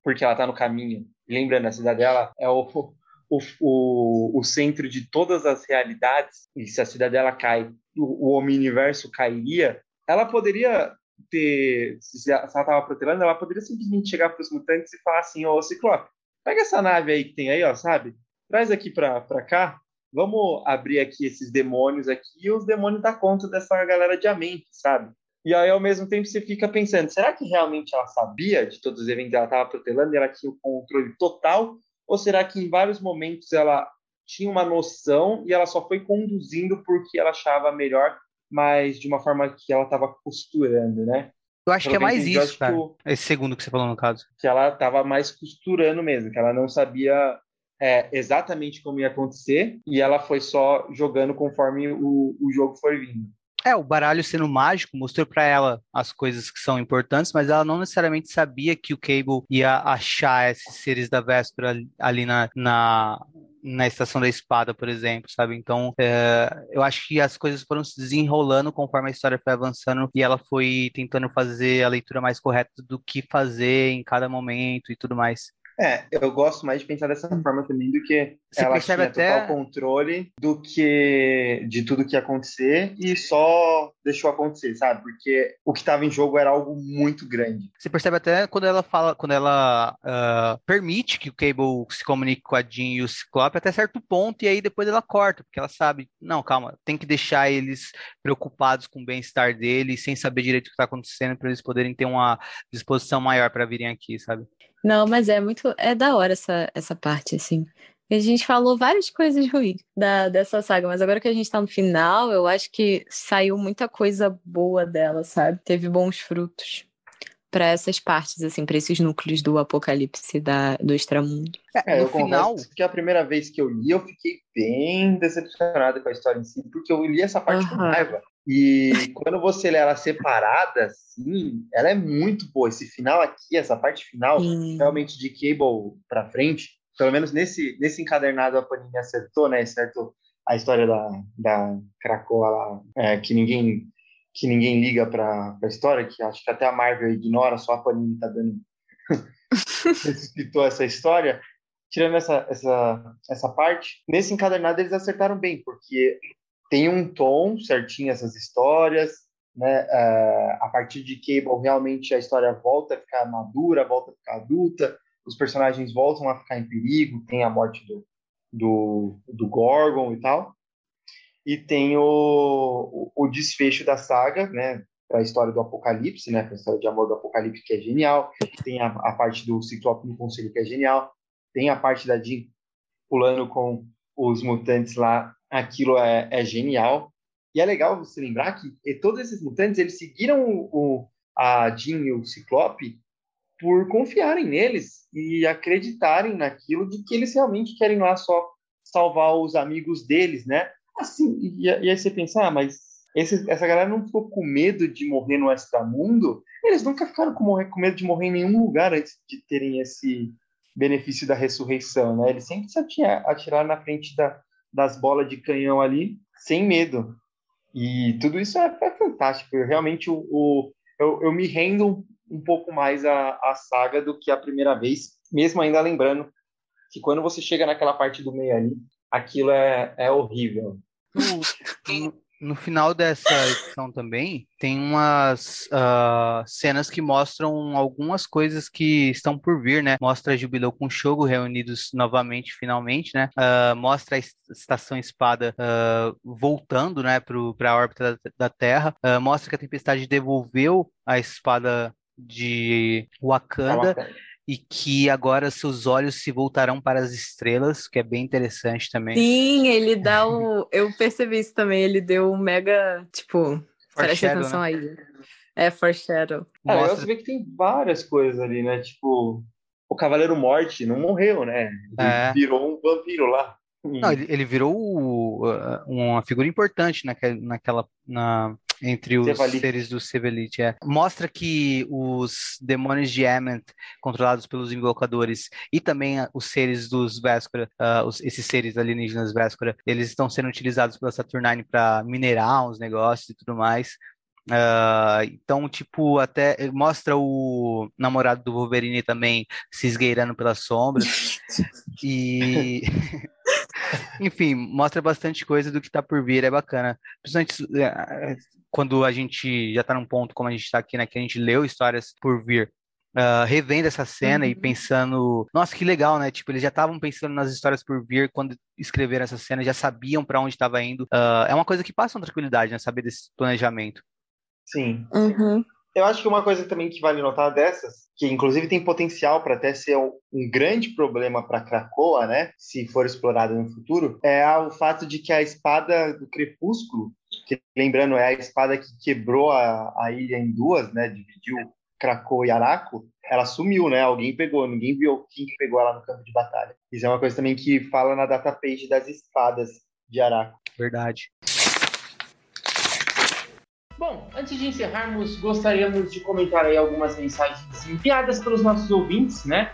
porque ela está no caminho, lembrando, a cidadela é o, o, o, o, centro de todas as realidades, e se a cidadela cai, o, o cairia, ela poderia ter, se ela estava protelando, ela poderia simplesmente chegar para os mutantes e falar assim, ô Ciclope, pega essa nave aí que tem aí, ó, sabe? Traz aqui para cá, vamos abrir aqui esses demônios aqui e os demônios dão conta dessa galera de mente, sabe? E aí, ao mesmo tempo, você fica pensando, será que realmente ela sabia de todos os eventos que ela estava protelando e ela tinha o controle total? Ou será que em vários momentos ela tinha uma noção e ela só foi conduzindo porque ela achava melhor, mas de uma forma que ela estava costurando, né? Eu acho Pelo que é mais isso, cara. Esse segundo que você falou no caso. Que ela estava mais costurando mesmo, que ela não sabia é, exatamente como ia acontecer e ela foi só jogando conforme o, o jogo foi vindo. É, o baralho sendo mágico mostrou para ela as coisas que são importantes, mas ela não necessariamente sabia que o Cable ia achar esses seres da véspera ali na, na, na Estação da Espada, por exemplo, sabe? Então, é, eu acho que as coisas foram se desenrolando conforme a história foi avançando e ela foi tentando fazer a leitura mais correta do que fazer em cada momento e tudo mais. É, eu gosto mais de pensar dessa forma também do que Você ela tinha até... total controle do que de tudo que ia acontecer e só deixou acontecer, sabe? Porque o que estava em jogo era algo muito grande. Você percebe até quando ela fala, quando ela uh, permite que o Cable se comunique com a Jean e o Ciclope até certo ponto e aí depois ela corta, porque ela sabe, não, calma, tem que deixar eles preocupados com o bem-estar deles, sem saber direito o que está acontecendo para eles poderem ter uma disposição maior para virem aqui, sabe? Não, mas é muito. É da hora essa, essa parte, assim. A gente falou várias coisas ruins da, dessa saga, mas agora que a gente tá no final, eu acho que saiu muita coisa boa dela, sabe? Teve bons frutos para essas partes, assim, para esses núcleos do apocalipse da, do extramundo. É, eu final... que a primeira vez que eu li, eu fiquei bem decepcionado com a história em si, porque eu li essa parte uhum. com raiva. E quando você lê ela separada, assim, ela é muito boa. Esse final aqui, essa parte final, Sim. realmente de Cable para frente, pelo menos nesse, nesse encadernado a Panini acertou, né? Certo a história da, da Krakoa lá, é, que ninguém que ninguém liga para a história, que acho que até a Marvel ignora, só a Panini tá dando *laughs* ressuscitou essa história. Tirando essa, essa, essa parte, nesse encadernado eles acertaram bem, porque tem um tom certinho essas histórias, né? Uh, a partir de Cable, realmente a história volta a ficar madura, volta a ficar adulta, os personagens voltam a ficar em perigo, tem a morte do, do, do Gorgon e tal. E tem o, o, o desfecho da saga, né? Para a história do Apocalipse, né? Para a história de amor do Apocalipse, que é genial. Tem a, a parte do Ciclope no Conselho, que é genial. Tem a parte da Jean pulando com os mutantes lá aquilo é, é genial. E é legal você lembrar que todos esses mutantes eles seguiram o, o, a Jean e o Ciclope por confiarem neles e acreditarem naquilo de que eles realmente querem lá só salvar os amigos deles, né? Assim, e, e aí você pensa, ah, mas esse, essa galera não ficou com medo de morrer no extramundo? Eles nunca ficaram com, morrer, com medo de morrer em nenhum lugar antes de terem esse benefício da ressurreição, né? Eles sempre se atiraram na frente da, das bolas de canhão ali, sem medo. E tudo isso é, é fantástico. Eu, realmente, o, o eu, eu, me rendo um pouco mais à, à saga do que a primeira vez, mesmo ainda lembrando que quando você chega naquela parte do meio ali, aquilo é, é horrível. No final dessa edição também, tem umas uh, cenas que mostram algumas coisas que estão por vir, né? Mostra Jubileu com Shogo reunidos novamente, finalmente, né? Uh, mostra a Estação Espada uh, voltando, né, para a órbita da, da Terra. mostra que a Tempestade devolveu a espada de Wakanda e que agora seus olhos se voltarão para as estrelas, que é bem interessante também. Sim, ele dá *laughs* o. Eu percebi isso também, ele deu um mega. Tipo, preste atenção né? aí. É, foreshadow. É, Mostra... você vê que tem várias coisas ali, né? Tipo, o Cavaleiro Morte não morreu, né? Ele é. virou um vampiro lá. Não, ele, ele virou uh, uma figura importante naquela, naquela na, entre os seres do Sevelite. É. Mostra que os demônios de Ament, controlados pelos invocadores, e também os seres dos Véspera, uh, os, esses seres alienígenas Véspera, eles estão sendo utilizados pela Saturnine para minerar uns negócios e tudo mais. Uh, então, tipo, até mostra o namorado do Wolverine também se esgueirando pelas sombras. *laughs* e. *laughs* Enfim, mostra bastante coisa do que tá por vir, é bacana. Principalmente é, quando a gente já tá num ponto como a gente tá aqui, né? Que a gente leu histórias por vir. Uh, revendo essa cena uhum. e pensando, nossa, que legal, né? Tipo, eles já estavam pensando nas histórias por vir quando escreveram essa cena, já sabiam para onde estava indo. Uh, é uma coisa que passa uma tranquilidade, né? Saber desse planejamento. Sim. Uhum. Eu acho que uma coisa também que vale notar dessas, que inclusive tem potencial para até ser um, um grande problema para Krakoa, né, se for explorada no futuro, é o fato de que a espada do Crepúsculo, que lembrando é a espada que quebrou a, a ilha em duas, né, dividiu Krakoa e Araco, ela sumiu, né? Alguém pegou, ninguém viu quem que pegou ela no campo de batalha. Isso é uma coisa também que fala na data page das espadas de Araco. Verdade. Bom, antes de encerrarmos, gostaríamos de comentar aí algumas mensagens enviadas pelos nossos ouvintes, né?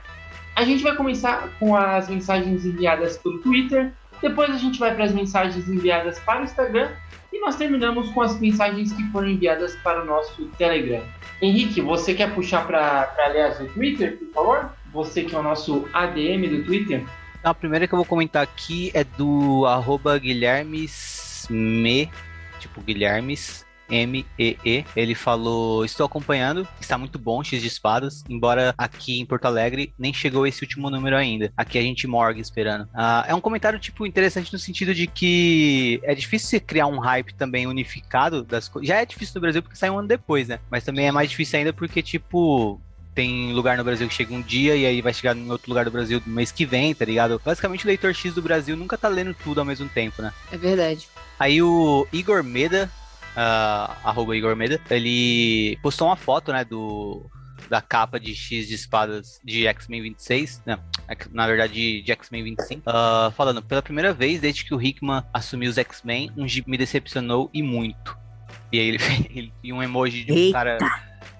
A gente vai começar com as mensagens enviadas pelo Twitter, depois a gente vai para as mensagens enviadas para o Instagram e nós terminamos com as mensagens que foram enviadas para o nosso Telegram. Henrique, você quer puxar para ler as do Twitter, por favor? Você que é o nosso ADM do Twitter. A primeira que eu vou comentar aqui é do arroba guilhermesme, tipo Guilhermes, M-E-E. Ele falou: Estou acompanhando, está muito bom, X de espadas. Embora aqui em Porto Alegre nem chegou esse último número ainda. Aqui a gente morgue esperando. Uh, é um comentário, tipo, interessante no sentido de que é difícil você criar um hype também unificado das coisas. Já é difícil no Brasil porque sai um ano depois, né? Mas também é mais difícil ainda porque, tipo, tem lugar no Brasil que chega um dia e aí vai chegar em outro lugar do Brasil no mês que vem, tá ligado? Basicamente o leitor X do Brasil nunca tá lendo tudo ao mesmo tempo, né? É verdade. Aí o Igor Meda, uh, arroba Igor Meda, ele postou uma foto, né, do da capa de X de espadas de X-Men 26, não, é na verdade de X-Men 25, uh, falando, pela primeira vez desde que o Hickman assumiu os X-Men, um Jeep me decepcionou e muito. E aí ele *laughs* fez um emoji de um Eita. cara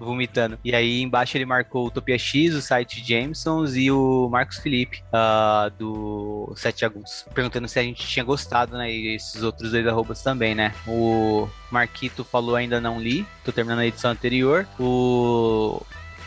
vomitando. E aí embaixo ele marcou o Topia X, o site Jamesons e o Marcos Felipe, uh, do Sete Aguns. Perguntando se a gente tinha gostado, né? E esses outros dois arrobas também, né? O Marquito falou ainda não li, tô terminando a edição anterior. O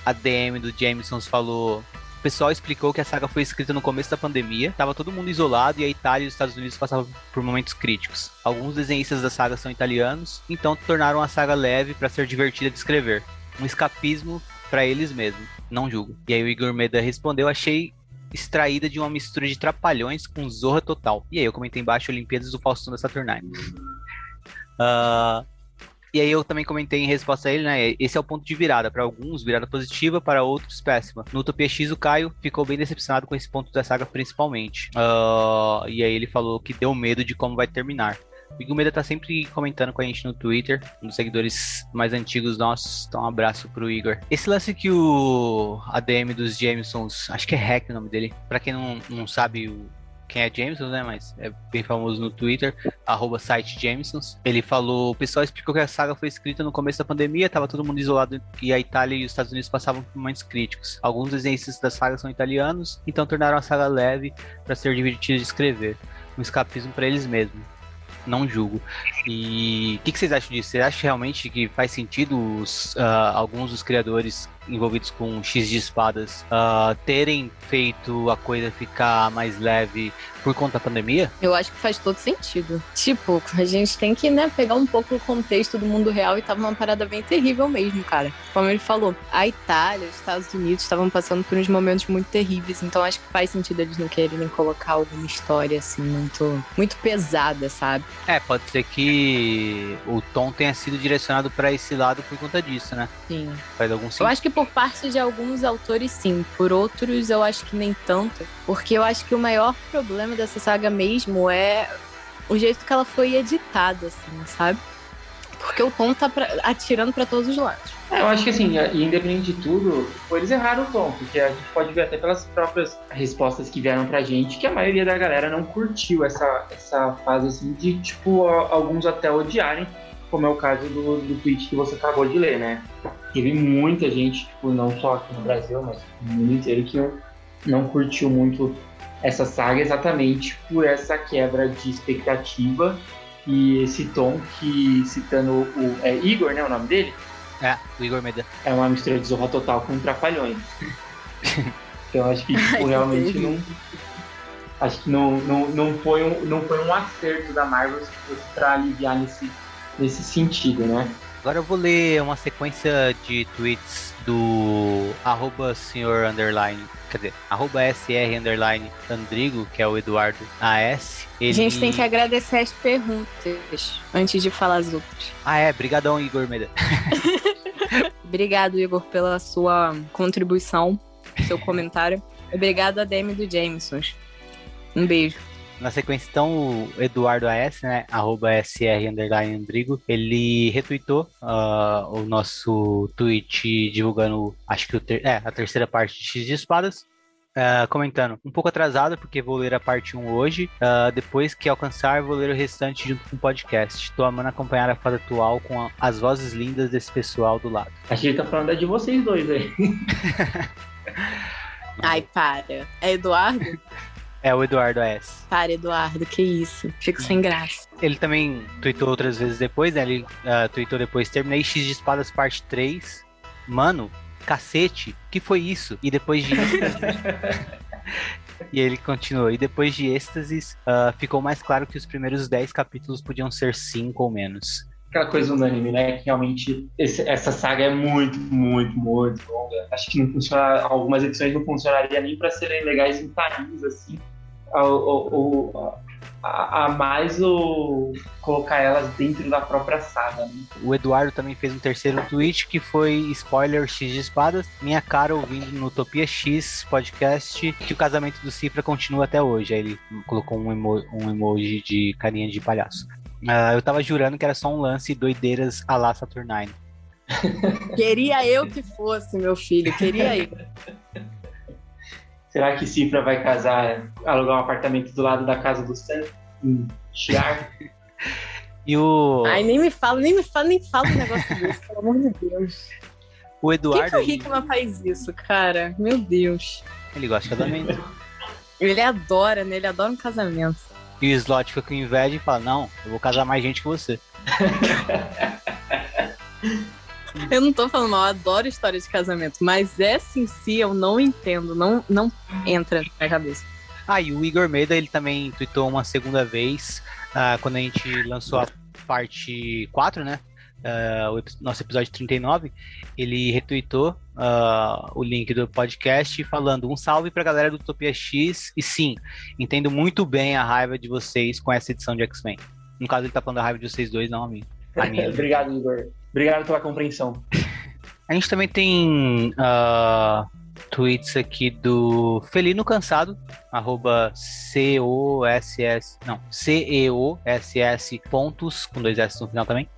ADM do Jamesons falou o pessoal explicou que a saga foi escrita no começo da pandemia, tava todo mundo isolado e a Itália e os Estados Unidos passavam por momentos críticos. Alguns desenhistas da saga são italianos, então tornaram a saga leve para ser divertida de escrever um escapismo para eles mesmos. Não julgo. E aí o Igor Meda respondeu: achei extraída de uma mistura de trapalhões com Zorra Total. E aí eu comentei embaixo Olimpíadas do Faustão da Saturnine. Uh, e aí eu também comentei em resposta a ele, né? Esse é o ponto de virada. Para alguns, virada positiva, para outros, péssima. No Utopia X, o Caio ficou bem decepcionado com esse ponto da saga, principalmente. Uh, e aí ele falou que deu medo de como vai terminar. O Igor tá sempre comentando com a gente no Twitter, um dos seguidores mais antigos nossos. Então, um abraço pro Igor. Esse lance que o ADM dos Jamesons, acho que é Hack o nome dele. Pra quem não, não sabe o quem é Jameson, né? Mas é bem famoso no Twitter, arroba site Jamesons. Ele falou: o pessoal explicou que a saga foi escrita no começo da pandemia, tava todo mundo isolado e a Itália e os Estados Unidos passavam por momentos críticos. Alguns desenhistas da saga são italianos, então tornaram a saga leve para ser divertida de escrever. Um escapismo para eles mesmos não julgo. E o que, que, vocês acham disso? Você acha realmente que faz sentido os, uh, alguns dos criadores envolvidos com X de espadas uh, terem feito a coisa ficar mais leve por conta da pandemia? Eu acho que faz todo sentido. Tipo, a gente tem que, né, pegar um pouco o contexto do mundo real e tava uma parada bem terrível mesmo, cara. Como ele falou, a Itália, os Estados Unidos estavam passando por uns momentos muito terríveis, então acho que faz sentido eles não quererem colocar alguma história assim muito muito pesada, sabe? É, pode ser que o tom tenha sido direcionado para esse lado por conta disso, né? Sim. Faz algum sentido. Eu acho que por parte de alguns autores sim, por outros eu acho que nem tanto, porque eu acho que o maior problema dessa saga mesmo é o jeito que ela foi editada, assim, sabe? Porque o tom tá pra, atirando para todos os lados. É, eu acho que assim, independente de tudo, eles erraram o tom, porque a gente pode ver até pelas próprias respostas que vieram pra gente que a maioria da galera não curtiu essa, essa fase assim de, tipo, alguns até odiarem, como é o caso do, do tweet que você acabou de ler, né? Teve muita gente, tipo, não só aqui no Brasil, mas no mundo inteiro, que não curtiu muito essa saga exatamente por essa quebra de expectativa e esse tom que, citando o é Igor, né, o nome dele? É, o Igor Meda. É uma mistura de Zorra Total com Trapalhões. *laughs* então acho que tipo, realmente não... Acho que não, não, não, foi um, não foi um acerto da Marvel para aliviar nesse, nesse sentido, né? Agora eu vou ler uma sequência de tweets do arroba senhor underline quer dizer, arroba SR underline Andrigo, que é o Eduardo AS. Ele... A gente tem que agradecer as perguntas antes de falar as outras. Ah, é, brigadão, Igor Meda. *laughs* Obrigado, Igor, pela sua contribuição, seu comentário. Obrigado a Demi do Jameson. Um beijo. Na sequência, então, o Eduardo AS, né, arroba SR underline Andrigo, ele retweetou uh, o nosso tweet divulgando, acho que o ter é, a terceira parte de X de Espadas, Uh, comentando, um pouco atrasado, porque vou ler a parte 1 hoje. Uh, depois que alcançar, vou ler o restante junto com o podcast. Estou amando acompanhar a fase atual com a, as vozes lindas desse pessoal do lado. Acho que ele tá falando de vocês dois aí. *laughs* *laughs* Ai, para. É Eduardo? *laughs* É o Eduardo S. Para, Eduardo, que isso. Fico sem graça. Ele também tweetou outras vezes depois, né? Ele uh, tweetou depois, terminei X de Espadas parte 3. Mano, cacete, que foi isso? E depois de *laughs* E ele continuou. E depois de êxtases, uh, ficou mais claro que os primeiros 10 capítulos podiam ser 5 ou menos. Aquela coisa unânime, né? Que realmente esse, essa saga é muito, muito, muito longa. Acho que não funciona. Algumas edições não funcionariam nem para serem legais em times, assim o, o, a, a, mais o colocar elas dentro da própria saga. Né? O Eduardo também fez um terceiro tweet que foi spoiler X de espadas. Minha cara ouvindo no Utopia X podcast que o casamento do Cifra continua até hoje. Aí ele colocou um, emo um emoji de carinha de palhaço. Uh, eu tava jurando que era só um lance doideiras a la Saturnine. *laughs* Queria eu que fosse, meu filho, queria eu. Será que Cifra vai casar, alugar um apartamento do lado da casa do Sam? Em Chiar? e o. Ai, nem me fala, nem me fala, nem fala um negócio desse, pelo amor de Deus. O Eduardo. Por que, que o Hickman faz isso, cara? Meu Deus. Ele gosta de casamento. Ele adora, né? Ele adora um casamento. E o Slot fica com inveja e fala: Não, eu vou casar mais gente que você. *laughs* Eu não tô falando mal, eu adoro história de casamento, mas essa em si eu não entendo, não, não entra na minha cabeça. Ah, e o Igor Meda, ele também tweetou uma segunda vez, uh, quando a gente lançou a parte 4, né? Uh, o nosso episódio 39, ele retweetou uh, o link do podcast falando um salve pra galera do Utopia X. E sim, entendo muito bem a raiva de vocês com essa edição de X-Men. No caso, ele tá falando da raiva de vocês dois, não a minha. A minha. *laughs* Obrigado, Igor. Obrigado pela compreensão. *laughs* A gente também tem uh, tweets aqui do Felino Cansado, arroba C-O-S-S, não, C-E-O-S-S pontos, com dois S no final também,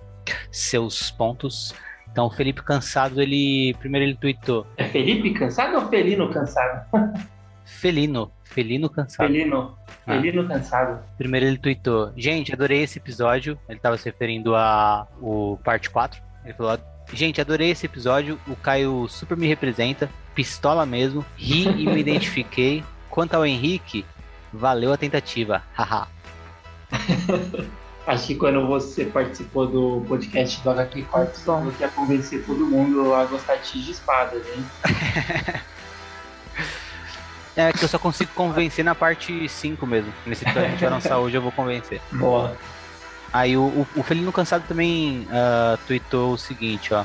seus pontos. Então, o Felipe Cansado, ele, primeiro ele tweetou. É Felipe Cansado ou Felino Cansado? *laughs* Felino, Felino Cansado. Felino, ah. Felino ah. Cansado. Primeiro ele tweetou, gente, adorei esse episódio, ele estava se referindo a o parte 4, ele falou: Gente, adorei esse episódio. O Caio super me representa. Pistola mesmo. Ri e me identifiquei. Quanto ao Henrique, valeu a tentativa. *laughs* Haha. *laughs* Acho que quando você participou do podcast do HQ Cortes, você ia convencer todo mundo a gostar de X de espadas, *laughs* hein? É que eu só consigo convencer na parte 5 mesmo. Nesse que a gente vai lançar hoje, eu vou convencer. Boa. Aí o, o, o Felino Cansado também uh, tweetou o seguinte, ó.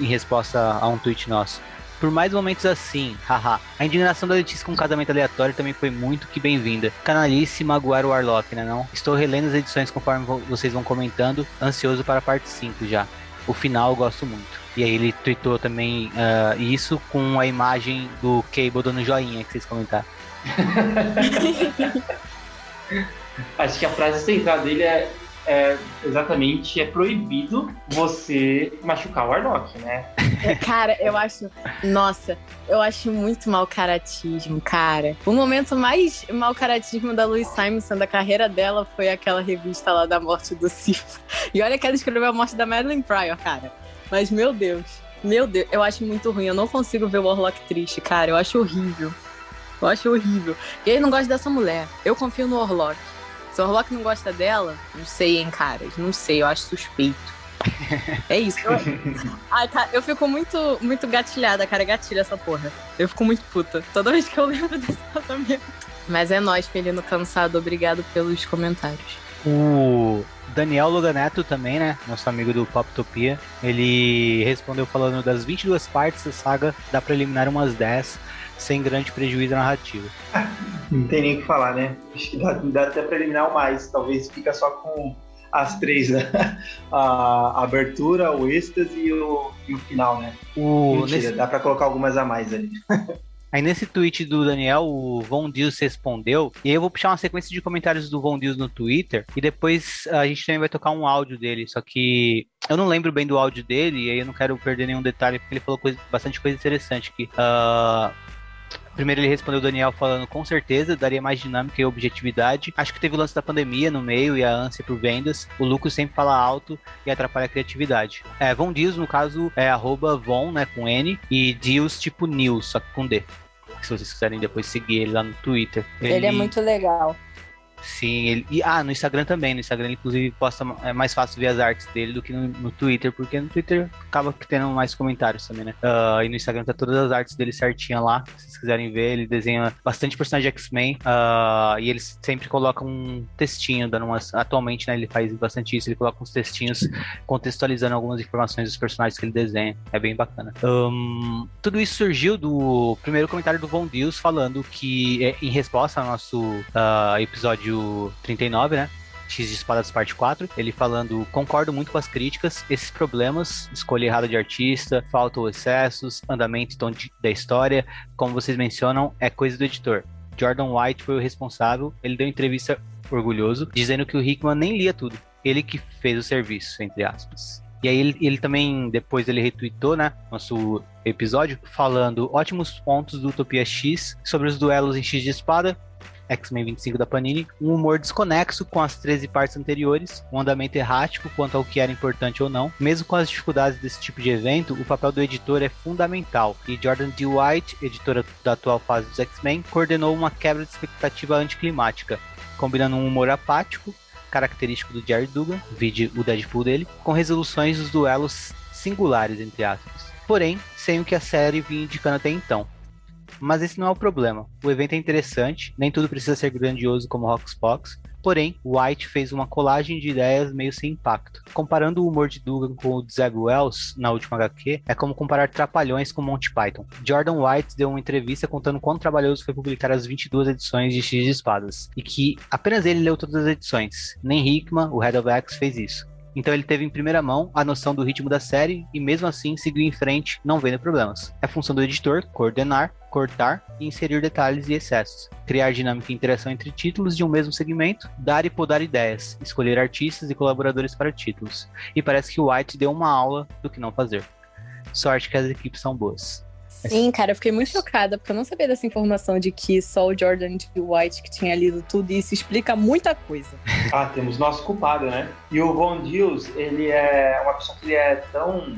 Em resposta a um tweet nosso. Por mais momentos assim, haha. A indignação da Letícia com um casamento aleatório também foi muito que bem-vinda. Canalice magoar o Warlock, né não? Estou relendo as edições conforme vocês vão comentando, ansioso para a parte 5 já. O final eu gosto muito. E aí ele tweetou também uh, isso com a imagem do Cable dando joinha que vocês comentaram. *laughs* Acho que a frase central dele é, é, exatamente é proibido você machucar o Warlock, né? *laughs* Cara, eu acho. Nossa, eu acho muito mau caratismo, cara. O momento mais mau caratismo da Louise Simonson da carreira dela foi aquela revista lá da morte do Cifra. E olha que ela escreveu a morte da Madeline Pryor, cara. Mas, meu Deus. Meu Deus, eu acho muito ruim. Eu não consigo ver o Warlock triste, cara. Eu acho horrível. Eu acho horrível. E ele não gosta dessa mulher. Eu confio no Warlock. Se o Orlock não gosta dela, não sei, hein, caras. Não sei, eu acho suspeito. É isso. Eu, ai, tá, eu fico muito, muito gatilhada, cara. Gatilha essa porra. Eu fico muito puta. Toda vez que eu lembro *laughs* desse casamento. Mas é nós, Felino Cansado. Obrigado pelos comentários. O Daniel Loganeto também, né? Nosso amigo do Poptopia. Ele respondeu falando das 22 partes da saga, dá pra eliminar umas 10 sem grande prejuízo narrativo. *laughs* Não tem nem o que falar, né? Acho que dá, dá até para eliminar o mais. Talvez fica só com as três, né? *laughs* A abertura, o êxtase e o, e o final, né? O, Mentira, nesse... dá para colocar algumas a mais ali. *laughs* Aí nesse tweet do Daniel, o Von Dias respondeu, e aí eu vou puxar uma sequência de comentários do Von Dias no Twitter, e depois a gente também vai tocar um áudio dele, só que eu não lembro bem do áudio dele, e aí eu não quero perder nenhum detalhe, porque ele falou coisa, bastante coisa interessante aqui. Uh, Primeiro ele respondeu o Daniel falando com certeza, daria mais dinâmica e objetividade. Acho que teve o lance da pandemia no meio e a ânsia por vendas. O Lucas sempre fala alto e atrapalha a criatividade. É, Von Dias, no caso, é arroba Von, né, com N, e Dias tipo News, só que com D. Se vocês quiserem depois seguir ele lá no Twitter. Ele, ele é muito legal. Sim, ele. E, ah, no Instagram também. No Instagram, ele, inclusive, posta. É mais fácil ver as artes dele do que no, no Twitter, porque no Twitter acaba tendo mais comentários também, né? Uh, e no Instagram tá todas as artes dele certinha lá. Se vocês quiserem ver, ele desenha bastante personagem de X-Men. Uh, e ele sempre coloca um textinho, dando umas. Atualmente, né? Ele faz bastante isso. Ele coloca uns textinhos contextualizando algumas informações dos personagens que ele desenha. É bem bacana. Um, tudo isso surgiu do primeiro comentário do Von Deus falando que, é, em resposta ao nosso uh, episódio episódio 39, né? X de Espadas Parte 4, ele falando: concordo muito com as críticas, esses problemas, escolha errada de artista, falta ou excessos, andamento e tom de, da história, como vocês mencionam, é coisa do editor. Jordan White foi o responsável, ele deu entrevista orgulhoso, dizendo que o Hickman nem lia tudo, ele que fez o serviço, entre aspas. E aí ele, ele também, depois ele retweetou, né, nosso episódio, falando ótimos pontos do Utopia X sobre os duelos em X de espada, X-Men 25 da Panini, um humor desconexo com as 13 partes anteriores, um andamento errático quanto ao que era importante ou não. Mesmo com as dificuldades desse tipo de evento, o papel do editor é fundamental, e Jordan D. White, editora da atual fase dos X-Men, coordenou uma quebra de expectativa anticlimática, combinando um humor apático, característico do Jerry Dugan, vide o Deadpool dele, com resoluções dos duelos singulares, entre aspas. Porém, sem o que a série vinha indicando até então. Mas esse não é o problema. O evento é interessante, nem tudo precisa ser grandioso como Roxbox, Porém, White fez uma colagem de ideias meio sem impacto. Comparando o humor de Dugan com o de Zeb Wells na última HQ, é como comparar Trapalhões com Monty Python. Jordan White deu uma entrevista contando quão trabalhoso foi publicar as 22 edições de X de Espadas, e que apenas ele leu todas as edições. Nem Hickman, o Head of X, fez isso. Então ele teve em primeira mão a noção do ritmo da série e mesmo assim seguiu em frente, não vendo problemas. É função do editor coordenar, cortar e inserir detalhes e excessos, criar dinâmica e interação entre títulos de um mesmo segmento, dar e podar ideias, escolher artistas e colaboradores para títulos. E parece que o White deu uma aula do que não fazer. Sorte que as equipes são boas. Sim, cara, eu fiquei muito chocada, porque eu não sabia dessa informação de que só o Jordan D. White que tinha lido tudo e isso explica muita coisa. Ah, temos nosso culpado, né? E o Von Dills, ele é uma pessoa que ele é tão.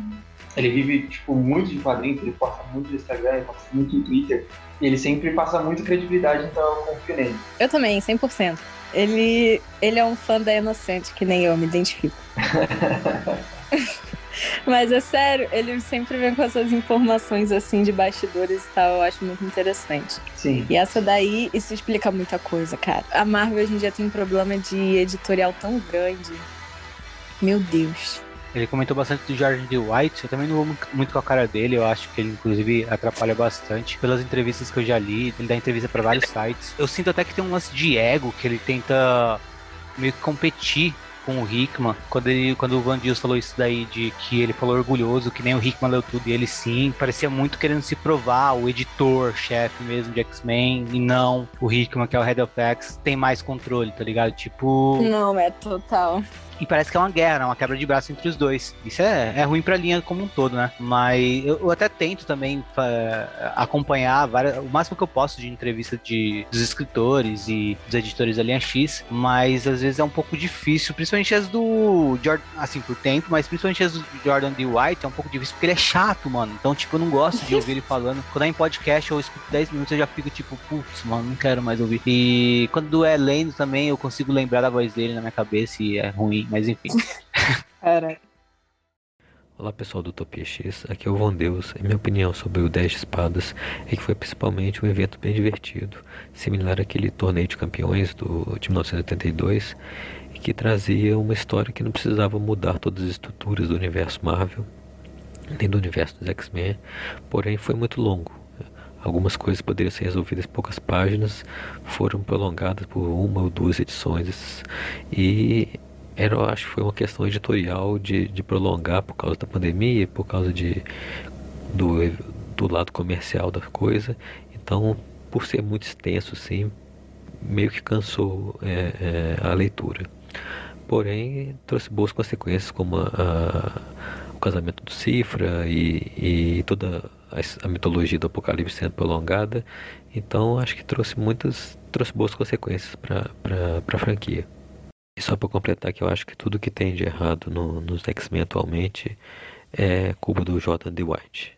Ele vive, tipo, muito de quadrinhos, ele posta muito no Instagram, ele posta muito no Twitter. E ele sempre passa muita credibilidade, então eu confio nele. Eu também, 100%. Ele, ele é um fã da Inocente, que nem eu me identifico. *laughs* Mas é sério, ele sempre vem com essas informações assim de bastidores e tal, eu acho muito interessante. Sim. E essa daí, isso explica muita coisa, cara. A Marvel hoje em dia tem um problema de editorial tão grande. Meu Deus. Ele comentou bastante do Jordan D. White, eu também não vou muito com a cara dele, eu acho que ele inclusive atrapalha bastante. Pelas entrevistas que eu já li, ele dá entrevista para vários sites. Eu sinto até que tem um lance de ego, que ele tenta meio que competir com o Hickman, quando, ele, quando o Van Dias falou isso daí, de que ele falou orgulhoso, que nem o Hickman leu tudo, e ele sim, parecia muito querendo se provar, o editor, chefe mesmo de X-Men, e não o Hickman, que é o Head of X, tem mais controle, tá ligado? Tipo. Não, é total. E parece que é uma guerra, né? uma quebra de braço entre os dois. Isso é, é ruim pra linha como um todo, né? Mas eu, eu até tento também acompanhar várias, o máximo que eu posso de entrevista de, dos escritores e dos editores da linha X, mas às vezes é um pouco difícil, principalmente as do Jordan, assim, por tempo, mas principalmente as do Jordan D. White é um pouco difícil porque ele é chato, mano. Então, tipo, eu não gosto de ouvir ele *laughs* falando. Quando é em podcast, eu escuto 10 minutos eu já fico tipo, putz, mano, não quero mais ouvir. E quando é lendo também, eu consigo lembrar da voz dele na minha cabeça e é ruim mas enfim. *laughs* Olá pessoal do Utopia X, aqui é o Von Deus e minha opinião sobre o 10 de Espadas é que foi principalmente um evento bem divertido, similar àquele torneio de campeões do, de 1982 e que trazia uma história que não precisava mudar todas as estruturas do universo Marvel, nem do universo dos X-Men, porém foi muito longo. Algumas coisas poderiam ser resolvidas em poucas páginas, foram prolongadas por uma ou duas edições e era, acho que foi uma questão editorial de, de prolongar por causa da pandemia, por causa de, do, do lado comercial da coisa. Então, por ser muito extenso, sim, meio que cansou é, é, a leitura. Porém, trouxe boas consequências, como a, a, o casamento do Cifra e, e toda a, a, mitologia do Apocalipse sendo prolongada. Então, acho que trouxe muitas trouxe boas consequências para a franquia. E só para completar que eu acho que tudo que tem de errado no, nos X-Men atualmente é culpa do Jordan D. White.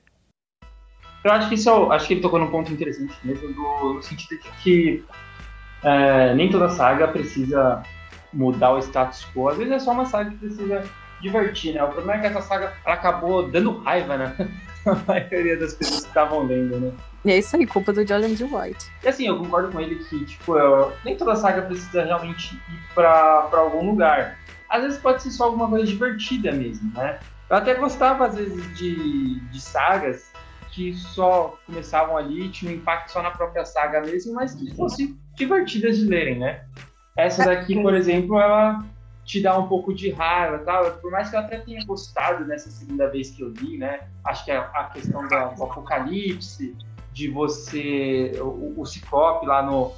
Eu acho que isso é, acho que ele tocou num ponto interessante mesmo, do, no sentido de que é, nem toda saga precisa mudar o status quo. Às vezes é só uma saga que precisa divertir, né? O problema é que essa saga acabou dando raiva, né? *laughs* a maioria das pessoas que estavam lendo, né? E é isso aí, culpa do Jordan D. White. E assim, eu concordo com ele que, tipo, eu, nem toda saga precisa realmente ir pra, pra algum lugar. Às vezes pode ser só alguma coisa divertida mesmo, né? Eu até gostava, às vezes, de, de sagas que só começavam ali, tinham um impacto só na própria saga mesmo, mas que fossem divertidas de lerem, né? Essa daqui, por *laughs* exemplo, ela te dá um pouco de raiva, tal. Por mais que eu até tenha gostado nessa segunda vez que eu li, né? Acho que a, a questão do, do, apocalipse, de você o, o Ciclope lá no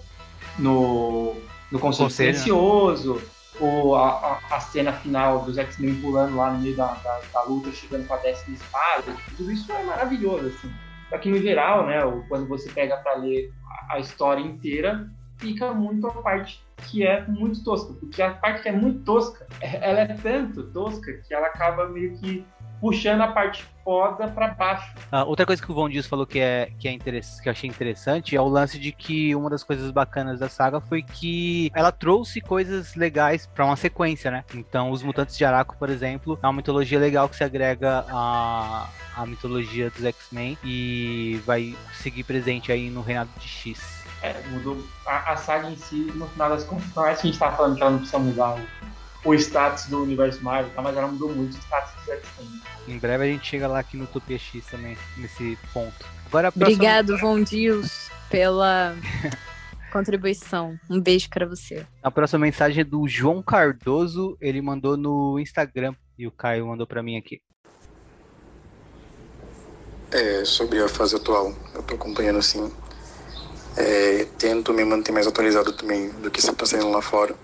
no, no Conselho. Né? Silencioso, ou a, a, a, cena final dos X-Men pulando lá no meio da, da, da, luta, chegando com a décima espada, tudo isso é maravilhoso, assim. Só que no geral, né, quando você pega para ler a história inteira, fica muito a parte que é muito tosca, porque a parte que é muito tosca, ela é tanto tosca que ela acaba meio que puxando a parte foda para baixo. Ah, outra coisa que o Von Dias falou que é que é que eu achei interessante é o lance de que uma das coisas bacanas da saga foi que ela trouxe coisas legais para uma sequência, né? Então, os mutantes de Araco, por exemplo, é uma mitologia legal que se agrega a a mitologia dos X-Men e vai seguir presente aí no Reinado de X. É, mudou a, a, saga em si, no final das contas, não é que a gente tá falando que ela não precisa mudar o, o status do universo Marvel, tá? mas ela mudou muito o status do X-Men. Em breve a gente chega lá aqui no Topia X também, nesse ponto. Agora, Obrigado, Von Dios, pela *laughs* contribuição. Um beijo para você. A próxima mensagem é do João Cardoso, ele mandou no Instagram e o Caio mandou para mim aqui. É, sobre a fase atual, eu tô acompanhando assim é, tento me manter mais atualizado também do que está saindo lá fora.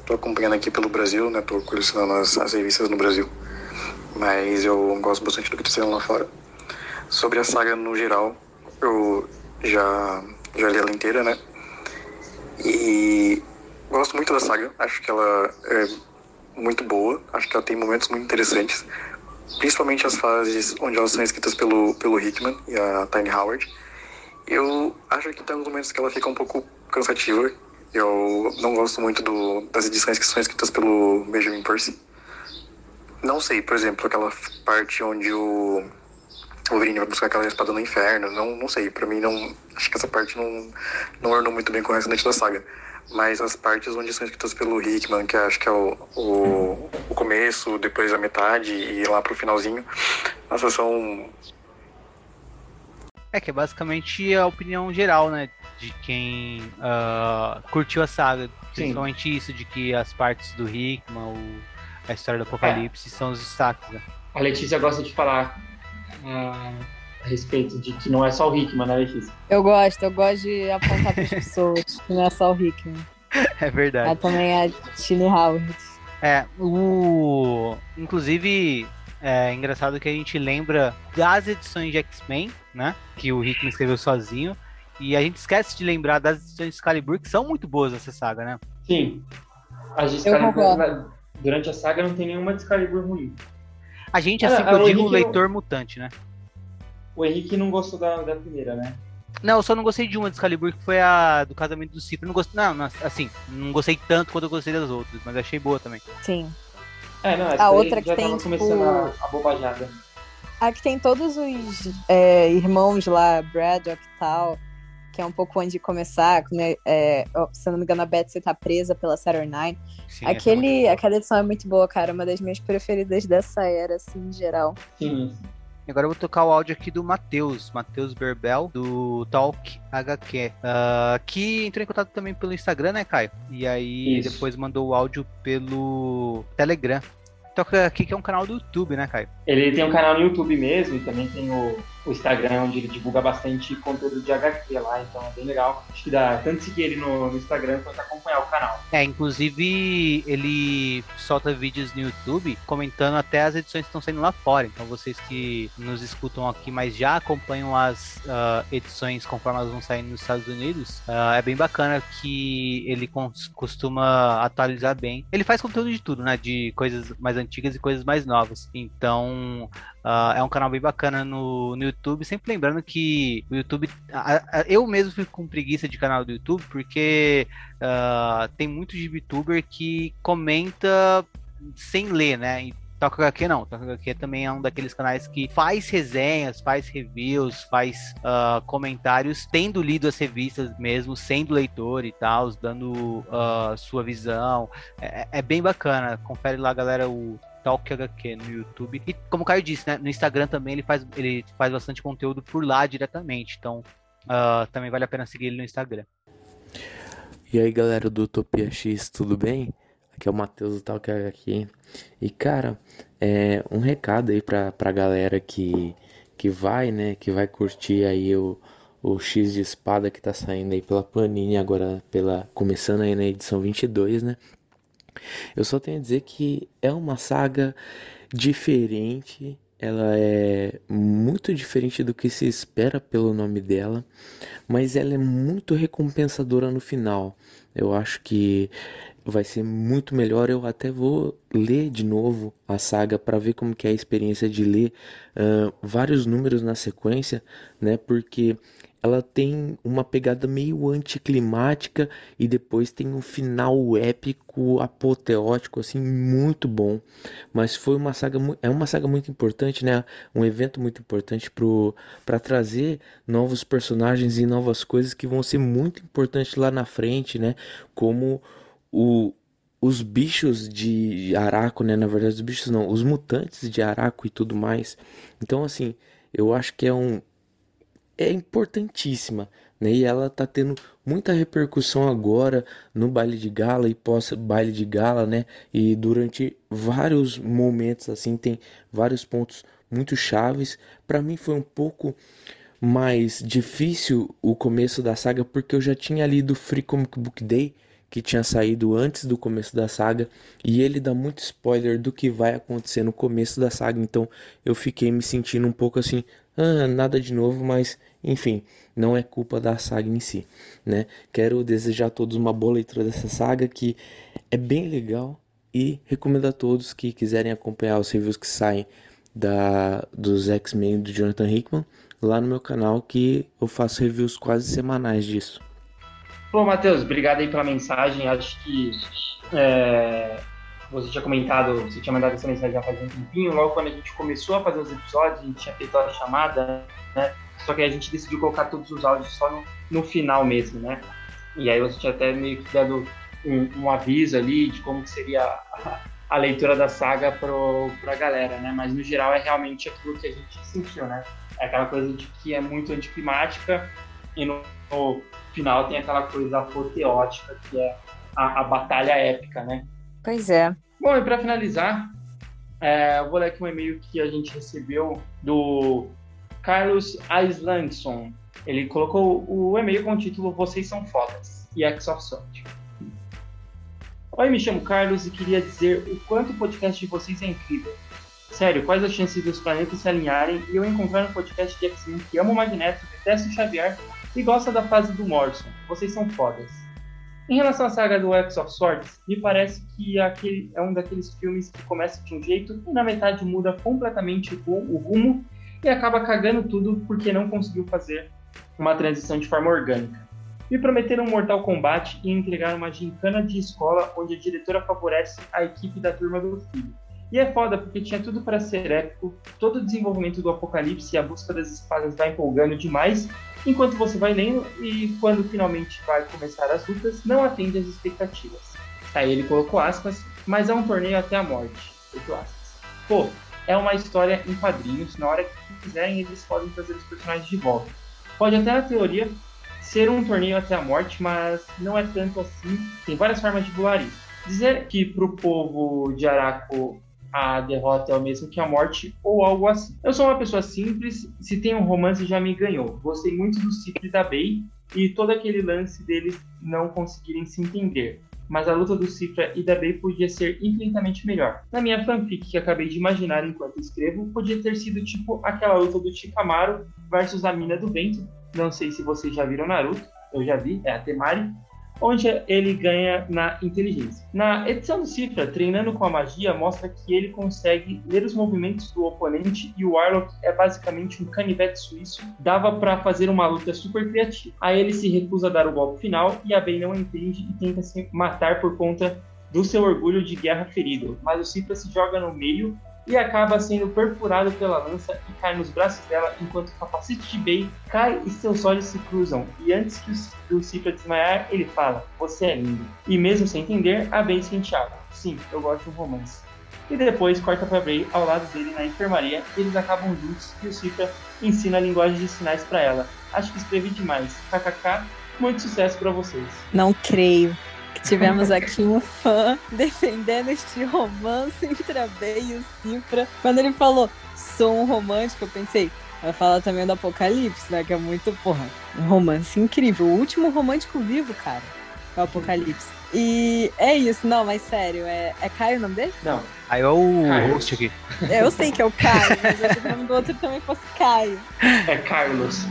Estou acompanhando aqui pelo Brasil, né? Estou colecionando as, as revistas no Brasil. Mas eu gosto bastante do que está saindo lá fora. Sobre a saga no geral, eu já, já li ela inteira, né? E gosto muito da saga. Acho que ela é muito boa. Acho que ela tem momentos muito interessantes. Principalmente as fases onde elas são escritas pelo, pelo Hickman e a Tiny Howard eu acho que tem momentos que ela fica um pouco cansativa. Eu não gosto muito do, das edições que são escritas pelo Benjamin Percy. Não sei, por exemplo, aquela parte onde o Wolverine vai buscar aquela espada no inferno. Não, não sei, pra mim não. Acho que essa parte não, não ornou muito bem com o restante da saga. Mas as partes onde são escritas pelo Hickman, que acho que é o, o, o começo, depois a metade e lá pro finalzinho, nossa, são é, que é basicamente a opinião geral, né? De quem uh, curtiu a saga. Principalmente Sim. isso, de que as partes do Hickman, o, a história do Apocalipse, é. são os destaques. Né? A Letícia gosta de falar uh, a respeito de que não é só o Hickman, né, Letícia? Eu gosto, eu gosto de apontar para as pessoas *laughs* que não é só o Hickman. *laughs* É verdade. Ela também é a Tini Howard. É, o. Inclusive, é engraçado que a gente lembra das edições de X-Men, né? Que o Hickman escreveu sozinho. E a gente esquece de lembrar das edições de Excalibur, que são muito boas essa saga, né? Sim. As de Excalibur, durante a saga não tem nenhuma de Excalibur ruim. A gente, assim ah, que eu digo, o leitor não... mutante, né? O Henrique não gostou da, da primeira, né? Não, eu só não gostei de uma de Excalibur, que foi a do casamento do Cipro. Não gostei, não, não, assim, não gostei tanto quanto eu gostei das outras, mas achei boa também. Sim. É, não, a outra que tem, tipo... a, a bobajada. A que tem todos os é, irmãos lá, Braddock e tal, que é um pouco onde começar, né? É, se não me engano, a Betsy tá presa pela Saturday Night. Sim, Aquele, aquela edição é muito boa, cara. Uma das minhas preferidas dessa era, assim, em geral. Sim. Agora eu vou tocar o áudio aqui do Matheus, Matheus Berbel, do Talk HQ, uh, ah, que entrou em contato também pelo Instagram, né, Caio? E aí Isso. depois mandou o áudio pelo Telegram. Toca aqui que é um canal do YouTube, né, Caio? Ele tem um canal no YouTube mesmo e também tem o, o Instagram, onde ele divulga bastante conteúdo de HQ lá, então é bem legal. Acho que dá tanto seguir ele no, no Instagram quanto acompanhar o canal. É, inclusive ele solta vídeos no YouTube comentando até as edições que estão saindo lá fora. Então vocês que nos escutam aqui, mas já acompanham as uh, edições conforme elas vão saindo nos Estados Unidos, uh, é bem bacana que ele costuma atualizar bem. Ele faz conteúdo de tudo, né? De coisas mais antigas e coisas mais novas. Então Uh, é um canal bem bacana no, no YouTube. Sempre lembrando que o YouTube. A, a, eu mesmo fico com preguiça de canal do YouTube, porque uh, tem muito de VTuber que comenta sem ler, né? Toca HQ não, Toca HQ também é um daqueles canais que faz resenhas, faz reviews, faz uh, comentários, tendo lido as revistas mesmo, sendo leitor e tal, dando uh, sua visão. É, é, bem bacana. Confere lá, galera, o Talk HQ no YouTube. E como o Caio disse, né, no Instagram também ele faz, ele faz bastante conteúdo por lá diretamente. Então uh, também vale a pena seguir ele no Instagram. E aí galera do Utopia X, tudo bem? Aqui é o Matheus do Talk aqui. E cara, é um recado aí pra, pra galera que, que vai, né? Que vai curtir aí o, o X de espada que tá saindo aí pela Panini agora pela começando aí na edição 22, né? Eu só tenho a dizer que é uma saga diferente, ela é muito diferente do que se espera pelo nome dela, mas ela é muito recompensadora no final. Eu acho que vai ser muito melhor. Eu até vou ler de novo a saga para ver como que é a experiência de ler uh, vários números na sequência, né? Porque ela tem uma pegada meio anticlimática e depois tem um final épico, apoteótico, assim, muito bom. Mas foi uma saga, é uma saga muito importante, né? Um evento muito importante para trazer novos personagens e novas coisas que vão ser muito importantes lá na frente, né? Como o, os bichos de Araco, né? Na verdade, os bichos não, os mutantes de Araco e tudo mais. Então, assim, eu acho que é um é importantíssima, né? E ela tá tendo muita repercussão agora no baile de gala e pós baile de gala, né? E durante vários momentos assim tem vários pontos muito chaves. Para mim foi um pouco mais difícil o começo da saga porque eu já tinha lido Free Comic Book Day que tinha saído antes do começo da saga e ele dá muito spoiler do que vai acontecer no começo da saga, então eu fiquei me sentindo um pouco assim, ah, nada de novo, mas enfim, não é culpa da saga em si, né? Quero desejar a todos uma boa leitura dessa saga que é bem legal e recomendo a todos que quiserem acompanhar os reviews que saem da dos X-Men do Jonathan Hickman lá no meu canal que eu faço reviews quase semanais disso. Pô, Matheus, obrigado aí pela mensagem. Acho que é, você tinha comentado, você tinha mandado essa mensagem já faz um tempinho. Logo quando a gente começou a fazer os episódios, a gente tinha feito a chamada, né? Só que a gente decidiu colocar todos os áudios só no, no final mesmo, né? E aí você tinha até meio que dado um, um aviso ali de como seria a, a leitura da saga pro, pra galera, né? Mas no geral é realmente aquilo que a gente sentiu, né? É aquela coisa de que é muito anticlimática e no, no final tem aquela coisa apoteótica que é a, a batalha épica, né? Pois é. Bom, e para finalizar, é, eu vou ler aqui um e-mail que a gente recebeu do Carlos Aislandson. Ele colocou o e-mail com o título Vocês são fodas e X of Sword. Oi, me chamo Carlos e queria dizer o quanto o podcast de vocês é incrível. Sério, quais as chances dos planetas se alinharem e eu encontrar um podcast de X-Men que ama o Magneto, detesta o Xavier e gosta da fase do Morrison. Vocês são fodas. Em relação à saga do X of Swords, me parece que aquele é um daqueles filmes que começa de um jeito e na metade muda completamente o rumo e acaba cagando tudo porque não conseguiu fazer uma transição de forma orgânica. Me prometeram um Mortal Kombat e entregar uma gincana de escola onde a diretora favorece a equipe da turma do filho. E é foda porque tinha tudo para ser épico, todo o desenvolvimento do apocalipse e a busca das espadas vai empolgando demais, enquanto você vai lendo e quando finalmente vai começar as lutas, não atende às expectativas. Aí ele colocou aspas, mas é um torneio até a morte. aspas. Pô, é uma história em quadrinhos, na hora que quiserem eles podem trazer os personagens de volta. Pode até na teoria ser um torneio até a morte, mas não é tanto assim. Tem várias formas de bular isso. Dizer que pro povo de Araco a derrota é o mesmo que a morte ou algo assim. Eu sou uma pessoa simples, se tem um romance já me ganhou. Gostei muito do Cipri da Bey e todo aquele lance deles não conseguirem se entender mas a luta do Cifra e da Bey podia ser infinitamente melhor. Na minha fanfic que acabei de imaginar enquanto escrevo, podia ter sido tipo aquela luta do Chikamaru versus a Mina do Vento. Não sei se vocês já viram Naruto, eu já vi, é a Temari, onde ele ganha na inteligência. Na edição do Cifra, treinando com a magia, mostra que ele consegue ler os movimentos do oponente e o Warlock é basicamente um canivete suíço. Dava para fazer uma luta super criativa. Aí ele se recusa a dar o golpe final e a Bey não entende e tenta se matar por conta do seu orgulho de guerra ferido. Mas o Cifra se joga no meio e acaba sendo perfurado pela lança e cai nos braços dela enquanto o capacete de Bey cai e seus olhos se cruzam. E antes que o Cipra desmaiar, ele fala: Você é lindo. E mesmo sem entender, a Bey sente algo. Sim, eu gosto de um romance. E depois corta para Bey ao lado dele na enfermaria. Eles acabam juntos e o Cipra ensina a linguagem de sinais para ela. Acho que escrevi demais. KKK. Muito sucesso para vocês. Não creio tivemos aqui um fã defendendo este romance entre a Bey e o Cifra. Quando ele falou, sou um romântico, eu pensei, vai falar também do Apocalipse, né? Que é muito, porra, um romance incrível. O último romântico vivo, cara, é o Apocalipse. E é isso, não, mas sério, é, é Caio o nome dele? Não. Aí é o host aqui. É, eu sei que é o Caio, mas eu o nome do outro também fosse Caio. É Carlos.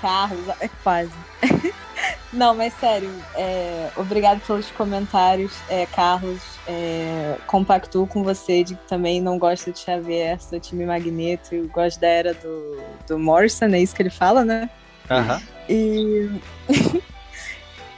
Carlos, é quase. *laughs* Não, mas sério, é, obrigado pelos comentários, é, Carlos. É, compactuo com você de que também não gosta de Xavier, sou time Magneto e gosto da era do, do Morrison, é isso que ele fala, né? Aham. E. *laughs*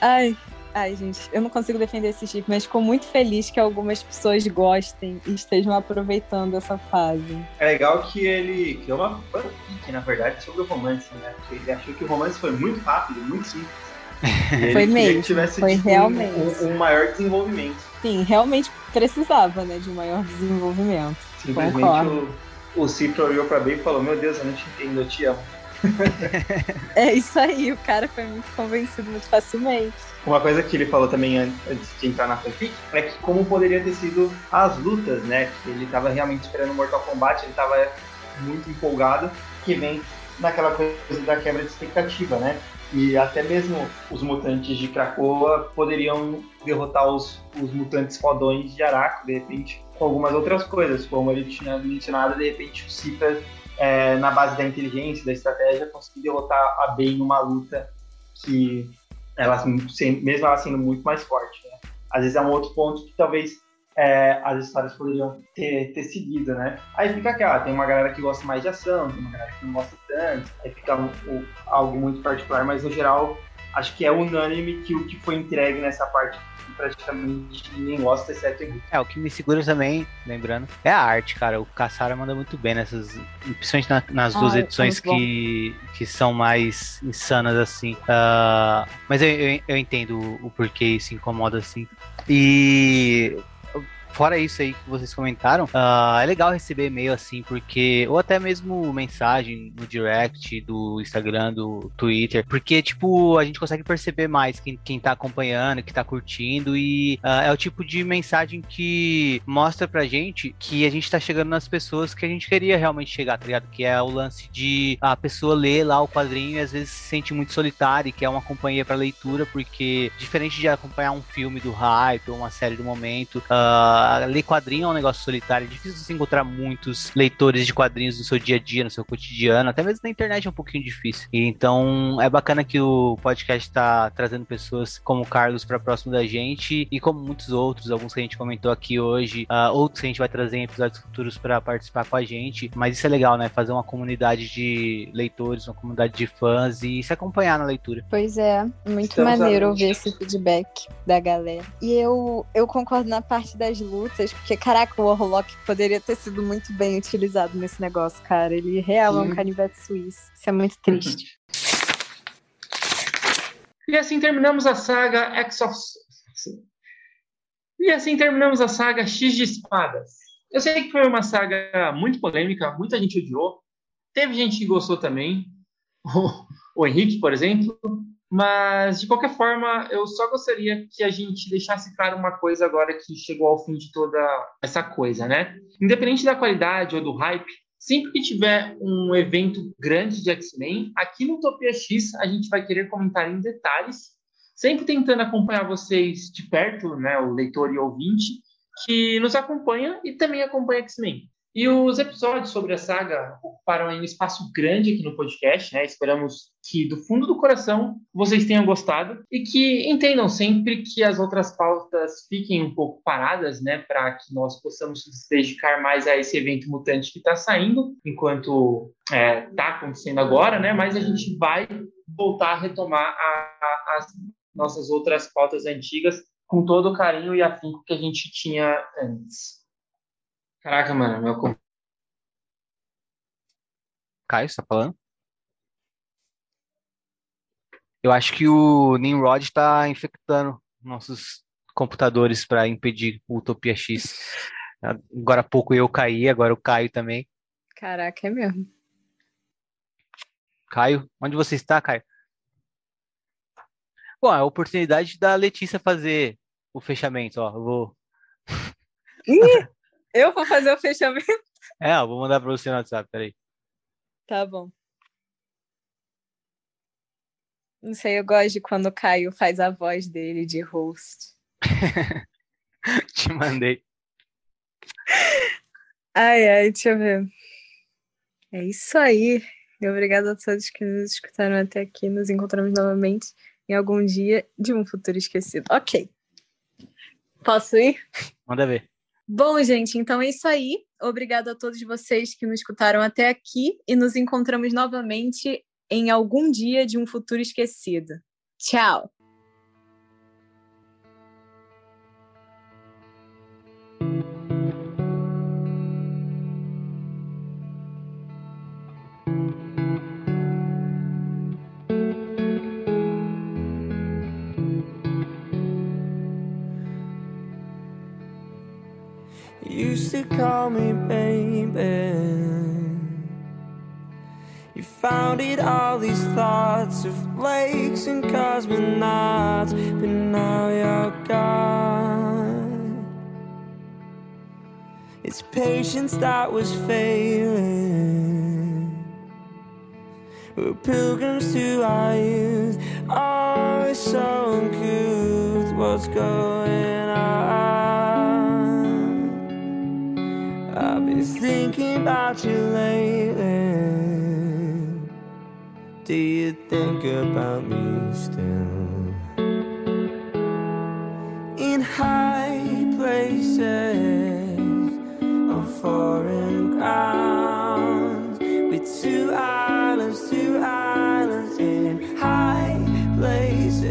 Ai, Ai, gente, eu não consigo defender esse chip, mas fico muito feliz que algumas pessoas gostem e estejam aproveitando essa fase. É legal que ele criou uma fanfic, na verdade, sobre o romance, né? Porque ele achou que o romance foi muito rápido, muito simples. *laughs* foi mesmo, tivesse, foi tipo, realmente. Um, um, maior desenvolvimento. Sim, realmente precisava, né, de um maior desenvolvimento. Simplesmente Concordo. o, o Cipro olhou pra bem e falou, meu Deus, eu não te entendo, eu te amo. *laughs* é isso aí, o cara foi muito convencido muito facilmente. Uma coisa que ele falou também antes de entrar na fanfic é que como poderia ter sido as lutas, né? Que ele estava realmente esperando Mortal Kombat, ele estava muito empolgado, que vem naquela coisa da quebra de expectativa, né? E até mesmo os mutantes de Krakoa poderiam derrotar os, os mutantes fodões de Araco, de repente, com algumas outras coisas, como ele tinha mencionado, de repente o Sita é, na base da inteligência, da estratégia, conseguir derrotar a Bey numa luta que ela mesmo ela sendo muito mais forte. Né? Às vezes é um outro ponto que talvez é, as histórias poderiam ter, ter seguido, né? Aí fica aquela, tem uma galera que gosta mais de ação, tem uma galera que não gosta tanto, aí fica um, um, algo muito particular, mas no geral acho que é unânime que o que foi entregue nessa parte praticamente ninguém gosta, exceto. É, o que me segura também, lembrando, é a arte, cara. O Caçara manda muito bem nessas. Principalmente na, nas duas ah, edições que, que são mais insanas, assim. Uh, mas eu, eu, eu entendo o, o porquê isso incomoda, assim. E fora isso aí que vocês comentaram, uh, é legal receber e-mail assim, porque. Ou até mesmo mensagem no direct do Instagram, do Twitter, porque, tipo, a gente consegue perceber mais quem, quem tá acompanhando, que tá curtindo, e uh, é o tipo de mensagem que mostra pra gente que a gente tá chegando nas pessoas que a gente queria realmente chegar, tá ligado? Que é o lance de a pessoa ler lá o quadrinho e às vezes se sente muito solitária e quer uma companhia pra leitura, porque diferente de acompanhar um filme do hype ou uma série do momento, uh, ler quadrinho é um negócio solitário, é difícil você encontrar muitos leitores de quadrinhos no seu dia a dia, no seu cotidiano, até mesmo na internet é um pouquinho difícil. Então é bacana que o podcast está trazendo pessoas como o Carlos para próximo da gente e como muitos outros, alguns que a gente comentou aqui hoje, uh, outros que a gente vai trazer em episódios futuros para participar com a gente. Mas isso é legal, né? Fazer uma comunidade de leitores, uma comunidade de fãs e se acompanhar na leitura. Pois é, muito Estamos maneiro ouvir esse feedback da galera. E eu, eu concordo na parte das lutas porque, caraca, o Warlock poderia ter sido muito bem utilizado nesse negócio, cara. Ele real é um canivete suíço. Isso é muito triste. E assim terminamos a saga X of... E assim terminamos a saga X de Espadas. Eu sei que foi uma saga muito polêmica, muita gente odiou. Teve gente que gostou também. O, *laughs* o Henrique, por exemplo. Mas, de qualquer forma, eu só gostaria que a gente deixasse claro uma coisa agora que chegou ao fim de toda essa coisa, né? Independente da qualidade ou do hype, sempre que tiver um evento grande de X-Men, aqui no Utopia X a gente vai querer comentar em detalhes, sempre tentando acompanhar vocês de perto, né, o leitor e ouvinte, que nos acompanha e também acompanha X-Men. E os episódios sobre a saga ocuparam um espaço grande aqui no podcast, né? Esperamos que do fundo do coração vocês tenham gostado e que entendam sempre que as outras pautas fiquem um pouco paradas, né? Para que nós possamos nos dedicar mais a esse evento mutante que está saindo, enquanto está é, tá acontecendo agora, né? Mas a gente vai voltar a retomar a, a, as nossas outras pautas antigas com todo o carinho e afinco que a gente tinha antes. Caraca, mano, meu. Caio, você tá falando? Eu acho que o Nimrod está infectando nossos computadores para impedir o Utopia X. Agora há pouco eu caí, agora o Caio também. Caraca, é mesmo. Caio, onde você está, Caio? Bom, é a oportunidade da Letícia fazer o fechamento, ó. Eu vou. *laughs* Eu vou fazer o fechamento. É, eu vou mandar para você no WhatsApp, peraí. Tá bom. Não sei, eu gosto de quando o Caio faz a voz dele de host. *laughs* Te mandei. Ai, ai, deixa eu ver. É isso aí. Obrigada a todos que nos escutaram até aqui. Nos encontramos novamente em algum dia de um futuro esquecido. Ok. Posso ir? Manda ver. Bom, gente, então é isso aí. Obrigada a todos vocês que nos escutaram até aqui e nos encontramos novamente em algum dia de um futuro esquecido. Tchau! Used to call me baby. You founded all these thoughts of lakes and cosmonauts, but now you're gone. It's patience that was failing. We're pilgrims to our youth. It's so uncouth. What's going on? I've thinking about you lately. Do you think about me still? In high places on foreign ground, with two islands, two islands in high places,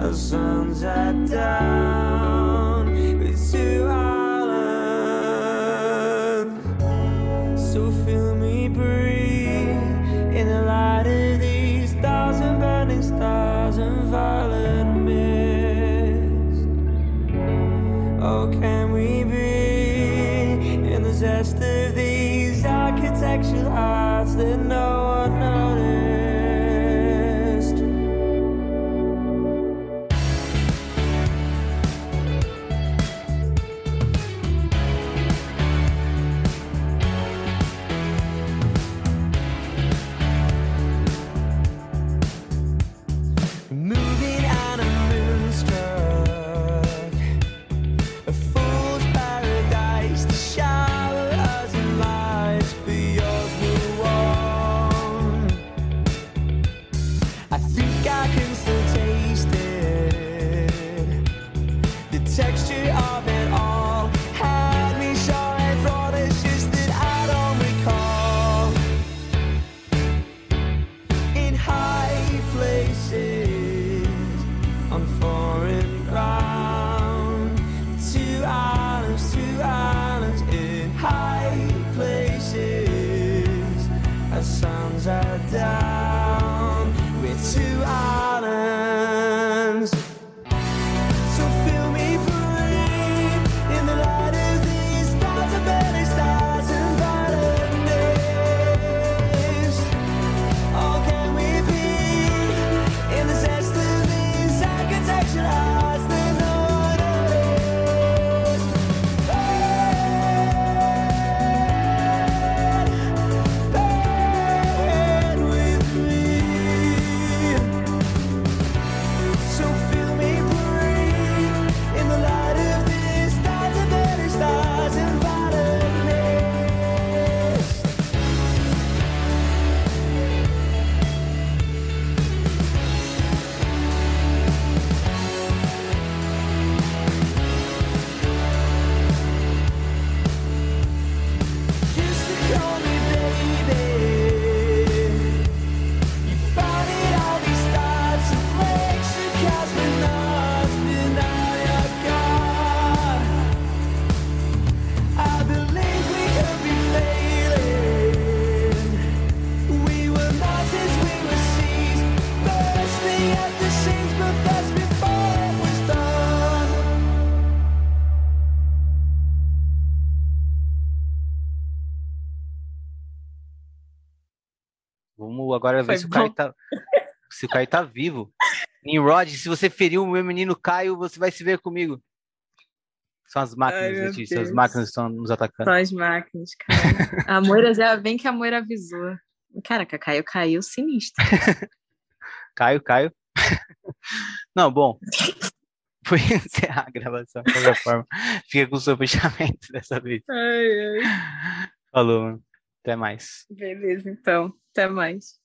our suns are down agora ver Foi se o Caio tá. se o Caio tá vivo. Nimrod, se você ferir o meu menino Caio, você vai se ver comigo. São as Ai, máquinas, meu Letícia. As máquinas estão nos atacando. Só as máquinas, cara. A Moira já vem que a Moira avisou. Caraca, Caio caiu sinistro. *laughs* Caio, Caio. *laughs* Não, bom. Fui *laughs* encerrar a gravação de qualquer forma. Fica com o seu fechamento dessa vez. Ai, ai. Falou, mano. Até mais. Beleza, então. Até mais.